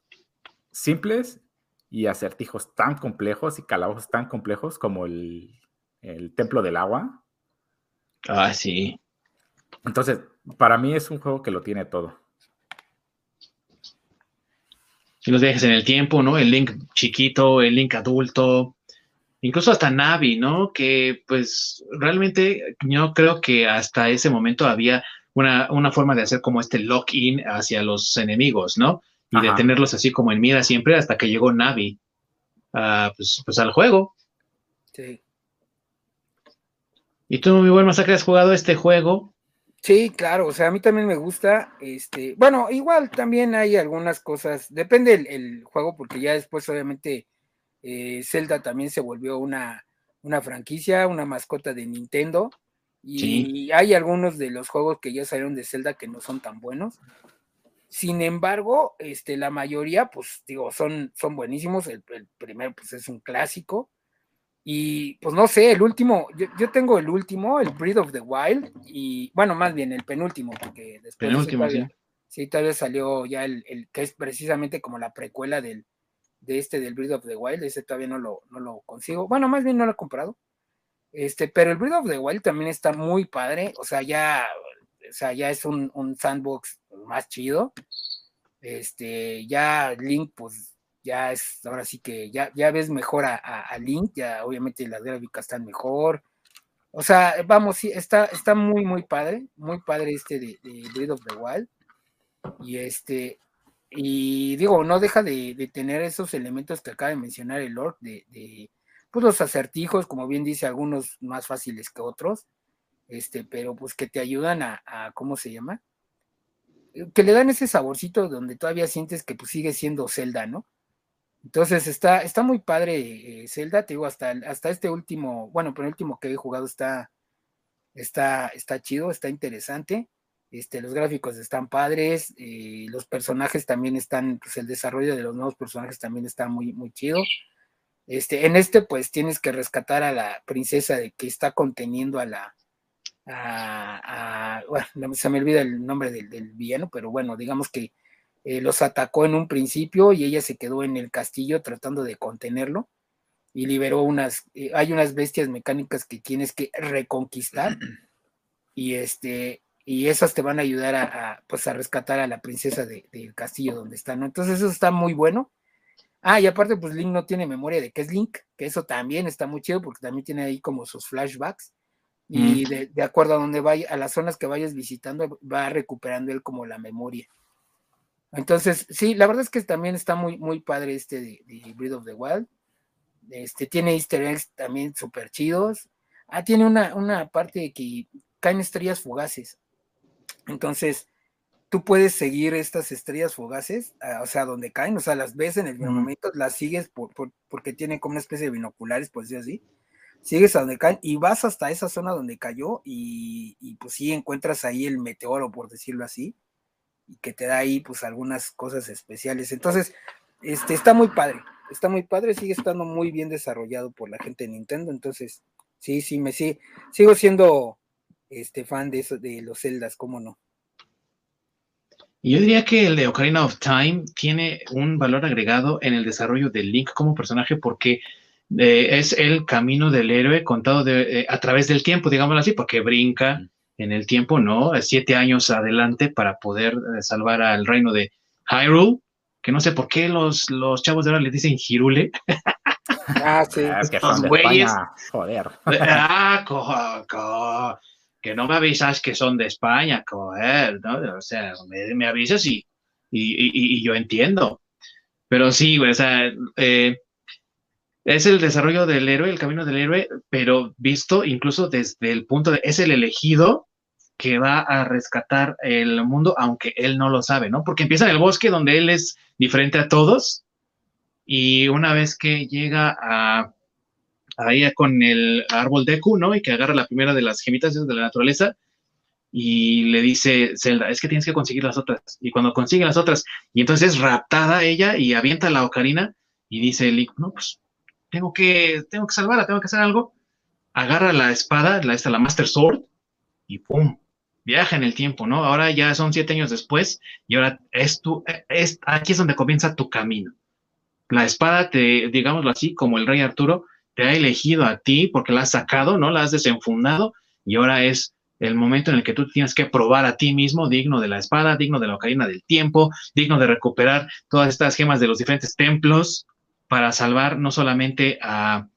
simples y acertijos tan complejos y calabozos tan complejos como el, Templo del Agua. Ah, sí. Entonces, para mí es un juego que lo tiene todo. Si los dejes en el tiempo, ¿no? El Link chiquito, el Link adulto, incluso hasta Navi, ¿no? Que pues realmente yo creo que hasta ese momento había una, una forma de hacer como este lock-in hacia los enemigos, ¿no? y de tenerlos así como en mira siempre hasta que llegó Navi pues, pues, al juego. Sí. ¿Y tú, muy buen masacre, has jugado este juego? Sí, claro, o sea, a mí también me gusta, este, bueno, igual también hay algunas cosas, depende el, juego, porque ya después obviamente eh, Zelda también se volvió una, una franquicia, una mascota de Nintendo, y hay algunos de los juegos que ya salieron de Zelda que no son tan buenos. Sin embargo, este, la mayoría, pues digo, son, son buenísimos. El, el primero, pues es un clásico. Y pues no sé, el último, yo, tengo el último, el Breed of the Wild, y bueno, más bien el penúltimo, porque después. Penúltimo, sí. Sí, todavía salió ya el, el, que es precisamente como la precuela del, de este del Breed of the Wild, ese todavía no lo, no lo consigo. Bueno, más bien no lo he comprado. Este, pero el Breed of the Wild también está muy padre, o sea, ya, o sea, ya es un, un sandbox más chido. Este, ya Link, pues ya es, ahora sí que ya, ya ves mejor a, Link, ya obviamente las gráficas están mejor. O sea, vamos, sí, está, está muy, muy padre, muy padre este de, de Breath of the Wild. Y este, y digo, no deja de, tener esos elementos que acaba de mencionar el Lord, de, pues los acertijos, como bien dice, algunos más fáciles que otros, este, pero pues que te ayudan a, a ¿cómo se llama? Que le dan ese saborcito donde todavía sientes que pues sigue siendo Zelda, ¿no? Entonces está, está muy padre eh, Zelda, te digo, hasta, hasta este último, bueno, pero el último que he jugado está, está, está chido, está interesante. Este, los gráficos están padres, eh, los personajes también están, pues el desarrollo de los nuevos personajes también está muy, muy chido. Este, en este, pues tienes que rescatar a la princesa de que está conteniendo a la, a, bueno, se me olvida el nombre del, del villano, pero bueno, digamos que eh, los atacó en un principio y ella se quedó en el castillo tratando de contenerlo y liberó unas, eh, hay unas bestias mecánicas que tienes que reconquistar y este, y esas te van a ayudar a, pues a rescatar a la princesa del castillo donde está, ¿no? Entonces eso está muy bueno. Ah, y aparte, pues Link no tiene memoria de qué es Link, que eso también está muy chido porque también tiene ahí como sus flashbacks. Y de, de, acuerdo a donde vaya, a las zonas que vayas visitando, va recuperando él como la memoria. Entonces, sí, la verdad es que también está muy, muy padre este de, de Breath of the Wild. Este, tiene easter eggs también súper chidos. Ah, tiene una, una parte que caen estrellas fugaces. Entonces, tú puedes seguir estas estrellas fugaces, ah, o sea, donde caen, o sea, las ves en el momento, las sigues por, porque tienen como una especie de binoculares, por decir así. Sigues a donde caen y vas hasta esa zona donde cayó y, y pues sí encuentras ahí el meteoro, por decirlo así y que te da ahí pues algunas cosas especiales. Entonces, este está muy padre, está muy padre, sigue estando muy bien desarrollado por la gente de Nintendo, entonces sí, sí, me sí, sigo siendo este fan de eso, de los Zeldas, cómo no. Yo diría que el de Ocarina of Time tiene un valor agregado en el desarrollo de Link como personaje porque eh, es el camino del héroe contado de, eh, a través del tiempo, digámoslo así, porque brinca, en el tiempo, ¿no? Siete años adelante para poder eh, salvar al reino de Hyrule, que no sé por qué los, los chavos de ahora le dicen Hirule. Ah, sí. Ah, es que son de España. Joder. Ah, que no me avisas que son de España, joder, ¿no? O sea, me, avisas y, y, y, yo entiendo. Pero sí, güey, o sea, eh, es el desarrollo del héroe, el camino del héroe, pero visto incluso desde el punto de, es el elegido que va a rescatar el mundo, aunque él no lo sabe, ¿no? Porque empieza en el bosque donde él es diferente a todos y una vez que llega a ahí con el árbol de Q, ¿no? Y que agarra la primera de las gemitas de la naturaleza y le dice Zelda, es que tienes que conseguir las otras. Y cuando consigue las otras, y entonces es raptada ella y avienta la ocarina y dice Link, no, pues tengo que, tengo que salvarla, tengo que hacer algo. Agarra la espada, la, esta, la Master Sword, y ¡pum! viaja en el tiempo, ¿no? Ahora ya son siete años después y ahora es tu, es, aquí es donde comienza tu camino. La espada, te, digámoslo así, como el rey Arturo, te ha elegido a ti porque la has sacado, ¿no? La has desenfundado y ahora es el momento en el que tú tienes que probar a ti mismo digno de la espada, digno de la ocarina del tiempo, digno de recuperar todas estas gemas de los diferentes templos para salvar no solamente a,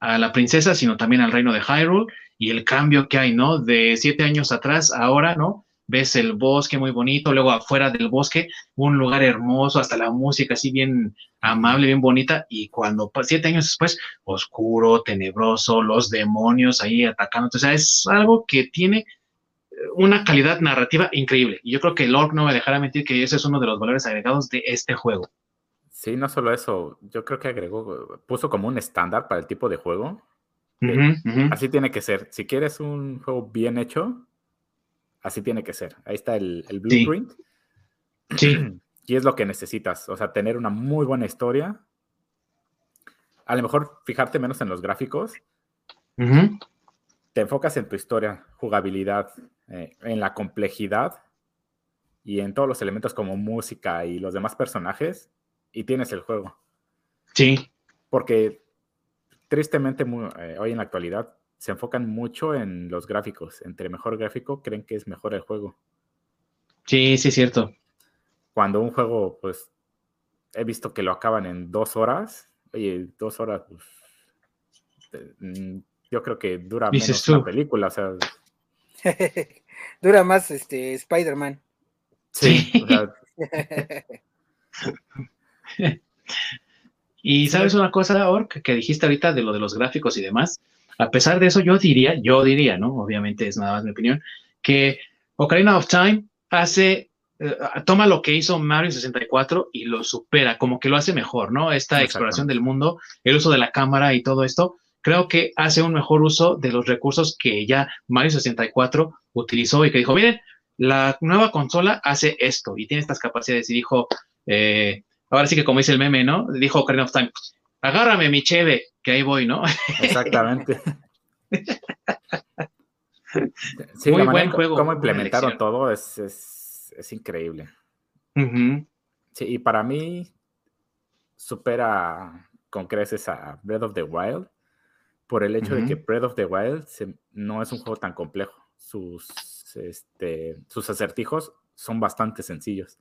a la princesa, sino también al reino de Hyrule y el cambio que hay, ¿no? De siete años atrás, ahora, ¿no? Ves el bosque muy bonito, luego afuera del bosque, un lugar hermoso, hasta la música así bien amable, bien bonita, y cuando siete años después, oscuro, tenebroso, los demonios ahí atacando, o sea, es algo que tiene eh, una calidad narrativa increíble. Y yo creo que Lord no me dejará mentir que ese es uno de los valores agregados de este juego. Sí, no solo eso, yo creo que agregó, puso como un estándar para el tipo de juego. Así tiene que ser. Si quieres un juego bien hecho, así tiene que ser. Ahí está el, blueprint. Sí. Y es lo que necesitas. O sea, tener una muy buena historia. A lo mejor fijarte menos en los gráficos. Te enfocas en tu historia, jugabilidad, eh, en la complejidad y en todos los elementos como música y los demás personajes y tienes el juego. Sí. Porque tristemente eh, hoy en la actualidad se enfocan mucho en los gráficos. Entre mejor gráfico creen que es mejor el juego. Sí, sí, es cierto. Cuando un juego, pues, he visto que lo acaban en dos horas. Oye, dos horas, pues, mm, yo creo que dura menos una película, o sea. dura más este Spider-Man. Sí. y sabes una cosa, Ork, que dijiste ahorita de lo de los gráficos y demás. A pesar de eso, yo diría, yo diría, ¿no? Obviamente es nada más mi opinión, que Ocarina of Time hace, eh, toma lo que hizo Mario 64 y lo supera, como que lo hace mejor, ¿no? Esta exploración del mundo, el uso de la cámara y todo esto, creo que hace un mejor uso de los recursos que ya Mario 64 utilizó y que dijo, miren, la nueva consola hace esto y tiene estas capacidades y dijo, eh, ahora sí que como dice el meme, ¿no? Dijo Ocarina of Time, agárrame mi cheve, que ahí voy, ¿no? Exactamente. sí, Muy buen juego. Cómo implementaron todo es, es, increíble. Sí, y para mí supera con creces a Breath of the Wild por el hecho de que Breath of the Wild no es un juego tan complejo. Sus, este, sus acertijos son bastante sencillos.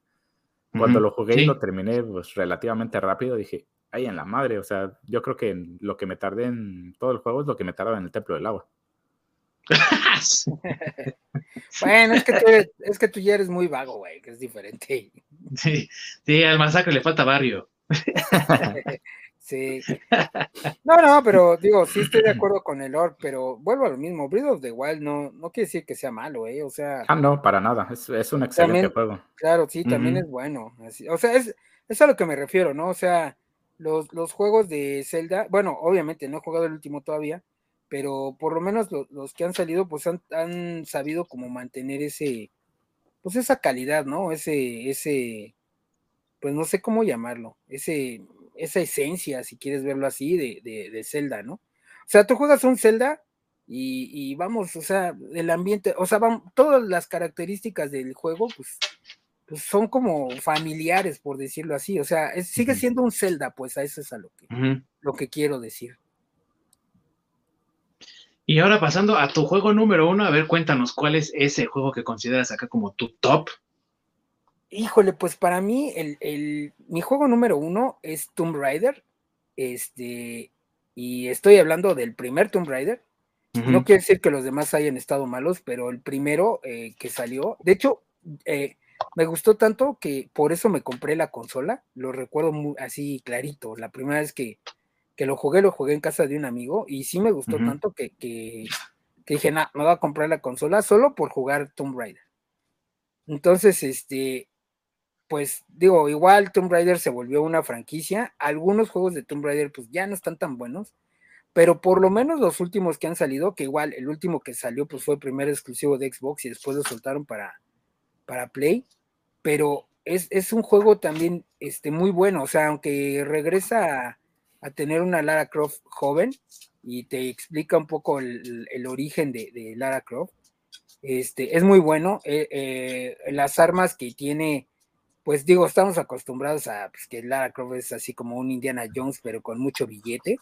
Cuando lo jugué y lo terminé pues, relativamente rápido, dije, ahí en la madre, o sea, yo creo que lo que me tardé en todo el juego es lo que me tardaba en el Templo del Agua. bueno, es que, tú es que tú ya eres muy vago, güey, que es diferente. Sí, sí, al masacre le falta barrio. Sí. No, no, pero digo, sí estoy de acuerdo con el Orc, pero vuelvo a lo mismo. Breath of the Wild no, no quiere decir que sea malo, ¿eh? O sea. Ah, no, para nada. Es, es un excelente juego. Claro, sí, también es bueno. o sea, es, es, a lo que me refiero, ¿no? O sea, los, los juegos de Zelda, bueno, obviamente no he jugado el último todavía, pero por lo menos los que han salido, pues han, han sabido como mantener ese, pues esa calidad, ¿no? Ese, ese, pues no sé cómo llamarlo, ese esa esencia, si quieres verlo así, de, de, Zelda, ¿no? O sea, tú juegas un Zelda y, vamos, o sea, el ambiente, o sea, van, todas las características del juego, pues, pues son como familiares, por decirlo así. O sea, sigue siendo un Zelda, pues a eso es a lo que, lo que quiero decir. Y ahora pasando a tu juego número uno, a ver, cuéntanos cuál es ese juego que consideras acá como tu top Híjole, pues para mí el, mi juego número uno es Tomb Raider. Este, y estoy hablando del primer Tomb Raider. No quiere decir que los demás hayan estado malos, pero el primero eh, que salió, de hecho, eh, me gustó tanto que por eso me compré la consola. Lo recuerdo muy, así clarito. La primera vez que, que, lo jugué, lo jugué en casa de un amigo y sí me gustó tanto que, que, dije, no, me voy a comprar la consola solo por jugar Tomb Raider. Entonces, este, pues digo, igual Tomb Raider se volvió una franquicia. Algunos juegos de Tomb Raider pues ya no están tan buenos, pero por lo menos los últimos que han salido, que igual el último que salió pues fue el primer exclusivo de Xbox y después lo soltaron para, para Play, pero es, un juego también este, muy bueno, o sea, aunque regresa a, tener una Lara Croft joven y te explica un poco el, origen de, Lara Croft, este, es muy bueno. Eh, eh, las armas que tiene pues digo, estamos acostumbrados a pues, que Lara Croft es así como un Indiana Jones, pero con mucho billete.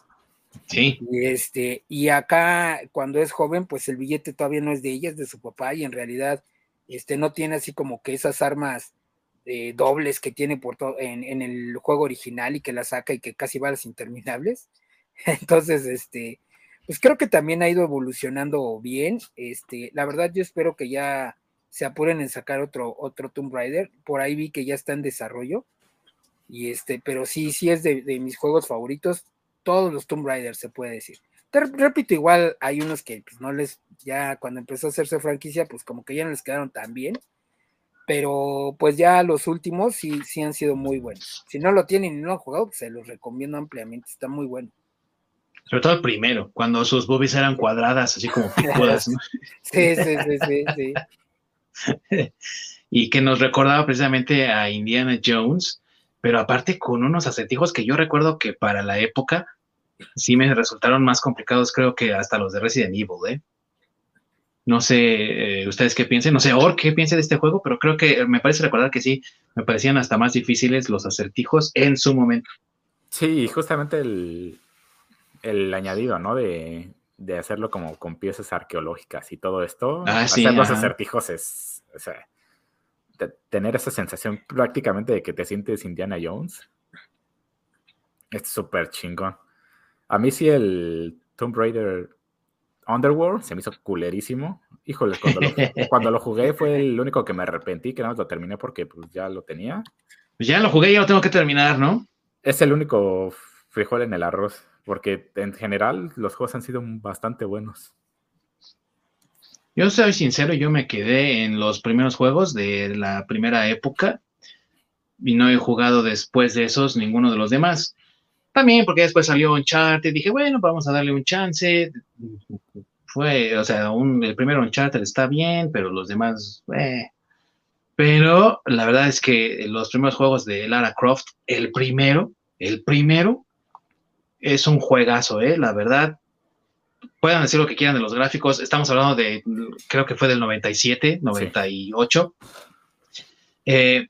Sí. Y, este, y acá, cuando es joven, pues el billete todavía no es de ella, es de su papá, y en realidad este, no tiene así como que esas armas eh, dobles que tiene por todo en, en, el juego original y que la saca y que casi va a las interminables. Entonces, este, pues creo que también ha ido evolucionando bien. Este, la verdad, yo espero que ya se apuren en sacar otro, otro Tomb Raider. Por ahí vi que ya está en desarrollo. Y este, pero sí, sí es de, mis juegos favoritos. Todos los Tomb Raiders se puede decir. Te repito, igual hay unos que pues, no les, ya cuando empezó a hacerse franquicia, pues como que ya no les quedaron tan bien. Pero pues ya los últimos sí, sí han sido muy buenos. Si no lo tienen y no han jugado, pues se los recomiendo ampliamente. Está muy bueno. Sobre todo el primero, cuando sus boobies eran cuadradas, así como picudas, sí, sí, sí, sí, sí. y que nos recordaba precisamente a Indiana Jones, pero aparte con unos acertijos que yo recuerdo que para la época sí me resultaron más complicados, creo que hasta los de Resident Evil, ¿eh? No sé, eh, ustedes qué piensen, no sé, Or, qué piense de este juego, pero creo que me parece recordar que sí, me parecían hasta más difíciles los acertijos en su momento. Sí, justamente el, el añadido, ¿no? De, de hacerlo como con piezas arqueológicas y todo esto, ah, hacer los acertijos es, o sea, tener esa sensación prácticamente de que te sientes Indiana Jones, es súper chingón. A mí sí el Tomb Raider Underworld se me hizo culerísimo. Híjole, cuando lo, cuando lo jugué fue el único que me arrepentí, que nada más lo terminé porque pues, ya lo tenía. Pues ya lo jugué, ya lo tengo que terminar, ¿no? Es el único frijol en el arroz porque en general los juegos han sido bastante buenos. Yo soy sincero, yo me quedé en los primeros juegos de la primera época y no he jugado después de esos ninguno de los demás. También porque después salió Uncharted, dije, bueno, vamos a darle un chance. Fue, o sea, el primero Uncharted está bien, pero los demás, eh. Pero la verdad es que los primeros juegos de Lara Croft, el primero, el primero, es un juegazo, ¿eh? La verdad. Puedan decir lo que quieran de los gráficos. Estamos hablando de, creo que fue del 97, 98. Eh,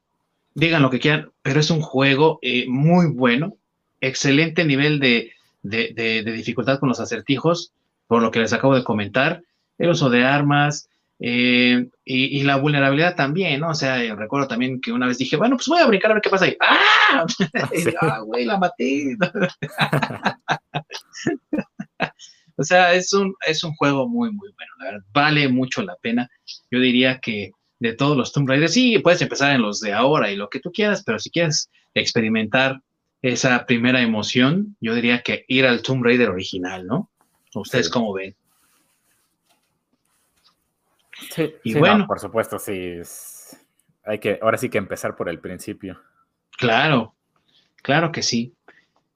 digan lo que quieran, pero es un juego eh, muy bueno. Excelente nivel de, dificultad con los acertijos, por lo que les acabo de comentar. El uso de armas, eh, y, la vulnerabilidad también, ¿no? O sea, recuerdo también que una vez dije, bueno, pues voy a brincar a ver qué pasa ahí. ¡Ah! ah güey, la maté. o sea, es un, es un juego muy, muy bueno, la verdad. Vale mucho la pena. Yo diría que de todos los Tomb Raiders, sí, puedes empezar en los de ahora y lo que tú quieras, pero si quieres experimentar esa primera emoción, yo diría que ir al Tomb Raider original, ¿no? ¿Ustedes cómo ven? Sí, y bueno, por supuesto, sí. hay que, ahora sí que empezar por el principio. Claro, claro que sí.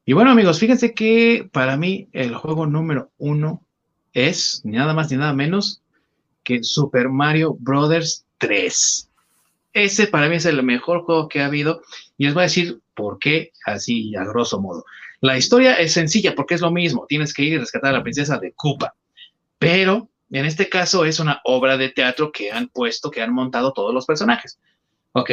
Y bueno, amigos, fíjense que para mí el juego número uno es ni nada más ni nada menos que Super Mario Brothers 3. Ese para mí es el mejor juego que ha habido y les voy a decir por qué, así a grosso modo. La historia es sencilla porque es lo mismo, tienes que ir y rescatar a la princesa de Koopa, pero en este caso es una obra de teatro que han puesto, que han montado todos los personajes. Ok.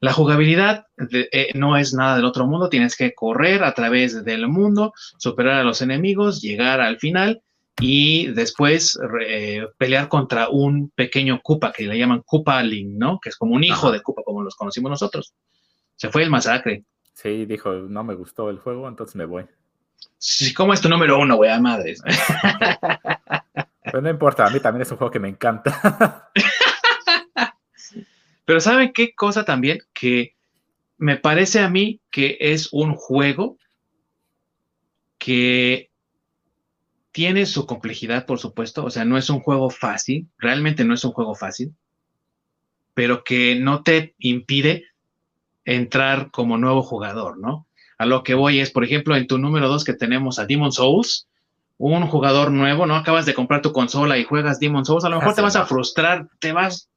La jugabilidad eh, no es nada del otro mundo, tienes que correr a través del mundo, superar a los enemigos, llegar al final y después eh, pelear contra un pequeño Koopa que le llaman Koopa Link, ¿no? Que es como un hijo de Koopa, como los conocimos nosotros. Se fue el masacre. Sí, dijo, no me gustó el juego, entonces me voy. Sí, ¿cómo es tu número uno, güey? A madres. Pero no importa, a mí también es un juego que me encanta. Pero ¿saben qué cosa también? Que me parece a mí que es un juego que tiene su complejidad, por supuesto. O sea, no es un juego fácil, realmente no es un juego fácil, pero que no te impide entrar como nuevo jugador, ¿no? A lo que voy es, por ejemplo, en tu número 2 que tenemos a Demon Souls, un jugador nuevo, ¿no? Acabas de comprar tu consola y juegas Demon Souls, a lo mejor te vas a frustrar, te vas...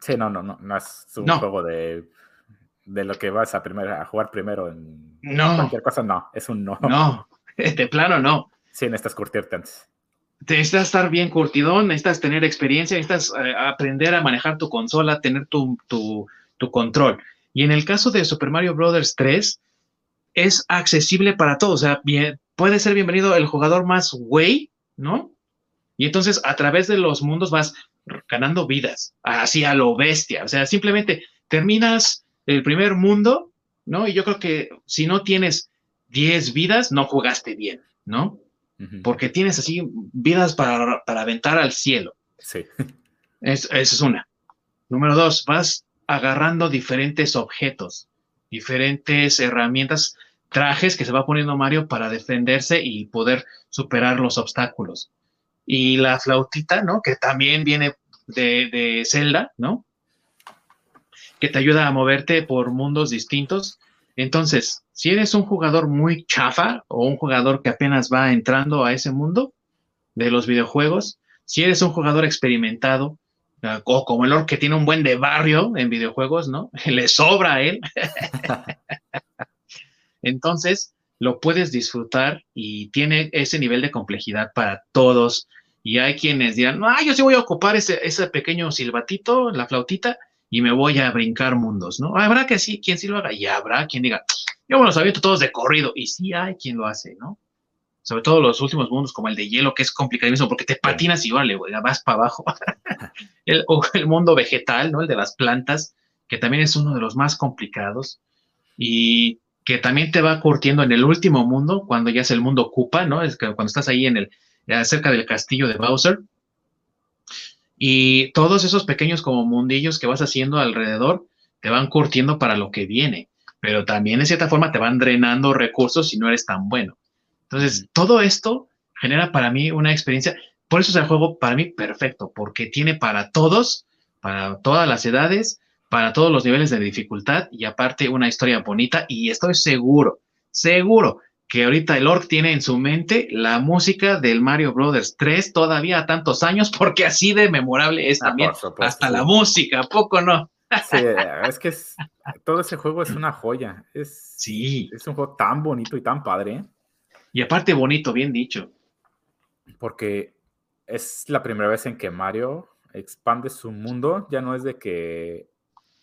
Sí, no, no, no, no es un juego de, de lo que vas a, primero, a jugar primero en no. cualquier cosa, no, es un no. No, de plano no. Sí, necesitas curtirte antes. Necesitas estar bien curtidón, necesitas tener experiencia, necesitas eh, aprender a manejar tu consola, tener tu, tu, tu control. Y en el caso de Super Mario Bros. 3, es accesible para todos. O sea, bien, puede ser bienvenido el jugador más güey, ¿no? Y entonces a través de los mundos vas ganando vidas, así a lo bestia. O sea, simplemente terminas el primer mundo, ¿no? Y yo creo que si no tienes 10 vidas, no jugaste bien, ¿no? Porque tienes así vidas para, para aventar al cielo. Sí. esa es una. Número dos, vas agarrando diferentes objetos, diferentes herramientas, trajes que se va poniendo Mario para defenderse y poder superar los obstáculos. Y la flautita, ¿no? Que también viene de, Zelda, ¿no? Que te ayuda a moverte por mundos distintos. Entonces, si eres un jugador muy chafa o un jugador que apenas va entrando a ese mundo de los videojuegos, si eres un jugador experimentado, o como el Orc que tiene un buen de barrio en videojuegos, ¿no? Le sobra a él. Entonces, lo puedes disfrutar y tiene ese nivel de complejidad para todos. Y hay quienes dirán, ah, yo sí voy a ocupar ese, ese pequeño silbatito, la flautita, y me voy a brincar mundos, ¿no? Habrá que sí, quien sí lo haga, y habrá quien diga, yo me los aviento todos de corrido, y sí hay quien lo hace, ¿no? Sobre todo los últimos mundos, como el de hielo, que es complicadísimo, porque te patinas y vale, güey, vas para abajo. el, o el mundo vegetal, ¿no? El de las plantas, que también es uno de los más complicados, y que también te va curtiendo en el último mundo, cuando ya es el mundo ocupa, ¿no? Es que cuando estás ahí en el, cerca del castillo de Bowser, y todos esos pequeños como mundillos que vas haciendo alrededor te van curtiendo para lo que viene, pero también de cierta forma te van drenando recursos si no eres tan bueno. Entonces, todo esto genera para mí una experiencia, por eso es el juego para mí perfecto, porque tiene para todos, para todas las edades, para todos los niveles de dificultad y aparte una historia bonita y estoy seguro, seguro que ahorita el Orc tiene en su mente la música del Mario Brothers 3 todavía a tantos años, porque así de memorable es ah, también. hasta la música, poco no? Sí, es que todo ese juego es una joya. Es, sí. Es un juego tan bonito y tan padre. Y aparte bonito, bien dicho. Porque es la primera vez en que Mario expande su mundo. Ya no es de que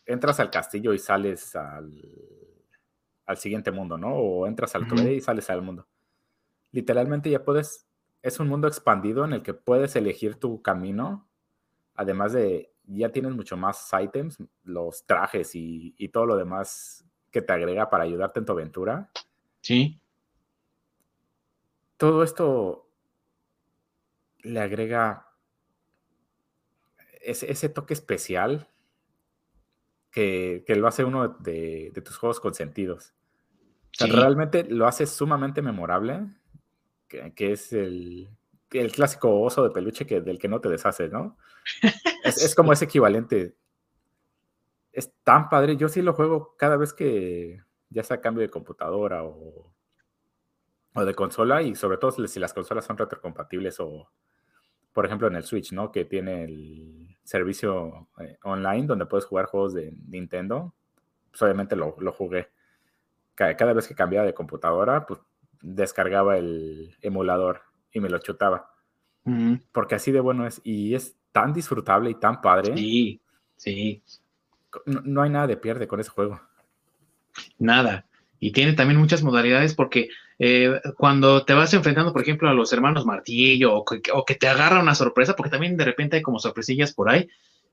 entras al castillo y sales al al siguiente mundo, ¿no? O entras al uh y sales al mundo. Literalmente ya puedes, es un mundo expandido en el que puedes elegir tu camino, además de, ya tienes mucho más items, los trajes y, y todo lo demás que te agrega para ayudarte en tu aventura. Sí. Todo esto le agrega ese, ese toque especial que, lo hace uno de, tus juegos consentidos. O realmente lo hace sumamente memorable, que, es el, el, clásico oso de peluche que, del que no te deshaces, ¿no? es, como ese equivalente. Es tan padre. Yo sí lo juego cada vez que ya sea cambio de computadora o, o de consola, y sobre todo si las consolas son retrocompatibles o, por ejemplo, en el Switch, ¿no? Que tiene el servicio eh, online donde puedes jugar juegos de Nintendo. Pues obviamente lo, jugué. Cada, vez que cambiaba de computadora, pues descargaba el emulador y me lo chutaba. Porque así de bueno es. Y es tan disfrutable y tan padre. Sí, sí. no hay nada de pierde con ese juego. Nada. Y tiene también muchas modalidades porque eh, cuando te vas enfrentando, por ejemplo, a los hermanos Martillo o que, te agarra una sorpresa, porque también de repente hay como sorpresillas por ahí,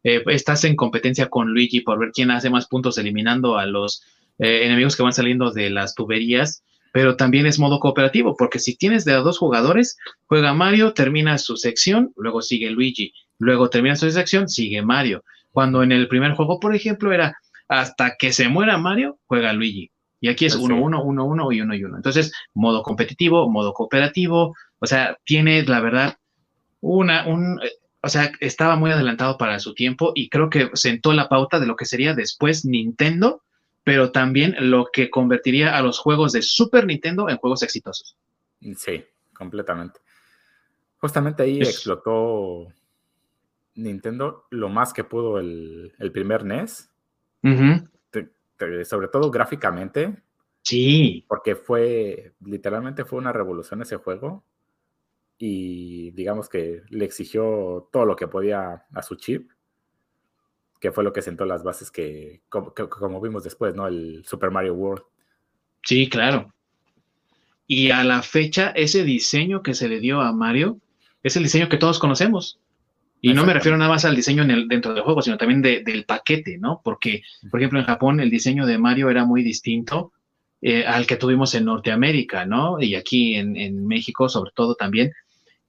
eh, estás en competencia con Luigi por ver quién hace más puntos eliminando a los eh, enemigos que van saliendo de las tuberías, pero también es modo cooperativo, porque si tienes de a dos jugadores, juega Mario, termina su sección, luego sigue Luigi, luego termina su sección, sigue Mario. Cuando en el primer juego, por ejemplo, era hasta que se muera Mario, juega Luigi y aquí es 1, 1, 1, 1 y 1 y 1. Entonces, modo competitivo, modo cooperativo, o sea, tiene, la verdad, una, un, eh, o sea, estaba muy adelantado para su tiempo y creo que sentó la pauta de lo que sería después Nintendo, pero también lo que convertiría a los juegos de Super Nintendo en juegos exitosos. Sí, completamente. Justamente ahí explotó Nintendo lo más que pudo el, el primer NES. Uh sobre todo gráficamente. Sí. Porque fue, literalmente fue una revolución ese juego. Y digamos que le exigió todo lo que podía a su chip. Que fue lo que sentó las bases que, como, vimos después, ¿no? El Super Mario World. Sí, claro. Y a la fecha, ese diseño que se le dio a Mario es el diseño que todos conocemos. Y no me refiero nada más al diseño en el, dentro del juego, sino también del paquete, ¿no? Porque, por ejemplo, en Japón el diseño de Mario era muy distinto eh, al que tuvimos en Norteamérica, ¿no? Y aquí en, México, sobre todo también.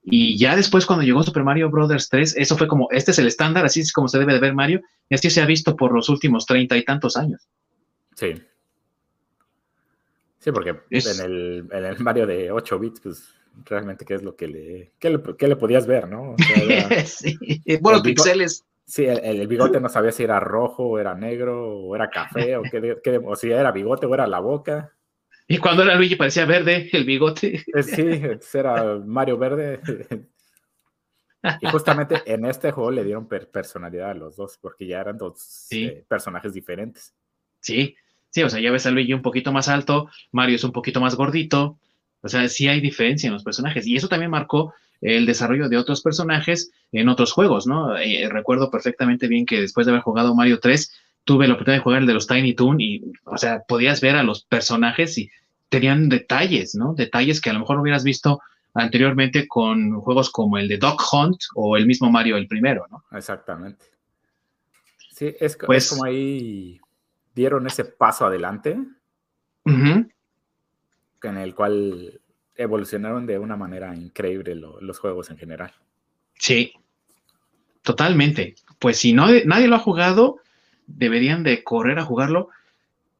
Y ya después, cuando llegó Super Mario Bros. 3, eso fue como, este es el estándar, así es como se debe de ver Mario, y así se ha visto por los últimos treinta y tantos años. Sí. Sí, porque en, el, Mario de 8 bits, pues realmente qué es lo que le, qué le, podías ver, ¿no? sí, bueno, pixeles. Sí, el, bigote no sabía si era rojo, o era negro, o era café, o, qué, o si era bigote o era la boca. Y cuando era Luigi parecía verde el bigote. Eh, sí, era Mario Verde. Y justamente en este juego le dieron personalidad a los dos, porque ya eran dos eh, personajes diferentes. Sí, sí, o sea, ya ves a Luigi un poquito más alto, Mario es un poquito más gordito. O sea, sí hay diferencia en los personajes. Y eso también marcó el desarrollo de otros personajes en otros juegos, ¿no? Eh, recuerdo perfectamente bien que después de haber jugado Mario 3, tuve la oportunidad de jugar el de los Tiny Toon y, o sea, podías ver a los personajes y tenían detalles, ¿no? Detalles que a lo mejor no hubieras visto anteriormente con juegos como el de Dog Hunt o el mismo Mario el primero, ¿no? Exactamente. Sí, es, pues, como ahí dieron ese paso adelante en el cual evolucionaron de una manera increíble los juegos en general. Sí, totalmente. Pues si no, nadie lo ha jugado, deberían de correr a jugarlo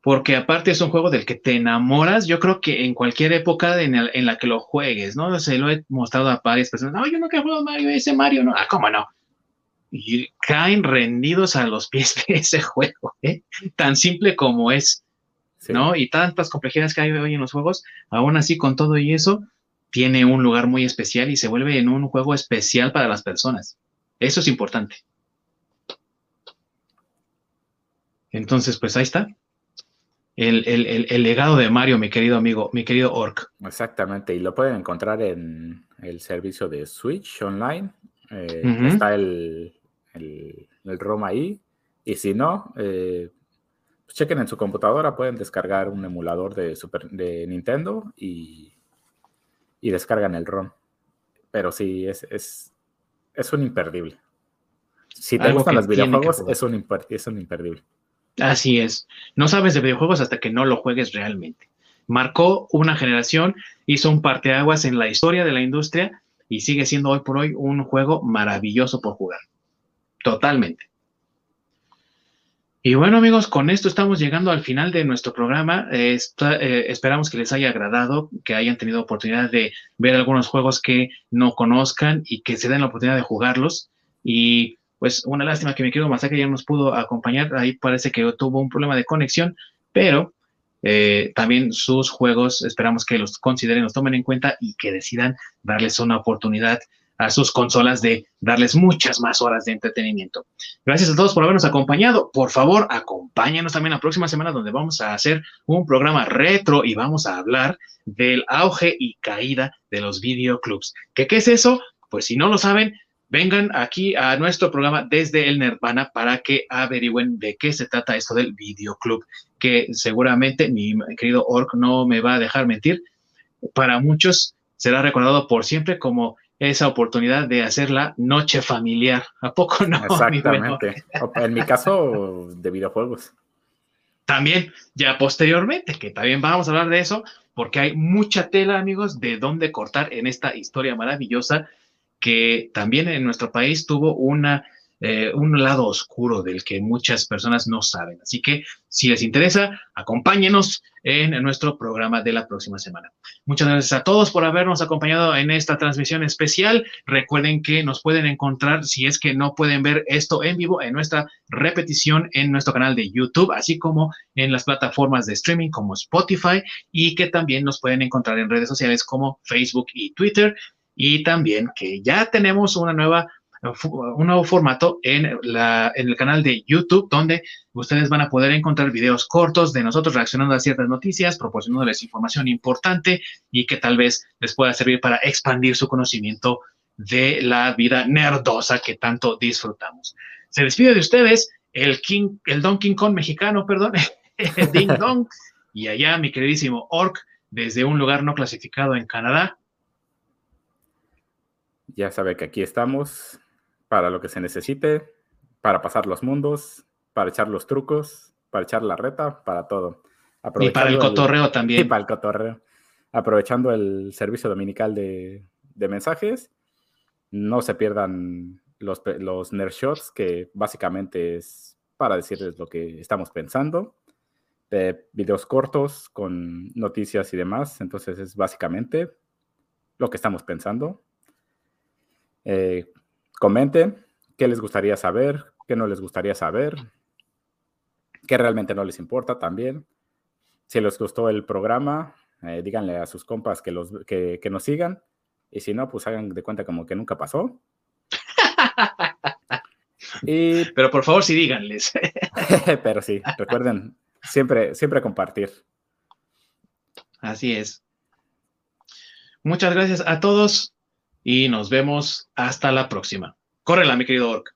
porque aparte es un juego del que te enamoras, yo creo que en cualquier época en, la que lo juegues, ¿no? Se lo he mostrado a varias personas, no, yo nunca jugado Mario, ese Mario, no, ah, ¿cómo no? Y caen rendidos a los pies de ese juego, ¿eh? Tan simple como es, ¿no? Y tantas complejidades que hay hoy en los juegos, aún así con todo y eso, tiene un lugar muy especial y se vuelve en un juego especial para las personas. Eso es importante. Entonces, pues ahí está el, legado de Mario, mi querido amigo, mi querido Orc. Exactamente, y lo pueden encontrar en el servicio de Switch Online. Eh, está el, el, ROM ahí. Y si no, eh, pues chequen en su computadora, pueden descargar un emulador de, Super, de Nintendo y, y descargan el ROM. Pero sí, es, es, es un imperdible. Si te gustan los videojuegos, es un, es un imperdible. Así es. No sabes de videojuegos hasta que no lo juegues realmente. Marcó una generación, hizo un parteaguas en la historia de la industria y sigue siendo hoy por hoy un juego maravilloso por jugar. Totalmente. Y bueno amigos, con esto estamos llegando al final de nuestro programa. Eh, esperamos que les haya agradado, que hayan tenido oportunidad de ver algunos juegos que no conozcan y que se den la oportunidad de jugarlos. Y pues una lástima que mi querido Masaka ya nos pudo acompañar, ahí parece que tuvo un problema de conexión, pero eh, también sus juegos esperamos que los consideren, los tomen en cuenta y que decidan darles una oportunidad a sus consolas de darles muchas más horas de entretenimiento. Gracias a todos por habernos acompañado. Por favor, acompáñanos también la próxima semana donde vamos a hacer un programa retro y vamos a hablar del auge y caída de los videoclubs. ¿Qué, ¿Qué es eso? Pues si no lo saben, vengan aquí a nuestro programa desde el Nirvana para que averigüen de qué se trata esto del videoclub, que seguramente mi querido Orc no me va a dejar mentir. Para muchos será recordado por siempre como esa oportunidad de hacer la noche familiar. ¿A poco no? Exactamente. En mi caso, de videojuegos. También, ya posteriormente, que también vamos a hablar de eso, porque hay mucha tela, amigos, de dónde cortar en esta historia maravillosa que también en nuestro país tuvo una, eh, un lado oscuro del que muchas personas no saben. Así que si les interesa, acompáñenos en nuestro programa de la próxima semana. Muchas gracias a todos por habernos acompañado en esta transmisión especial. Recuerden que nos pueden encontrar, si es que no pueden ver esto en vivo, en nuestra repetición en nuestro canal de YouTube, así como en las plataformas de streaming como Spotify y que también nos pueden encontrar en redes sociales como Facebook y Twitter y también que ya tenemos una nueva un nuevo formato en, la, en el canal de YouTube, donde ustedes van a poder encontrar videos cortos de nosotros reaccionando a ciertas noticias, proporcionándoles información importante y que tal vez les pueda servir para expandir su conocimiento de la vida nerdosa que tanto disfrutamos. Se despide de ustedes el King, el Donkey Kong mexicano, perdón, Ding Dong, y allá mi queridísimo Orc, desde un lugar no clasificado en Canadá, ya sabe que aquí estamos para lo que se necesite, para pasar los mundos, para echar los trucos, para echar la reta, para todo. Y para el cotorreo también. Y para el cotorreo. Aprovechando el servicio dominical de, mensajes No se pierdan los, los Nerd Shots, que básicamente es para decirles lo que estamos pensando. De videos cortos con noticias y demás. Entonces es básicamente lo que estamos pensando. Eh, comenten qué les gustaría saber, qué no les gustaría saber, qué realmente no les importa también. Si les gustó el programa, eh, díganle a sus compas que, los, que, nos sigan. Y si no, pues hagan de cuenta como que nunca pasó. y... Pero por favor, sí díganles. Pero sí, recuerden siempre, siempre compartir. Así es. Muchas gracias a todos y nos vemos hasta la próxima. Córrela, mi querido Orc.